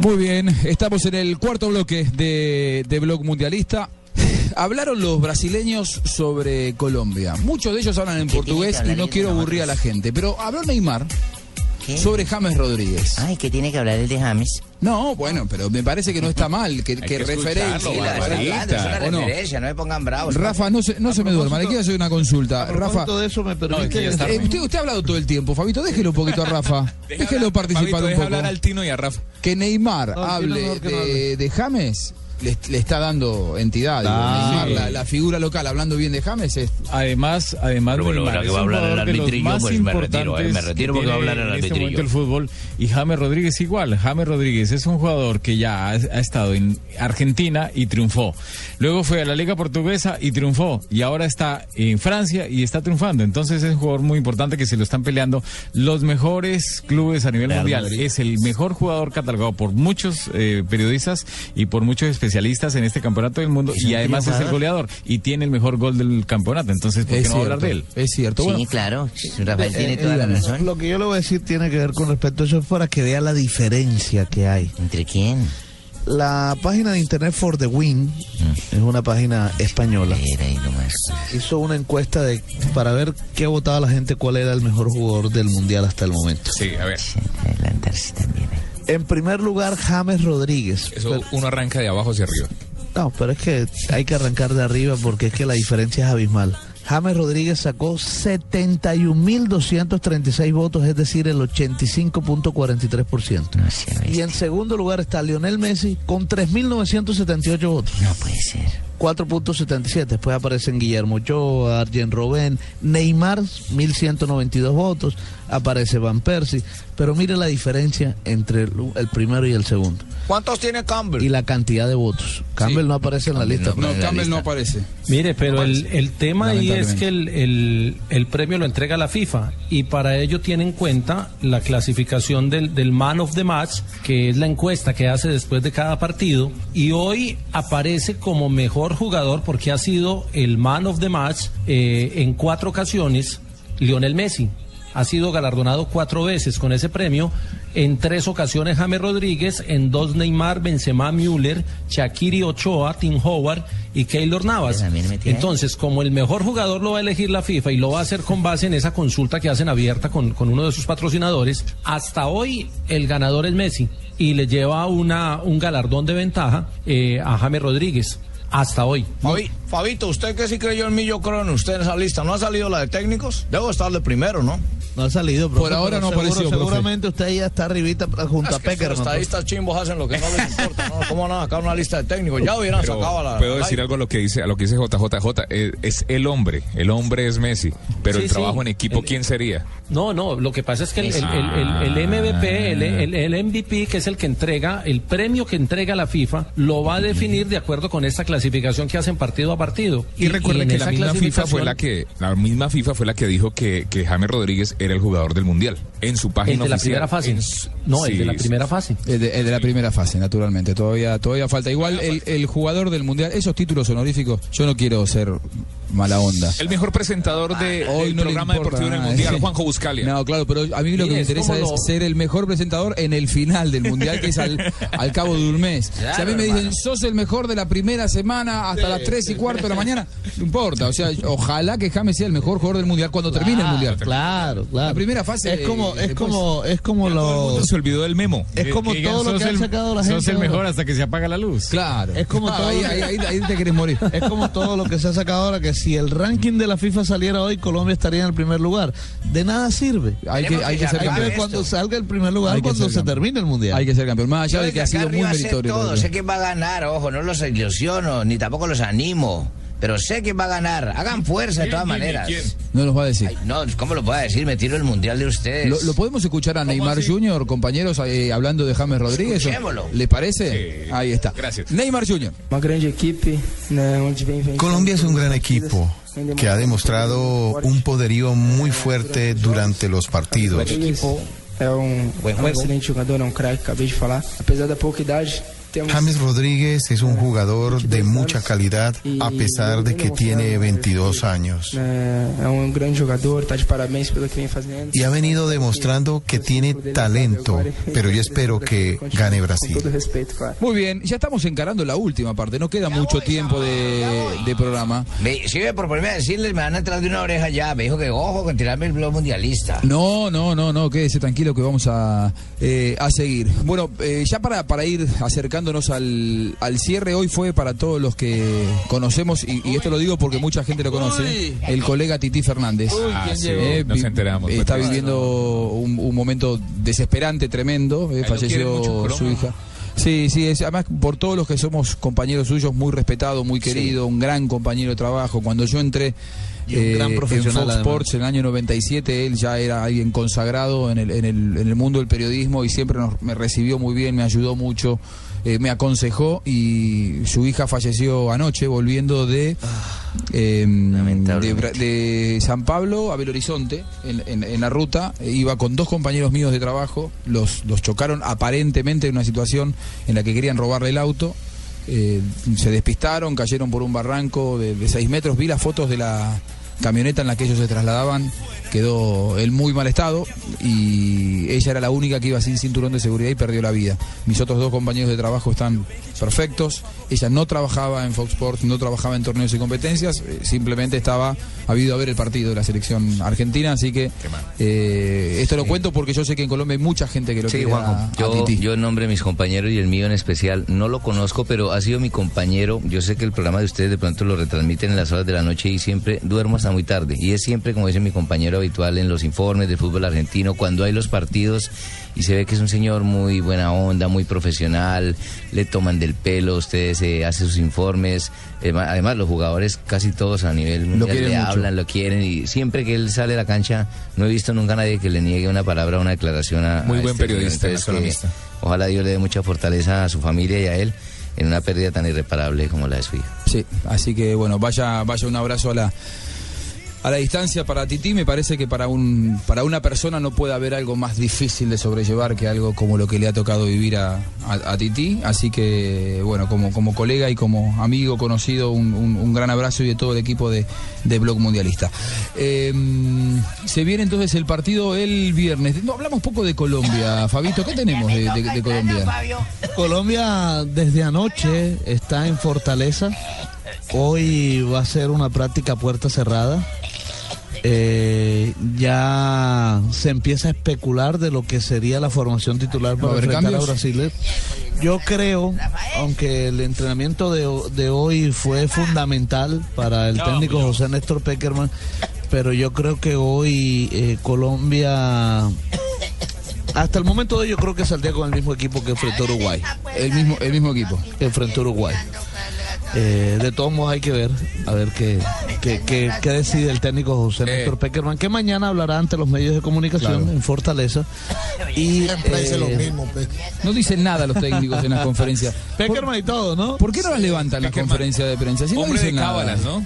Muy bien, estamos en el cuarto bloque de, de Blog Mundialista. Hablaron los brasileños sobre Colombia. Muchos de ellos hablan en portugués y no quiero aburrir a la gente. Pero habló Neymar sobre James Rodríguez. Ay, ¿qué tiene que hablar el de James? No, bueno, pero me parece que no está mal que, que referencia. Sí, la verdad, es una referencia, no me pongan bravos. Rafa, no se, no se me duerma, le quiero hacer una consulta. Rafa, de eso me permite... eh, usted, usted ha hablado todo el tiempo, Fabito, déjelo un poquito a Rafa. déjelo participar Fabito, un deja poco. hablar al Tino y a Rafa. Que Neymar hable mejor que no de, de James le, le está dando entidad. Ah, sí. la, la figura local, hablando bien de James, es Además, además Pero bueno, Neymar que va a hablar el arbitrillo, más pues me retiro, eh, me retiro porque va a hablar el este arbitrillo. el fútbol y James Rodríguez igual. James Rodríguez es un jugador que ya ha, ha estado en Argentina y triunfó. Luego fue a la Liga Portuguesa y triunfó y ahora está en Francia y está triunfando. Entonces es un jugador muy importante que se lo están peleando los mejores clubes a nivel Real mundial. Madrid. Es el mejor jugador catalogado por muchos eh, periodistas y por muchos especialistas en este campeonato del mundo y además es el goleador y tiene el mejor gol del campeonato. Entonces, ¿por qué Es no hablar de él? Es cierto. Sí, Bueno, claro, Rafael tiene Eh, toda la eh, razón. Lo que yo le voy a decir tiene que ver con respecto a eso es para que vea la diferencia que hay. ¿Entre quién? La página de internet For the Win es una página española. Hizo una encuesta de para ver qué votaba la gente, cuál era el mejor jugador del mundial hasta el momento. Sí, a ver. En primer lugar, James Rodríguez. Eso uno arranca de abajo hacia arriba. No, pero es que hay que arrancar de arriba porque es que la diferencia es abismal. James Rodríguez sacó 71.236 votos, es decir, el 85.43%. Y en segundo lugar está Lionel Messi con 3.978 votos. No puede ser. 4.77. Después aparecen Guillermo Ochoa, Arjen Robben, Neymar, 1.192 votos. Aparece Van Persie. Pero mire la diferencia entre el, el primero y el segundo. ¿Cuántos tiene Campbell? Y la cantidad de votos. Campbell no aparece en la lista. no, Campbell no aparece. Mire, pero el, el tema ahí es que el, el- el premio lo entrega la FIFA y para ello tiene en cuenta la clasificación del, del Man of the Match, que es la encuesta que hace después de cada partido, y hoy aparece como mejor jugador porque ha sido el Man of the Match eh, en cuatro ocasiones Lionel Messi. Ha sido galardonado cuatro veces con ese premio. En tres ocasiones James Rodríguez, en dos Neymar, Benzema, Müller, Shakiri Ochoa, Tim Howard y Keylor Navas. Entonces, como el mejor jugador lo va a elegir la FIFA y lo va a hacer con base en esa consulta que hacen abierta con, con uno de sus patrocinadores, hasta hoy el ganador es Messi y le lleva una, un galardón de ventaja eh, a James Rodríguez. Hasta hoy. Fabi- Fabito, usted que sí creyó en mí, yo creo en usted en esa lista. ¿No ha salido la de técnicos? Debo estar de primero, ¿no? No ha salido, Por profe, ahora pero no seguro- apareció, profe. Seguramente usted ya está arribita junto a Es que Peckerman. Los estadistas chimbos hacen lo que no les importa. ¿no? ¿Cómo van a sacar una lista de técnicos? Ya hubieran Pero sacado a la. puedo la- decir algo a lo que dice a lo que dice JJJ eh, es el hombre el hombre es Messi pero Sí, el sí. trabajo en equipo El- quién sería No, no, lo que pasa es que el, el- Ah. el- el- el MVP, el, el- el MVP, que es el que entrega, el premio que entrega la FIFA, lo va a definir de acuerdo con esta clasificación que hacen partido a partido. y recuerde en que la misma FIFA fue la que la misma FIFA fue la que dijo que, que James Rodríguez era el jugador del mundial en su página El de la oficial. primera fase. Su- No, el Sí, de la primera fase. El de, el de la primera fase, naturalmente. Todavía, todavía falta. Igual el, el jugador del mundial, esos títulos honoríficos, yo no quiero ser mala onda. el mejor presentador de, Hoy del no programa importa deportivo en el nada, mundial. Juanjo Buscalia No, claro, pero a mí lo que me es interesa es ser el mejor presentador en el final del mundial, que es al, al cabo de un mes. si a mí me dicen, hermano. sos el mejor de la primera semana hasta las 3 y cuarto de la mañana, no importa. O sea, ojalá que James sea el mejor jugador del mundial cuando termine el mundial. Claro, claro. La primera fase. Es como, es después- como, es como lo. se olvidó del memo Es como Que todo lo que han sacado la gente. Sos el ahora. mejor hasta que se apaga la luz. Claro. Es como Ah, todo. ahí, lo que- ahí- ahí- te querés morir. Es como todo lo que se ha sacado ahora, que si el ranking de la FIFA saliera hoy, Colombia estaría en el primer lugar. De nada sirve. Hay que, hay que ser Hay que campeón. cuando salga el primer lugar, Hay que cuando se termine el mundial. Hay que ser campeón. Más allá de que ha sido muy meritorio. sé quién va a ganar, ojo, no los ilusiono, ni tampoco los animo. Pero sé quién va a ganar. Hagan fuerza de todas maneras. No nos va a decir. Ay, no, ¿cómo lo puedo decir? Me tiro el mundial de ustedes. ¿Lo, lo podemos escuchar a Neymar Jr., compañeros, eh, hablando de James Rodríguez? Escuchémoslo. ¿Le parece? Ahí está. Gracias. Neymar Jr. Colombia es un gran equipo que ha demostrado un poderío muy fuerte durante los partidos. Rodrigues é um, é um excelente jogador, é um craque, acabei de falar. Apesar James Rodríguez es un jugador de mucha calidad a pesar de que tiene 22 años parabéns pelo que vem fazendo. y ha venido demostrando que tiene talento, pero yo espero que gane Brasil. Muy bien, ya estamos encarando la última parte, no queda mucho tiempo de, de programa. Me, si me proponerme a decirles, me van a entrar de una oreja ya. Me dijo que ojo con tirarme el blog mundialista. No, no, no, no, quédese tranquilo que vamos a, eh, a seguir. Bueno, eh, ya para, para ir acercándonos al, al cierre, hoy fue para todos los que conocemos, y, y esto lo digo porque mucha gente lo conoce, Uy. el colega Titi Fernández. Ah, sí, Eh, nos enteramos. Está Fue viviendo un, un momento desesperante, tremendo. eh, falleció en su hija. Sí, sí, es, además por todos los que somos compañeros suyos, muy respetado, muy querido, un gran compañero de trabajo. Cuando yo entré Y un gran en profesional, Fox además. Sports en el año 97, él ya era alguien consagrado en el, en el, en el mundo del periodismo y siempre nos- me recibió muy bien, me ayudó mucho, eh, me aconsejó y su hija falleció anoche volviendo de, eh, de, Bra- de San Pablo a Belo Horizonte en, en- en la ruta. Eh, iba con dos compañeros míos de trabajo, los, los chocaron aparentemente en una situación en la que querían robarle el auto. Eh, se despistaron, cayeron por un barranco de, de seis metros. Vi las fotos de la camioneta en la que ellos se trasladaban. Quedó en muy mal estado y ella era la única que iba sin cinturón de seguridad y perdió la vida. Mis otros dos compañeros de trabajo están perfectos. Ella no trabajaba en Fox Sports, no trabajaba en torneos y competencias, eh, simplemente estaba habido a ver el partido de la selección argentina. Así que eh, esto lo cuento porque yo sé que en Colombia hay mucha gente que lo Sí, quiere Juanjo. a Yo, yo en nombre de mis compañeros y el mío en especial, no lo conozco, pero ha sido mi compañero. Yo sé que el programa de ustedes de pronto lo retransmiten en las horas de la noche y siempre duermo hasta muy tarde. Y es siempre, como dice mi compañero habitual, en los informes del fútbol argentino, cuando hay los partidos y se ve que es un señor muy buena onda, muy profesional, le toman del pelo, ustedes eh, hacen sus informes. Eh, Además, los jugadores casi todos a nivel mundial le mucho. hablan, lo quieren y siempre que él sale a la cancha no he visto nunca a nadie que le niegue una palabra, una declaración a Muy a buen este periodista, economista. Ojalá Dios le dé mucha fortaleza a su familia y a él en una pérdida tan irreparable como la de su hija. Sí, así que bueno, vaya, vaya un abrazo a la a la distancia para Titi. Me parece que para un para una persona no puede haber algo más difícil de sobrellevar que algo como lo que le ha tocado vivir a, a- Titi. Así que bueno, como como colega y como amigo conocido, un, un- gran abrazo y de todo el equipo de, de Blog Mundialista. Eh, se viene entonces el partido el viernes. No, hablamos poco de Colombia, Fabito. ¿Qué tenemos de Colombia? Colombia desde anoche está en Fortaleza. Hoy va a ser una práctica a puerta cerrada. Eh, ya se empieza a especular de lo que sería la formación titular ¿Va a para enfrentar a? Brasil. Yo creo, aunque el entrenamiento de, de hoy fue fundamental para el técnico José Néstor Peckerman, pero yo creo que hoy eh, Colombia hasta el momento de hoy yo creo que saldría con el mismo equipo que enfrentó Uruguay. El mismo, el mismo equipo. Que enfrentó Uruguay. Eh, de todos modos hay que ver, a ver qué, qué, qué- qué decide el técnico José Néstor Peckerman, que mañana hablará ante los medios de comunicación Claro. en Fortaleza. Y Siempre dice lo eh, mismo, Pe. No dicen nada los técnicos en las conferencias. Peckerman y todo, ¿no? ¿Por qué no las levantan las conferencias de prensa? Si no de dicen nada. cábalas, ¿no?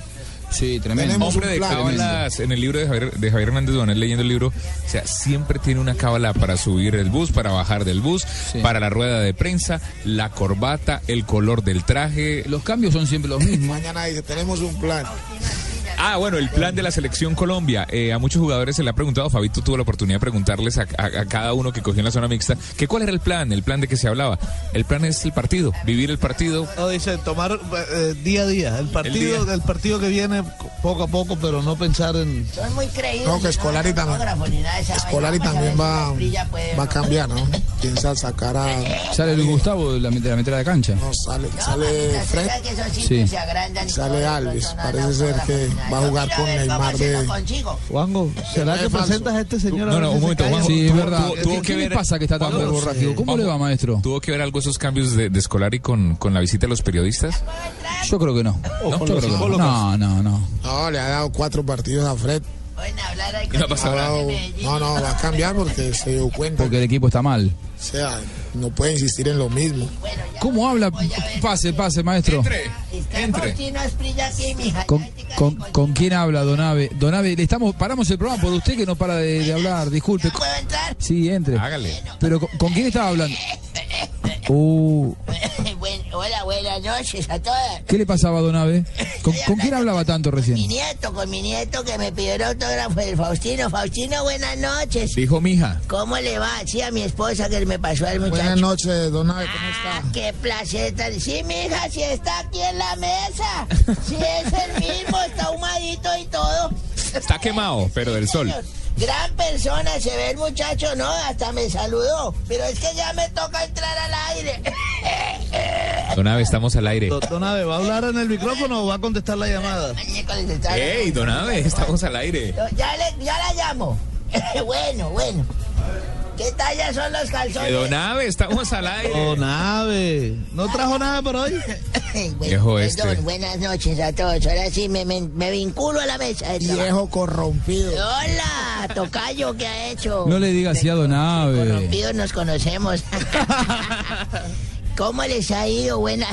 Sí, tremendo. Hombre de cábalas en el libro de Javier, de Javier Hernández Donel leyendo el libro, o sea, siempre tiene una cábala para subir el bus, para bajar del bus, para la rueda de prensa, la corbata, el color del traje. Los cambios son siempre los mismos. Mañana dice, tenemos un plan. Ah, bueno, el plan de la selección Colombia. Eh, a muchos jugadores se le ha preguntado, Fabito tuvo la oportunidad de preguntarles a, a- a cada uno que cogió en la zona mixta, que cuál era el plan, el plan de que se hablaba. El plan es el partido, vivir el partido. No, dice tomar eh, día a día, el partido, el, partido que viene poco a poco, pero no pensar en... Son muy creídos. No, que Escolari también. Escolari también va, va a cambiar, ¿no? piensa sacar a... Sale Luis Gustavo de la, de la mitad de la cancha. No, sale, sale Fred, Sí. sale Alves. Parece ser que va a jugar con Neymar de... Juanjo, ¿será que presentas a este señor? No, no, un momento, Juanjo. Sí, verdad. ¿Qué, le pasa que está tan? ¿Cómo le va, maestro? ¿Tuvo que ver algo esos cambios de, de Scolari con, con la visita de los periodistos? Yo creo que no. ¿No? Yo creo que no. No, no, le ha dado cuatro partidos a Fred. Y no pasa Ha nada. dado- no, no, va a cambiar porque se dio cuenta. Porque el equipo está mal. O sea, no puede insistir en lo mismo. ¿Cómo habla? Pase, pase, maestro. Entre. ¿Con, con, con quién habla, Donave? Donave, le estamos, paramos el programa por usted que no para de, de hablar, disculpe. ¿Puedo entrar? Sí, entre. Hágale. Pero ¿con, con quién estaba hablando? Uh, hola, buenas noches a todas. ¿Qué le pasaba a Donave? ¿Con, con quién hablaba tanto Mi recién? nieto, con mi nieto que me pidió el autógrafo del Faustino. Faustino, buenas noches. Dijo mija. ¿Cómo le va? Sí, a mi esposa que me pasó al muchacho. Buenas noches, don Abe, ¿cómo está? Qué placer. Sí, mija, sí está aquí en la mesa. Sí es el mismo, está ahumadito y todo. Está quemado, pero del sol. Gran persona, se ve el muchacho, ¿no? Hasta me saludó. Pero es que ya me toca entrar al aire. Don Ave, estamos al aire. Don Abe, ¿va a hablar en el micrófono o va a contestar la llamada? ¡Ey, Don Ave! Estamos al aire. Ya, le, ya la llamo. bueno, bueno. ¿Qué talla son los calzones? Don Ave, estamos al aire. Don Abe, ¿no trajo nada para hoy? Bueno, Viejo perdón, este. buenas noches a todos. Ahora sí me, me, me vinculo a la mesa. Viejo corrompido. Hola, Tocayo, ¿qué ha hecho? No le diga así a Donave. Corrompidos nos conocemos. ¿Cómo les ha ido? Buena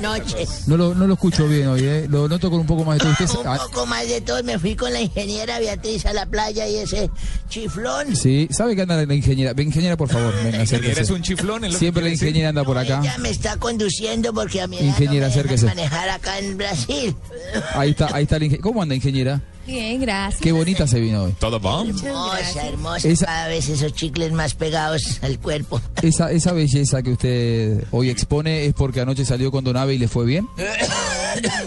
noches. No lo, no lo escucho bien hoy, ¿eh? Lo noto con un poco más de todo. Usted Un ah, poco más de todo, me fui con la ingeniera Beatriz a la playa y ese chiflón. Sí, ¿sabe que anda la ingeniera? Ven, ingeniera, por favor, venga, acérquese. es un chiflón, es lo que Siempre la ingeniera anda por acá. Ella me está conduciendo porque a Ingeniera, no me acérquese. manejar acá en Brasil. Ahí está, ahí está la ingeniera. ¿Cómo anda, ingeniera? Bien, gracias. Qué bonita se vino hoy. ¿Todo bon? Hermosa, hermosa. Esa- Cada vez esos chicles más pegados al cuerpo. Esa, esa belleza que usted hoy expone es porque anoche salió con Donave y le fue bien.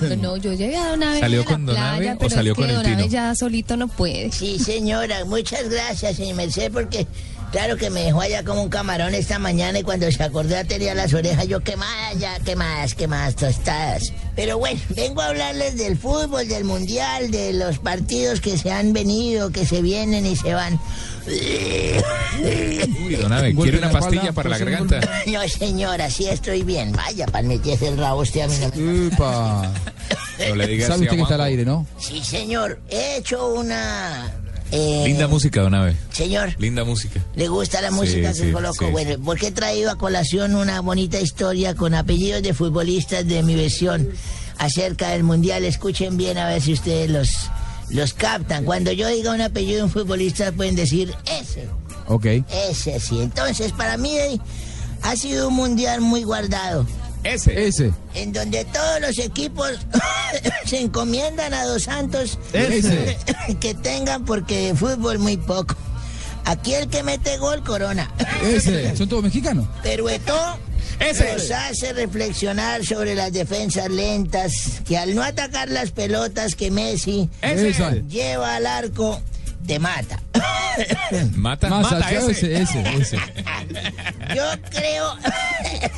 No, no, yo llegué a Donave ¿Salió a la con Donave playa, o salió es que con el Donave Tino? ya solito no puede. Sí, señora, muchas gracias, señor Merced, porque claro que me dejó allá como un camarón esta mañana y cuando se acordó ya tenía las orejas yo quemadas, ya quemadas, quemadas, tostadas. Pero bueno, vengo a hablarles del fútbol, del mundial, de los partidos que se han venido, que se vienen y se van. Uy, Don Golpe ¿quiere una pastilla para la garganta? No, señora, sí estoy bien. Vaya, para meterse el rabo usted a mí no me-. No le diga Sabe usted que está al aire, ¿no? Sí, señor, he hecho una... eh, Linda música, Don Ave. Señor. Linda música. ¿Le gusta la música Sí, que sí. Bueno, porque he traído a colación una bonita historia con apellidos de futbolistas de mi versión acerca del Mundial. Escuchen bien a ver si ustedes los, los captan. Cuando yo diga un apellido de un futbolista pueden decir ese, Ok. ese sí. Entonces, para mí ha sido un Mundial muy guardado. Ese. Ese. En donde todos los equipos se encomiendan a Dos Santos Ese. que tengan porque de fútbol muy poco. Aquí el que mete gol, Corona. Ese. ¿Son todos mexicanos? Pero Eto'o Ese. nos hace reflexionar sobre las defensas lentas, que al no atacar las pelotas que Messi Esa. lleva al arco, te mata. Mata, Más mata allá, ese. ese, ese, ese. Yo creo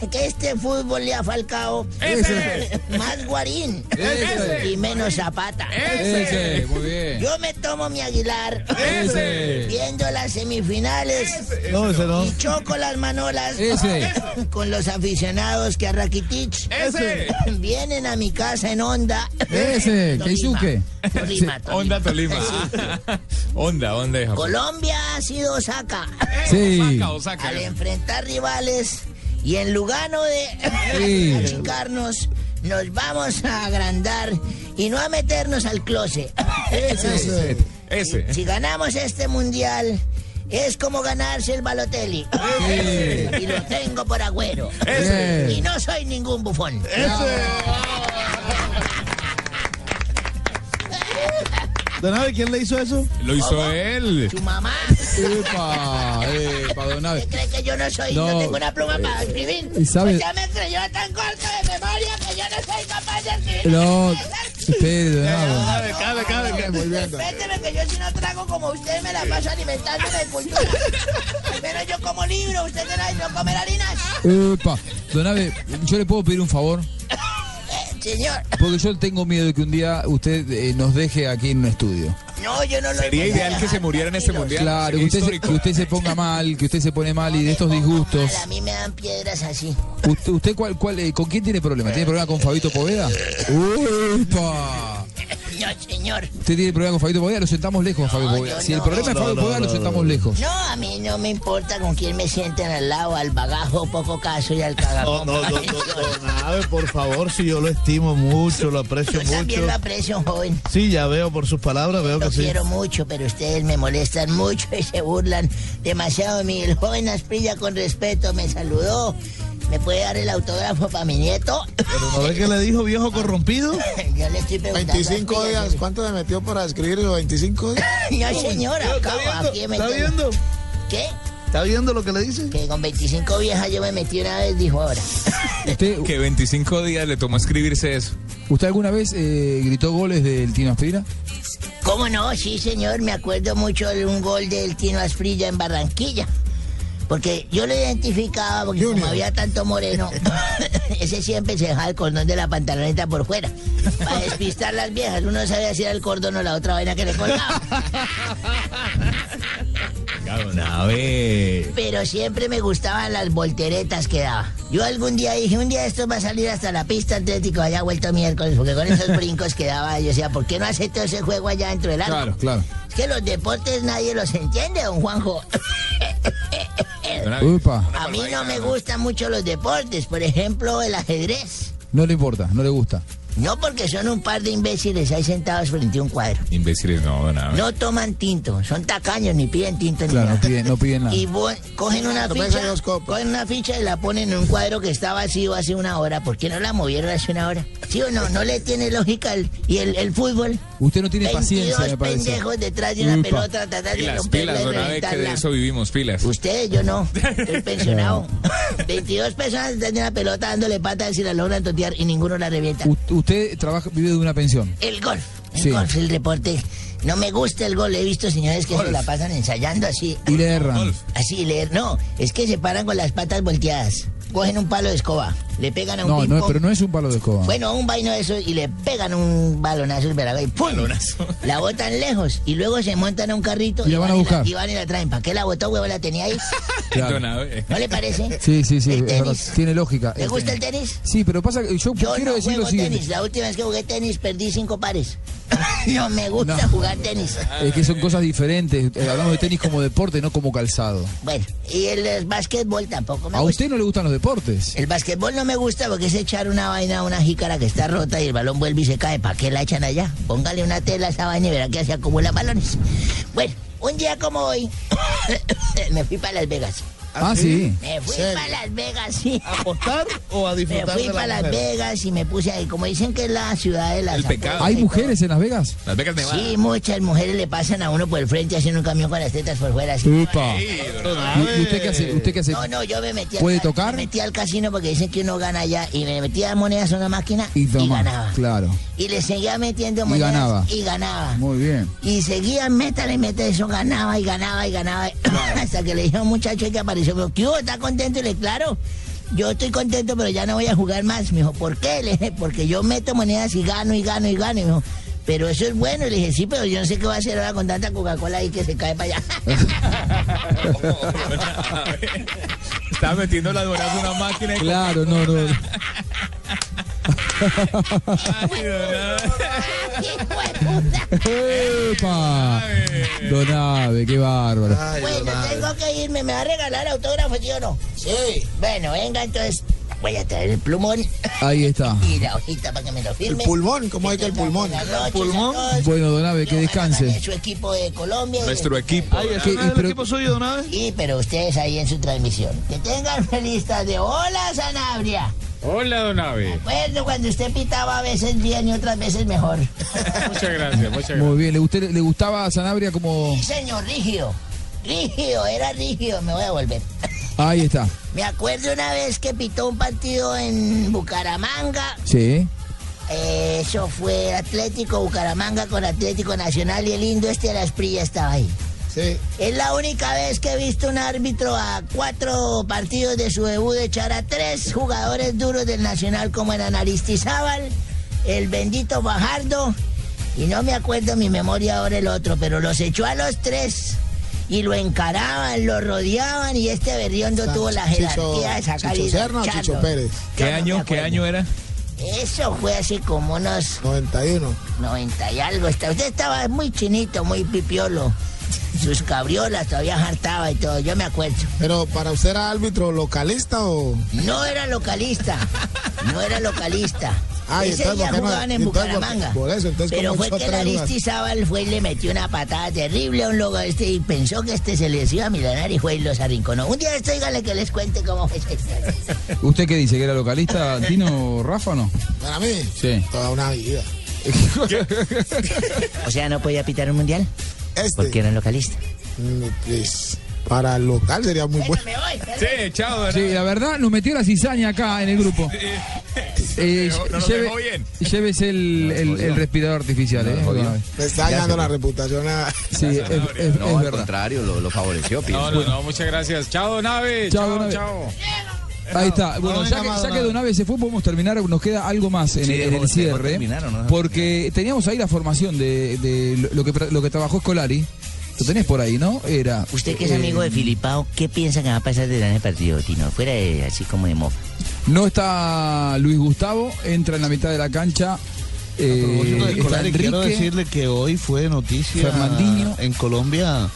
que este fútbol le ha falcado Ese. más guarín Ese. y menos zapata. Ese. Muy bien. Yo me tomo mi aguilar Ese. viendo las semifinales No, ese no. y choco las manolas Ese. con los aficionados que a Rakitic Ese. vienen a mi casa en Honda. Ese. Tolima. Keisuke. Tolima, Tolima. Onda Tolima. Onda, onda de Japón. Colombia ha sido Osaka Sí. Osaka, Osaka. al enfrentar rivales y en Lugano de Sí. achicarnos nos vamos a agrandar y no a meternos al closet. Ese. Ese. Si ganamos este mundial es como ganarse el Balotelli. Y lo tengo por agüero. Ese. Y no soy ningún bufón. Don Abe, ¿quién le hizo eso? Lo hizo él. Tu mamá. Epa, epa, don Abe. ¿Usted cree que yo no soy, no, No. tengo una pluma para escribir? ¿Y sabe- Pues ya me creyó tan corto de memoria que yo no soy capaz de escribir. No. Es Espere, Donave. Cabe, cabe, cabe. Respéteme que yo si no trago como usted me la paso alimentándome de cultura. Al menos yo como libro, usted que no, no comer harinas. Epa, Donave, yo le puedo pedir un favor. Señor, Porque yo tengo miedo de que un día usted eh, nos deje aquí en un estudio. no, yo no lo Sería ideal que se muriera en este mundial. Claro, que usted, se, histórico. que usted se ponga mal, que usted se pone mal y de estos disgustos. A mí me dan piedras así. ¿Usted, usted cuál, cuál, eh, con quién tiene problema? ¿Tiene problema con Fabito Poveda? ¡Upa! No, señor. ¿Usted tiene problema con Fabito Poveda? Lo sentamos lejos, Fabio Poveda. Si el no. problema es No, Fabio no, Poveda, lo no, sentamos lejos. No, a mí no me importa con quién me sienten al lado, al bagajo, poco caso y al cagacón. No, no, no, Donave, por favor, si yo lo estimo mucho, lo aprecio Yo también mucho. lo aprecio, joven. Sí, ya veo por sus palabras, veo Lo que sí. quiero mucho, pero ustedes me molestan mucho y se burlan demasiado de mí. El joven Asprilla, con respeto, me saludó. ¿Me puede dar el autógrafo para mi nieto? ¿No ve que le dijo viejo corrompido? Yo le estoy preguntando. 25 a Asprilla, días, ¿cuánto me metió para escribir los 25 días? No, señora, ¿Está acabo viendo? aquí me ¿Está tengo- viendo? ¿Qué? ¿Está viendo lo que le dice? Que con 25 viejas yo me metí una vez, dijo ahora. ¿Usted, Que 25 días le tomó escribirse eso. ¿Usted alguna vez eh, gritó goles del Tino Aspira? ¿Cómo no? Sí, señor, me acuerdo mucho de un gol del Tino Asprilla en Barranquilla. Porque yo lo identificaba, porque como había tanto moreno, ese siempre se dejaba el cordón de la pantaloneta por fuera. Para despistar las viejas. Uno sabía si era el cordón o la otra vaina que le colgaba. Pero siempre me gustaban las volteretas que daba. Yo algún día dije, un día esto va a salir hasta la pista atlético, haya vuelto miércoles, porque con esos brincos que daba, yo decía, ¿por qué no hace todo ese juego allá dentro del arco? Claro, claro. Es que los deportes nadie los entiende, don Juanjo. Upa, A mí no me gustan mucho los deportes, por ejemplo, el ajedrez. no le importa, no le gusta. No porque son un par de imbéciles ahí sentados frente a un cuadro. Imbéciles, no, nada. No toman tinto, son tacaños, ni piden tinto ni Claro, no nada. piden, no piden nada. Y cogen una ficha, dos cogen una ficha y la ponen en un cuadro que está vacío hace una hora. ¿Por qué no la movieron hace una hora? ¿Sí o no? No le tiene lógica el, y el, el fútbol. Usted no tiene 22 paciencia, me parece. pendejos detrás de una Upa. pelota tratando de Pilas, romperla pilas, Abe, que de eso vivimos, pilas. Ustedes, yo no. Estoy pensionado. 22 personas detrás de una pelota dándole patas y la logran totear y ninguno la revienta. U- usted trabaja, vive de una pensión. El golf. El Sí. golf, el deporte. No me gusta el gol. He visto señores que se la pasan ensayando así. Y le erran. Así leer. No, es que se paran con las patas volteadas. Cogen un palo de escoba, le pegan a un No, ping no, pero no es un palo de escoba. Bueno, un vaino de eso y le pegan un balonazo y ¡pum! La botan lejos y luego se montan a un carrito Y la van a y buscar. y van y la traen. ¿Para qué la botó, huevo? La tenía ahí. Claro. Abe. ¿No le parece? Sí, sí, sí, tenis. tiene lógica. ¿Te gusta el tenis? Sí, pero pasa que yo, Yo quiero no decir lo siguiente. tenis. La última vez que jugué tenis perdí cinco pares. no me gusta jugar tenis. Es que son cosas diferentes. Eh, hablamos de tenis como deporte, no como calzado. Bueno, y el, eh, básquetbol tampoco me ¿A gusta. usted no le gustan los deportes? El básquetbol no me gusta porque es echar una vaina a una jícara que está rota y el balón vuelve y se cae. ¿Para qué la echan allá? Póngale una tela a esa vaina y verá que se acumula balones. Bueno, un día como hoy me fui para Las Vegas. Ah, sí. Me fui para Las Vegas, sí. ¿A apostar o a Me disfrutar fui de la para Las? Vegas y me puse ahí, como dicen que es la ciudad de las El pecado. ¿Hay y todo. mujeres en Las Vegas? Las Vegas Nevada. Sí, muchas mujeres le pasan a uno por el frente haciendo un camión con las tetas por fuera. Así. Upa. ¿Y y usted qué hace? ¿Usted qué hace? No, no, yo me metí al ¿Puede ca- tocar? Me metí al casino porque dicen que uno gana allá y me metía monedas a una máquina y, Y ganaba. Claro. Y le seguía metiendo Y monedas ganaba. y ganaba. Muy bien. Y seguía, métale, métale, eso ganaba y ganaba y ganaba. Hasta que le dije a un muchacho que apareció, me dijo, ¿qué hubo? ¿Está contento? Y le dije, claro, yo estoy contento, pero ya no voy a jugar más. Me dijo, ¿por qué? Le dije, porque yo meto monedas y gano y gano y gano. Y me dijo, pero eso es bueno. Y le dije, sí, pero yo no sé qué va a hacer ahora con tanta Coca-Cola ahí que se cae para allá. Estaba metiendo las monedas en una máquina. y- Claro, no, no. Ay, don Abe. ¡Epa! Don Abe, qué bárbaro. Bueno, tengo que irme. ¿Me va a regalar autógrafo, sí o no? Sí. Bueno, venga, entonces voy a traer el plumón Ahí está. y la hojita para que me lo El firme. pulmón, ¿cómo hay que el pulmón? Buenas noches ¿Pulmón? Bueno, Don Abe, que descanse. su equipo de Colombia. Nuestro equipo. Ay, ¿es ¿Qué? Pero- equipo suyo, don Abe? Sí, pero ustedes ahí en su transmisión. Que tengan feliz tarde. Hola, Sanabria. Hola, don Abe. Bueno, cuando usted pitaba a veces bien y otras veces mejor. Muchas gracias, muchas gracias. Muy bien. ¿Le, usted, ¿Le gustaba a Sanabria como.? Sí, señor, rígido. Rígido, era rígido. Me voy a volver. Ahí está. Me acuerdo una vez que pitó un partido en Bucaramanga. Sí. Eh, eso fue Atlético Bucaramanga con Atlético Nacional y el lindo este de la Esprilla estaba ahí. Sí. Es la única vez que he visto un árbitro a cuatro partidos de su debut echar a tres jugadores duros del Nacional como eran Aristizábal, el bendito Bajardo y no me acuerdo mi memoria ahora el otro, pero los echó a los tres y lo encaraban, lo rodeaban y este berriondo tuvo la jerarquía de sacar Chicho Serna. Chicho Pérez. ¿Qué no año, qué año era? Eso fue así como unos 91. 90 y algo. Usted estaba muy chinito, muy pipiolo. Sus cabriolas todavía hartaba y todo, yo me acuerdo. Pero para usted era árbitro localista o. No era localista, no era localista. Ah, y Ese entonces, día ¿por qué no- jugaban en entonces, Bucaramanga. por eso, entonces, Pero ¿cómo fue que jugadores? Aristizábal fue y le metió una patada terrible a un logo este y pensó que este se les iba a milanar y fue y los arrinconó. Un día esto, dígale que les cuente cómo fue. ¿Usted qué dice? ¿Que era localista, Tino Rafa o no? Para mí, Sí. toda una vida. O sea, ¿no podía pitar un mundial? Este. Porque era localista. mm, pues, para el local sería muy bueno. Sí, chao. Sí, la verdad, nos metió la cizaña acá en el grupo. Eh, No, no lleve- bien. Llévese el, el- el respirador artificial, ¿eh? Me está dañando la reputación a. Sí, es, es- No, es al verdad. contrario, lo, lo favoreció, pienso. No, no, no, muchas gracias. Chao, Nave. Chao, Chao, Nave. chao. Ahí está. Bueno, no ya que, ya que Donave se fue, podemos terminar. Nos queda algo más en, Sí, en el cierre. terminar, ¿o no? Porque teníamos ahí la formación de, de lo, que, lo que trabajó Escolari. Lo tenés por ahí, ¿no? Era. Usted que es eh, amigo de Filipao, ¿qué piensa que va a pasar de ese partido, Tino? Fuera de así como de mofa. No está Luis Gustavo, entra en la mitad de la cancha. eh, propósito de quiero decirle que hoy fue noticia Fernandinho. en Colombia,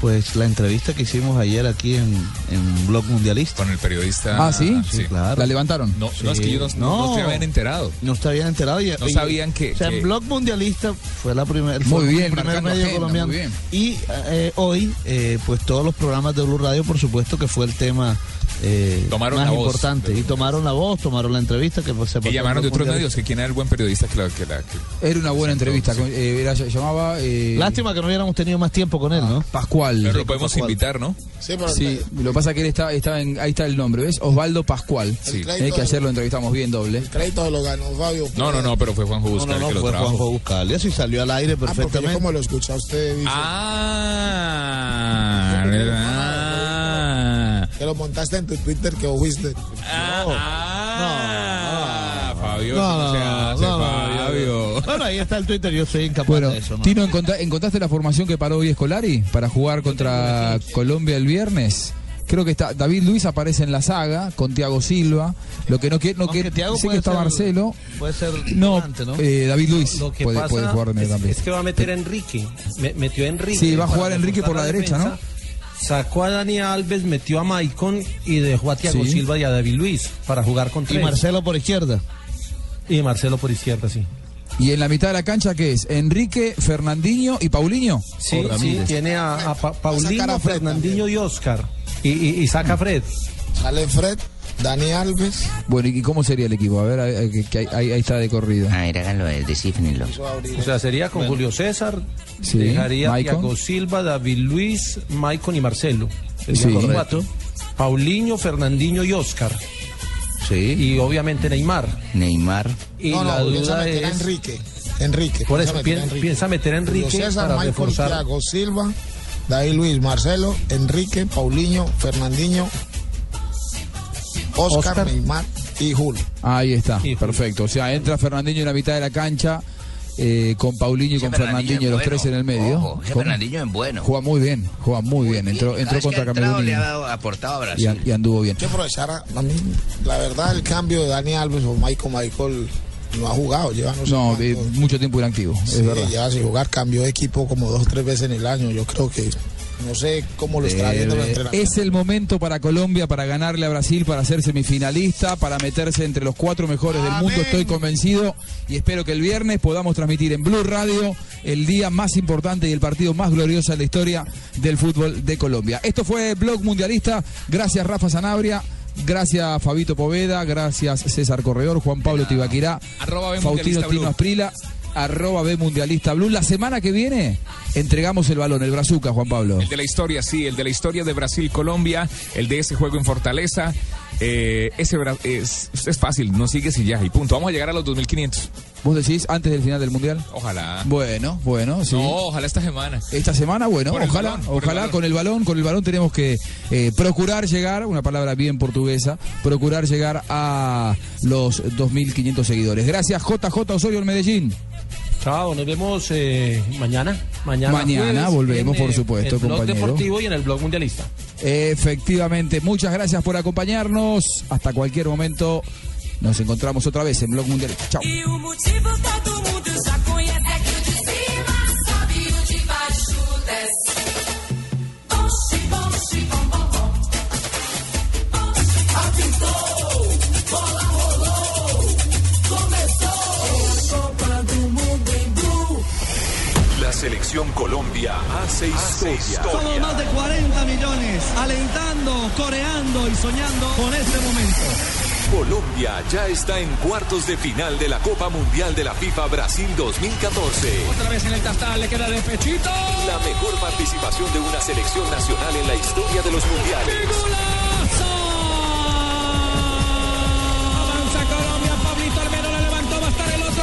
pues la entrevista que hicimos ayer aquí en, en Blog Mundialista. Con el periodista. Ah, ¿sí? Sí, claro. La levantaron. No, no, es que ellos no, no, se habían enterado. No se habían enterado. Y, No y- sabían que- O sea, que- en Blog Mundialista fue la primera. Muy fue bien, el primer medio agenda, colombiano. muy bien. Y eh, hoy, eh, pues todos los programas de Blue Radio, por supuesto, que fue el tema eh, Tomaron más la voz. importante. Y tomaron la voz, tomaron la entrevista que se Y llamaron de otros medios que quién era el buen periodista que la. Que la que- Era una buena entrevista. eh, era- llamaba. eh, Lástima que no hubiéramos tenido más tiempo con él, ¿no? Pascual. Pero lo podemos Pascual. invitar, ¿no? Sí, pero Sí, lo que pasa es que él está, está en, ahí está el nombre, ¿ves? Osvaldo Pascual. Sí. Eh, que ayer lo entrevistamos bien doble. el crédito lo ganó Fabio. No, no, no, pero fue Juanjo No, Buscar no, que lo fue trajo. Juanjo Buscalia, y salió al aire Ah, perfectamente. como lo escucha usted. dice, Ah, ¿verdad? Que lo montaste en tu Twitter que fuiste. Ah, Fabio, No, eso no, no, se no, hace, no, no, Fabio. Bueno, ahí está el Twitter, yo soy incapaz Bueno, de eso, ¿no? Tino, ¿encontra- ¿encontraste la formación que paró hoy Escolari para jugar contra Colombia el viernes? Creo que está David Luis aparece en la saga con Thiago Silva. Lo que no quiere, no quiere, Thiago sé que está ser- Marcelo. Puede ser No, volante, ¿no? eh, David Luis Lo que puede, pasa puede jugar es, también. es que va a meter a Enrique. Me- metió a Enrique. Sí, va a jugar Enrique por la reforzar derecha, ¿no? Sacó a Dani Alves, metió a Maicon y dejó a Thiago Sí. Silva y a David Luis para jugar con Y tres. Marcelo por izquierda. Y Marcelo por izquierda, sí. Y en la mitad de la cancha, ¿qué es? Enrique, Fernandinho y Paulinho. Sí, tiene a, a Pa- sacar Paulino, a Fred Fernandinho y Oscar. Y, y, y saca a Fred. Sale Fred, Dani Alves. Bueno, ¿y cómo sería el equipo? A ver, ahí, ahí- ahí, ahí está de corrido. A ver, háganlo, abrir. O sea, sería con Julio César, Sí, dejaría. Thiago Silva, David Luis, Maicon y Marcelo. Sí. cuatro. Paulinho, Fernandinho y Oscar. Sí. Y obviamente Neymar. Neymar. Y no, la no, piensa duda meter es... Enrique. Enrique. Por eso, meter a pi- Enrique. piensa meter a Enrique Julio César, para Michael, reforzar. Thiago Silva, David Luis, Marcelo, Enrique, Paulinho, Fernandinho, Oscar, Oscar. Neymar y Julio. Ahí está, perfecto. O sea, entra Fernandinho en la mitad de la cancha, eh, con Paulinho y Ese con Fernandinho, los bueno. tres en el medio. Ojo, ese ¿Cómo? Fernandinho es bueno. Juega muy bien, juega muy bien. Entró, entró contra Camerún y- le ha dado- aportado a y, Brasil. an- y anduvo bien. Hay que aprovechar a, a mí, la verdad, el cambio de Dani Alves o Michael Michael no ha jugado, lleva no sé No, cuánto. eh, mucho tiempo inactivo, Sí, es verdad. lleva sin jugar, cambió de equipo como dos o tres veces en el año. Yo creo que no sé cómo lo estará viendo el entrenador. Es el momento para Colombia para ganarle a Brasil, para ser semifinalista, para meterse entre los cuatro mejores del mundo. Estoy convencido y espero que el viernes podamos transmitir en Blue Radio el día más importante y el partido más glorioso de la historia del fútbol de Colombia. Esto fue Blog Mundialista. Gracias Rafa Sanabria. Gracias Fabito Poveda, gracias César Corredor, Juan Pablo Tibaquirá, Faustino Tino Blue. Asprila, arroba B Mundialista Blue. La semana que viene entregamos el balón, el brazuca, Juan Pablo. El de la historia, sí, el de la historia de Brasil-Colombia, el de ese juego en Fortaleza. Eh, ese es, es fácil, no sigues y ya, y punto. Vamos a llegar a los 2500. ¿Vos decís antes del final del Mundial? Ojalá. Bueno, bueno, sí. No, ojalá esta semana. Esta semana, bueno, Por ojalá, balón, por el ojalá con el balón, con el balón tenemos que eh, procurar llegar, una palabra bien portuguesa, procurar llegar a los 2.500 seguidores. Gracias, JJ Osorio en Medellín. Chao, nos vemos eh, mañana. Mañana, Mañana jueves, volvemos, en, por supuesto, el blog compañero. deportivo y en el blog mundialista. Efectivamente, muchas gracias por acompañarnos. Hasta cualquier momento nos encontramos otra vez en Blog Mundial. Chao. Selección Colombia hace historia. Somos más de 40 millones alentando, coreando y soñando con este momento. Colombia ya está en cuartos de final de la Copa Mundial de la FIFA Brasil 2014. Otra vez en el castal, le queda de pechito. La mejor participación de una selección nacional en la historia de los mundiales. Avanza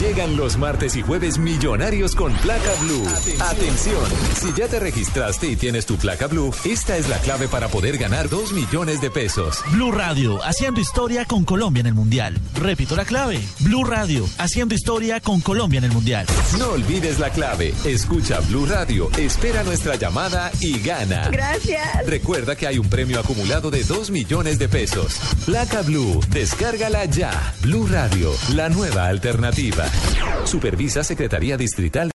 Llegan los martes y jueves millonarios con placa blue. Atención. si ya te registraste y tienes tu placa blue, esta es la clave para poder ganar 2 millones de pesos. Blue Radio, haciendo historia con Colombia en el Mundial. Repito la clave. Blue Radio, haciendo historia con Colombia en el Mundial. No olvides la clave. Escucha Blue Radio, espera nuestra llamada y gana. Gracias. Recuerda que hay un premio acumulado de 2 millones de pesos. Placa Blue, descárgala ya. Blue Radio, la nueva alternativa. Supervisa Secretaría Distrital